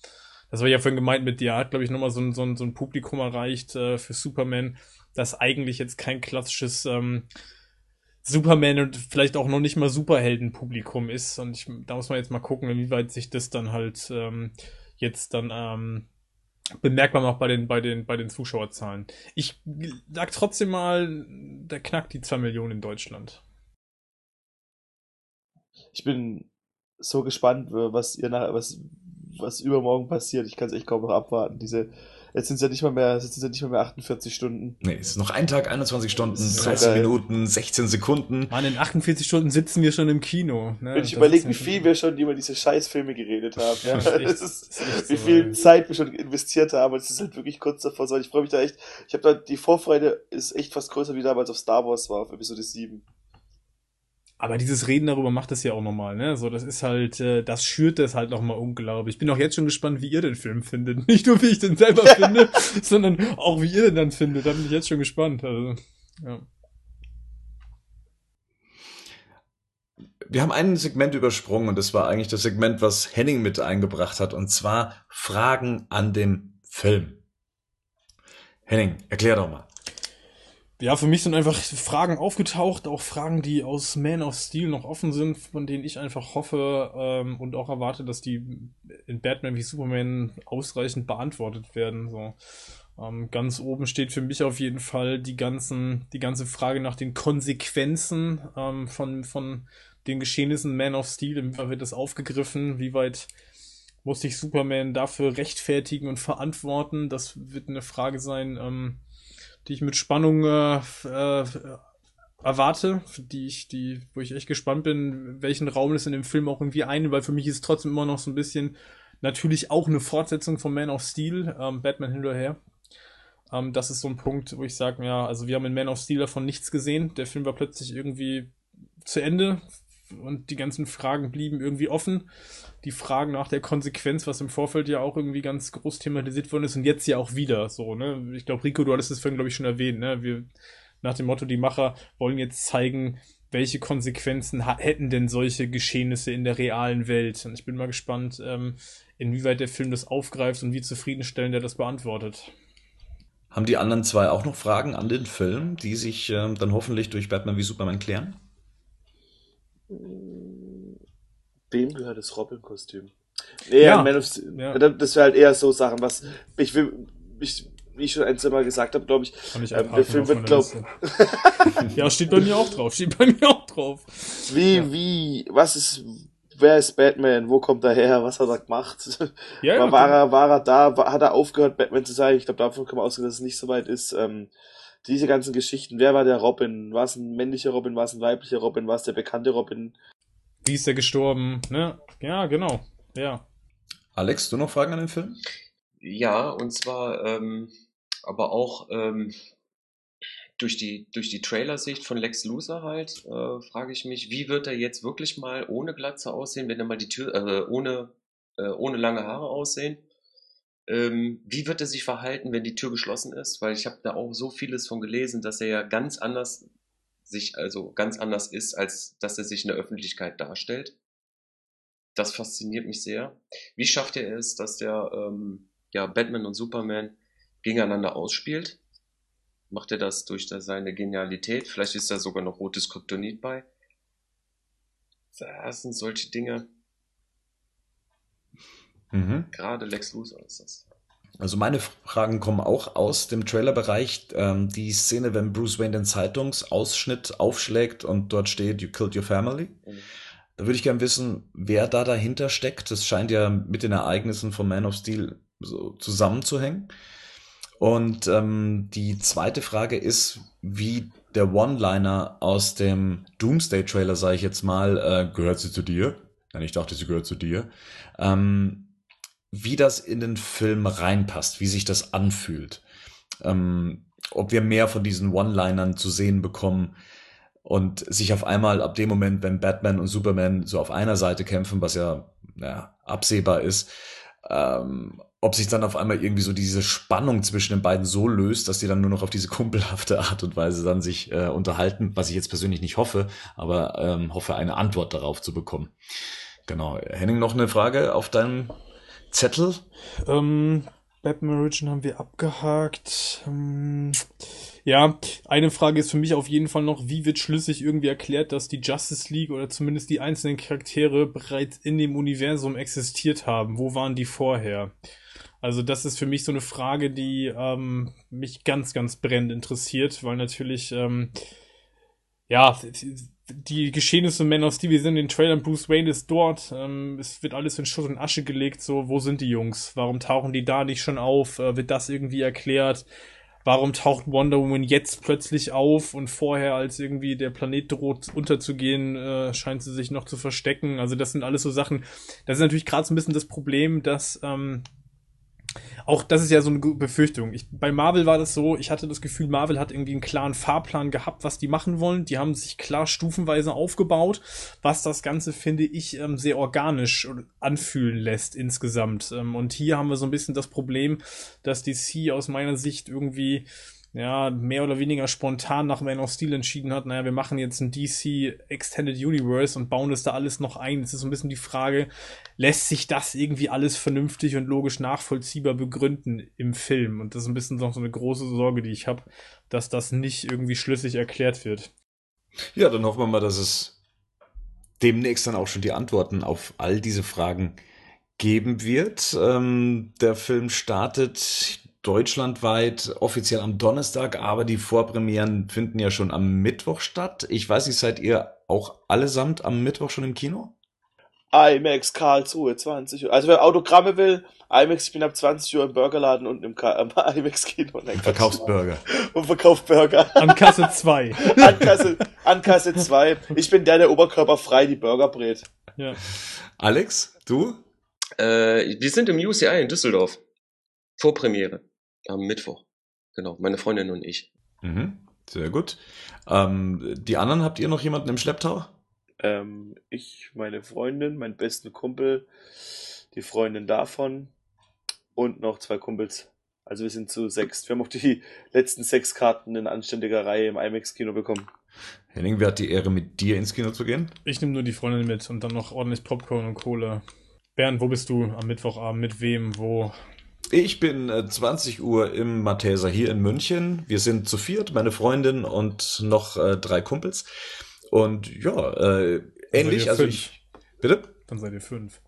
Das war ja vorhin gemeint mit, der hat, glaube ich, nochmal so ein, so, so ein Publikum erreicht äh, für Superman, das eigentlich jetzt kein klassisches ähm, Superman und vielleicht auch noch nicht mal Superhelden-Publikum ist. Und ich, da muss man jetzt mal gucken, inwieweit sich das dann halt ähm, jetzt dann ähm, bemerkbar macht bei den, bei den, bei den Zuschauerzahlen. Ich sag trotzdem mal, der knackt die 2 Millionen in Deutschland. Ich bin so gespannt, was ihr nach, was, was übermorgen passiert. Ich kann es echt kaum noch abwarten. Diese, jetzt sind es ja nicht mal mehr, jetzt sind ja nicht mal mehr 48 Stunden. Nee, es ist noch ein Tag, 21 Stunden, 30 so Minuten, 16 Sekunden. Mann, in 48 Stunden sitzen wir schon im Kino. Ne? Wenn ich überlege, wie viel wir schon über diese Scheißfilme geredet haben. Ja, das ist, wie viel Zeit wir schon investiert haben. Und es ist halt wirklich kurz davor. So, ich freue mich da echt. Ich habe da, die Vorfreude ist echt fast größer wie damals auf Star Wars war, auf Episode 7. Aber dieses Reden darüber macht es ja auch nochmal, ne? So, das ist halt, äh, das schürt das halt nochmal unglaublich. Ich bin auch jetzt schon gespannt, wie ihr den Film findet. Nicht nur, wie ich den selber finde, sondern auch, wie ihr den dann findet. Da bin ich jetzt schon gespannt. Also, ja. Wir haben ein Segment übersprungen und das war eigentlich das Segment, was Henning mit eingebracht hat, und zwar Fragen an den Film. Henning, erklär doch mal. Ja, für mich sind einfach Fragen aufgetaucht, auch Fragen, die aus Man of Steel noch offen sind, von denen ich einfach hoffe ähm, und auch erwarte, dass die in Batman wie Superman ausreichend beantwortet werden. So. Ähm, ganz oben steht für mich auf jeden Fall die ganzen, die ganze Frage nach den Konsequenzen ähm, von, von den Geschehnissen Man of Steel. Inwieweit wird das aufgegriffen? Wie weit muss sich Superman dafür rechtfertigen und verantworten? Das wird eine Frage sein, ähm, die ich mit Spannung äh, äh, erwarte, die ich, die, wo ich echt gespannt bin, welchen Raum es in dem Film auch irgendwie ein, weil für mich ist es trotzdem immer noch so ein bisschen natürlich auch eine Fortsetzung von Man of Steel, ähm, Batman hinterher. Ähm, das ist so ein Punkt, wo ich sage, ja, also wir haben in Man of Steel davon nichts gesehen. Der Film war plötzlich irgendwie zu Ende und die ganzen Fragen blieben irgendwie offen. Die Fragen nach der Konsequenz, was im Vorfeld ja auch irgendwie ganz groß thematisiert worden ist und jetzt ja auch wieder so, ne? Ich glaube, Rico, du hattest es vorhin, glaube ich, schon erwähnt, ne? Wir, nach dem Motto, die Macher wollen jetzt zeigen, welche Konsequenzen hätten denn solche Geschehnisse in der realen Welt? Und ich bin mal gespannt, ähm, inwieweit der Film das aufgreift und wie zufriedenstellend er das beantwortet. Haben die anderen zwei auch noch Fragen an den Film, die sich ähm, dann hoffentlich durch Batman wie Superman klären? Wem gehört das Robin-Kostüm? Nee, ja, Man of Steel, ja. das wäre halt eher so Sachen, was ich will, ich, wie ich schon ein, zwei Mal gesagt habe, glaube ich, ich ähm, der Film wird, glaube Ja, steht bei mir auch drauf, steht bei mir auch drauf. Wie, ja. wie, was ist, wer ist Batman? Wo kommt er her? Was hat er gemacht? Ja, war, war, er, war er da? War, hat er aufgehört, Batman zu sein? Ich glaube, davon kann man ausgehen, dass es nicht so weit ist. Ähm, diese ganzen Geschichten. Wer war der Robin? War es ein männlicher Robin? War es ein weiblicher Robin? War es der bekannte Robin? Wie ist der gestorben? Ne? Ja, genau. Ja. Alex, du noch Fragen an den Film? Ja, und zwar ähm, aber auch ähm, durch die, durch die Trailersicht von Lex Luthor halt, äh, frage ich mich, wie wird er jetzt wirklich mal ohne Glatze aussehen, wenn er mal die Tür, äh, ohne, äh, ohne lange Haare aussehen? Ähm, wie wird er sich verhalten, wenn die Tür geschlossen ist? Weil ich habe da auch so vieles von gelesen, dass er ja ganz anders sich, also ganz anders ist, als dass er sich in der Öffentlichkeit darstellt. Das fasziniert mich sehr. Wie schafft er es, dass der ähm, ja, Batman und Superman gegeneinander ausspielt? Macht er das durch seine Genialität? Vielleicht ist da sogar noch rotes Kryptonit bei. Das sind solche Dinge. Mhm. Gerade Lex Luthor ist das. Also meine Fragen kommen auch aus dem Trailerbereich. Ähm, die Szene, wenn Bruce Wayne den Zeitungsausschnitt aufschlägt und dort steht, You killed your family. Mhm. Da würde ich gerne wissen, wer da dahinter steckt. Das scheint ja mit den Ereignissen von Man of Steel so zusammenzuhängen. Und ähm, die zweite Frage ist, wie der One-Liner aus dem Doomsday-Trailer, sage ich jetzt mal, äh, gehört sie zu dir? Nein, ich dachte, sie gehört zu dir. Ähm, wie das in den Film reinpasst, wie sich das anfühlt. Ähm, ob wir mehr von diesen One-Linern zu sehen bekommen und sich auf einmal ab dem Moment, wenn Batman und Superman so auf einer Seite kämpfen, was ja, ja absehbar ist, ähm, ob sich dann auf einmal irgendwie so diese Spannung zwischen den beiden so löst, dass die dann nur noch auf diese kumpelhafte Art und Weise dann sich äh, unterhalten, was ich jetzt persönlich nicht hoffe, aber ähm, hoffe eine Antwort darauf zu bekommen. Genau. Henning, noch eine Frage auf deinem Zettel? Ähm, Batman Origin haben wir abgehakt. Ähm, ja, eine Frage ist für mich auf jeden Fall noch, wie wird schlüssig irgendwie erklärt, dass die Justice League oder zumindest die einzelnen Charaktere bereits in dem Universum existiert haben? Wo waren die vorher? Also das ist für mich so eine Frage, die ähm, mich ganz, ganz brennend interessiert, weil natürlich, ähm, ja, die Geschehnisse Man of Steel, wir sind in den Trailern, Bruce Wayne ist dort, ähm, es wird alles in Schutt und Asche gelegt, so, wo sind die Jungs? Warum tauchen die da nicht schon auf? Äh, wird das irgendwie erklärt? Warum taucht Wonder Woman jetzt plötzlich auf und vorher, als irgendwie der Planet droht unterzugehen, äh, scheint sie sich noch zu verstecken? Also das sind alles so Sachen. Das ist natürlich gerade so ein bisschen das Problem, dass ähm, auch das ist ja so eine Befürchtung. Ich, bei Marvel war das so, ich hatte das Gefühl, Marvel hat irgendwie einen klaren Fahrplan gehabt, was die machen wollen. Die haben sich klar stufenweise aufgebaut, was das Ganze, finde ich, ähm, sehr organisch anfühlen lässt insgesamt. Ähm, und hier haben wir so ein bisschen das Problem, dass DC aus meiner Sicht irgendwie ja, mehr oder weniger spontan nach Man of Steel entschieden hat, naja, wir machen jetzt ein DC Extended Universe und bauen das da alles noch ein. Es ist so ein bisschen die Frage, lässt sich das irgendwie alles vernünftig und logisch nachvollziehbar begründen im Film? Und das ist ein bisschen noch so eine große Sorge, die ich habe, dass das nicht irgendwie schlüssig erklärt wird. Ja, dann hoffen wir mal, dass es demnächst dann auch schon die Antworten auf all diese Fragen geben wird. Ähm, der Film startet deutschlandweit offiziell am Donnerstag, aber die Vorpremieren finden ja schon am Mittwoch statt. Ich weiß nicht, seid ihr auch allesamt am Mittwoch schon im Kino? IMAX Karlsruhe, 20 Uhr. Also wer Autogramme will, IMAX, ich bin ab 20 Uhr im Burgerladen und im K im IMAX-Kino. Und verkaufst Burger. Und verkauft Burger. An Kasse 2. an, Kasse, an Kasse 2. Ich bin der, der oberkörperfrei die Burger brät. Ja. Alex, du? Äh, wir sind im UCI in Düsseldorf. Vorpremiere. Am Mittwoch. Genau, meine Freundin und ich. Mhm, sehr gut. Ähm, die anderen, habt ihr noch jemanden im Schlepptau? Ähm, ich, meine Freundin, mein besten Kumpel, die Freundin davon und noch zwei Kumpels. Also wir sind zu sechs. Wir haben auch die letzten sechs Karten in anständiger Reihe im IMAX-Kino bekommen. Henning, wer hat die Ehre, mit dir ins Kino zu gehen? Ich nehme nur die Freundin mit und dann noch ordentlich Popcorn und Cola. Bernd, wo bist du am Mittwochabend? Mit wem? Wo? Ich bin äh, 20 Uhr im Matheser hier in München. Wir sind zu viert, meine Freundin und noch äh, drei Kumpels. Und ja, äh, ähnlich. Also fünf. ich. Bitte? Dann seid ihr fünf.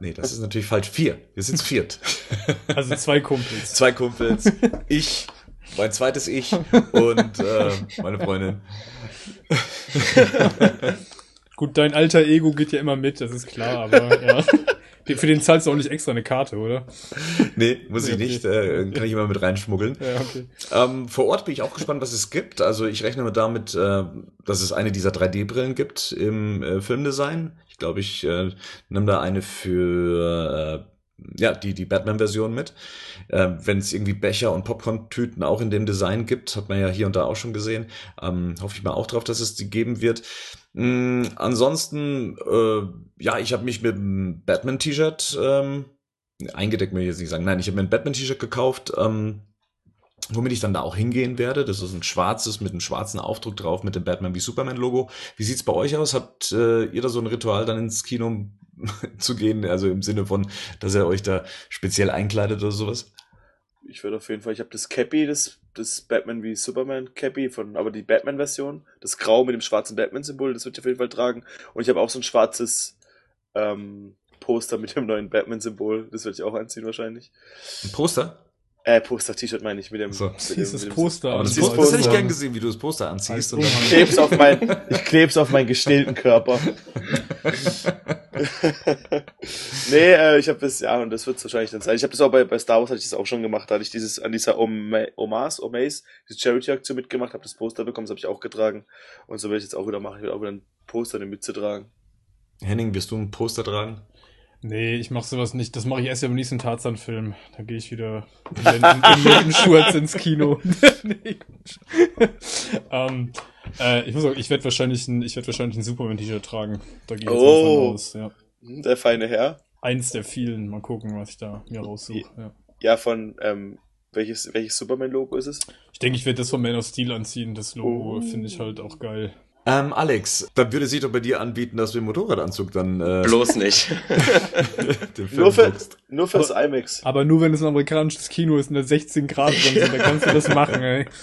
Nee, das ist natürlich falsch. Vier. Wir sind zu viert. Also zwei Kumpels. Zwei Kumpels. Ich, mein zweites Ich und äh, meine Freundin. Gut, dein alter Ego geht ja immer mit, das ist klar, aber ja. Für den zahlst du auch nicht extra eine Karte, oder? Nee, muss ich Okay. nicht. Äh, kann ich immer mit reinschmuggeln. Ja, okay. Ähm, vor Ort bin ich auch gespannt, was es gibt. Also ich rechne mal damit, äh, dass es eine dieser 3D-Brillen gibt im äh, Filmdesign. Ich glaube, ich äh, nehme da eine für äh, ja, die, die Batman-Version mit. Äh, Wenn es irgendwie Becher und Popcorn-Tüten auch in dem Design gibt, hat man ja hier und da auch schon gesehen, ähm, hoffe ich mal auch drauf, dass es die geben wird. Mm, ansonsten, äh, ja, ich habe mich mit einem Batman-T-Shirt ähm, eingedeckt, will ich jetzt nicht sagen. Nein, ich habe mir ein Batman-T-Shirt gekauft, ähm, womit ich dann da auch hingehen werde. Das ist ein schwarzes mit einem schwarzen Aufdruck drauf mit dem Batman wie Superman Logo. Wie sieht's bei euch aus? Habt äh, ihr da so ein Ritual dann ins Kino zu gehen? Also im Sinne von, dass ihr euch da speziell einkleidet oder sowas? Ich würde auf jeden Fall, ich habe das Cappy, das, das Batman wie Superman Cappy, von, aber die Batman-Version, das Grau mit dem schwarzen Batman-Symbol, das würde ich auf jeden Fall tragen. Und ich habe auch so ein schwarzes ähm, Poster mit dem neuen Batman-Symbol, das würde ich auch anziehen wahrscheinlich. Ein Poster? Äh, Poster-T-Shirt meine ich mit dem. So. mit dem- Dieses mit dem- Poster. Aber das, Dieses das hätte ich Poster. gern gesehen, wie du das Poster anziehst. Und Ich kleb's auf mein, ich kleb's auf meinen gestählten Körper. nee, äh, ich habe das, ja, und das wird's wahrscheinlich dann sein. Ich habe das auch bei, bei Star Wars hatte ich das auch schon gemacht, da hatte ich dieses an dieser Oma- Omas, Omaze, diese Charity-Aktion mitgemacht, habe das Poster bekommen, das habe ich auch getragen. Und so werde ich jetzt auch wieder machen. Ich werde auch wieder ein Poster in die Mütze tragen. Henning, wirst du ein Poster tragen? Nee, ich mach sowas nicht. Das mache ich erst ja beim nächsten Tarzan-Film. Da gehe ich wieder in, in Nebenschurz ins Kino. nee, Quatsch. ähm, äh, ich muss sagen, ich werde wahrscheinlich ein, ich werde wahrscheinlich ein Superman-T-Shirt tragen. Da gehe ich jetzt Oh. mal von aus, ja. Hm, Der feine Herr. Eins der vielen. Mal gucken, was ich da mir raussuche. Ja. Ja, von, ähm, welches, welches Superman-Logo ist es? Ich denke, ich werde das von Man of Steel anziehen. Das Logo Oh. finde ich halt auch geil. Ähm, Alex, dann würde sich doch bei dir anbieten, dass du im Motorradanzug dann äh, Bloß nicht. den Film Nur für, guckst. nur fürs IMAX. Aber nur wenn es ein amerikanisches Kino ist und da 16 Grad drin sind, dann kannst du das machen, ey.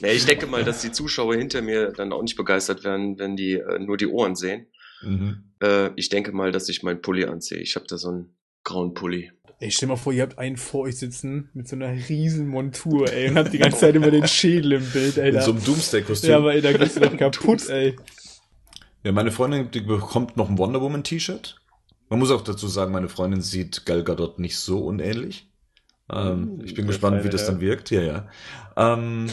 Nee, ich denke mal, dass die Zuschauer hinter mir dann auch nicht begeistert werden, wenn die äh, nur die Ohren sehen. Mhm. Äh, ich denke mal, dass ich meinen Pulli anziehe. Ich habe da so einen grauen Pulli. Ey, stell mal vor, ihr habt einen vor euch sitzen mit so einer riesen Montur, ey, und habt die ganze Zeit immer den Schädel im Bild, ey. In da- so einem Doomsday-Kostüm. Ja, aber ey, da gehst du doch kaputt, ey. Ja, meine Freundin, die bekommt noch ein Wonder Woman T-Shirt. Man muss auch dazu sagen, meine Freundin sieht Gal Gadot nicht so unähnlich. Ähm, Uh, ich bin gespannt, wie feine das dann wirkt. Ja, ja. Ähm,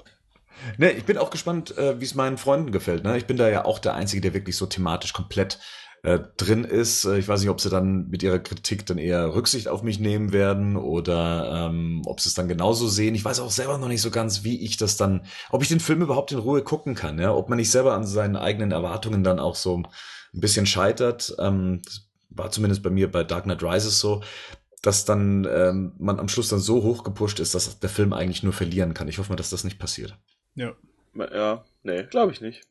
ne, ich bin auch gespannt, äh, wie es meinen Freunden gefällt. Ne? Ich bin da ja auch der Einzige, der wirklich so thematisch komplett äh, drin ist. Äh, Ich weiß nicht, ob sie dann mit ihrer Kritik dann eher Rücksicht auf mich nehmen werden oder ähm, ob sie es dann genauso sehen. Ich weiß auch selber noch nicht so ganz, wie ich das dann, ob ich den Film überhaupt in Ruhe gucken kann, ja, ob man nicht selber an seinen eigenen Erwartungen dann auch so ein bisschen scheitert. Ähm, das war zumindest bei mir bei Dark Knight Rises so. dass dann ähm, man am Schluss dann so hoch gepusht ist, dass der Film eigentlich nur verlieren kann. Ich hoffe mal, dass das nicht passiert. Ja. Ja, nee, glaube ich nicht.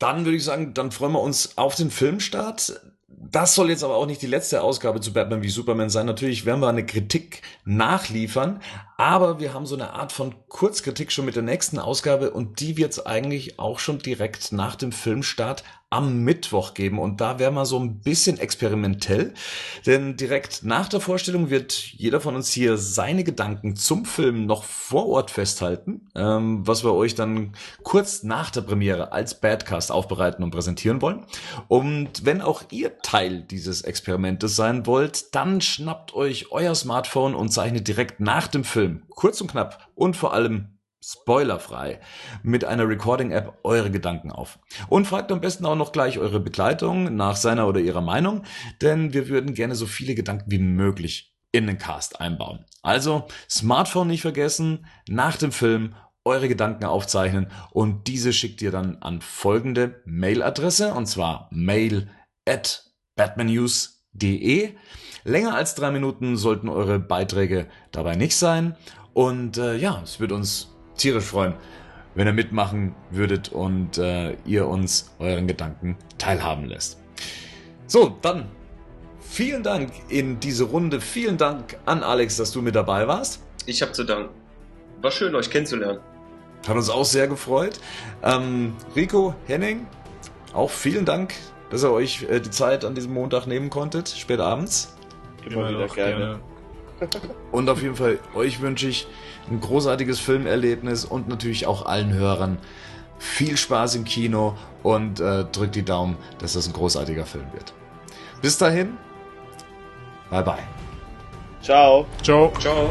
Dann würde ich sagen, dann freuen wir uns auf den Filmstart. Das soll jetzt aber auch nicht die letzte Ausgabe zu Batman wie Superman sein. Natürlich werden wir eine Kritik nachliefern, aber wir haben so eine Art von Kurzkritik schon mit der nächsten Ausgabe und die wird es eigentlich auch schon direkt nach dem Filmstart am Mittwoch geben. Und da wäre mal so ein bisschen experimentell, denn direkt nach der Vorstellung wird jeder von uns hier seine Gedanken zum Film noch vor Ort festhalten, ähm, was wir euch dann kurz nach der Premiere als Badcast aufbereiten und präsentieren wollen. Und wenn auch ihr Teil dieses Experimentes sein wollt, dann schnappt euch euer Smartphone und zeichnet direkt nach dem Film, kurz und knapp und vor allem spoilerfrei mit einer Recording-App eure Gedanken auf. Und fragt am besten auch noch gleich eure Begleitung nach seiner oder ihrer Meinung, denn wir würden gerne so viele Gedanken wie möglich in den Cast einbauen. Also Smartphone nicht vergessen, nach dem Film eure Gedanken aufzeichnen und diese schickt ihr dann an folgende Mailadresse und zwar mail at batmannews.de. Länger als drei Minuten sollten eure Beiträge dabei nicht sein. Und äh, ja, es wird uns tierisch freuen, wenn ihr mitmachen würdet und äh, ihr uns euren Gedanken teilhaben lässt. So, dann vielen Dank in diese Runde. Vielen Dank an Alex, dass du mit dabei warst. Ich habe zu danken. War schön, euch kennenzulernen. Hat uns auch sehr gefreut. Ähm, Rico, Henning, auch vielen Dank, dass ihr euch äh, die Zeit an diesem Montag nehmen konntet, spät abends. Immer wieder gerne. Und auf jeden Fall euch wünsche ich ein großartiges Filmerlebnis und natürlich auch allen Hörern viel Spaß im Kino und äh, drückt die Daumen, dass das ein großartiger Film wird. Bis dahin, bye bye. Ciao. Ciao. Ciao.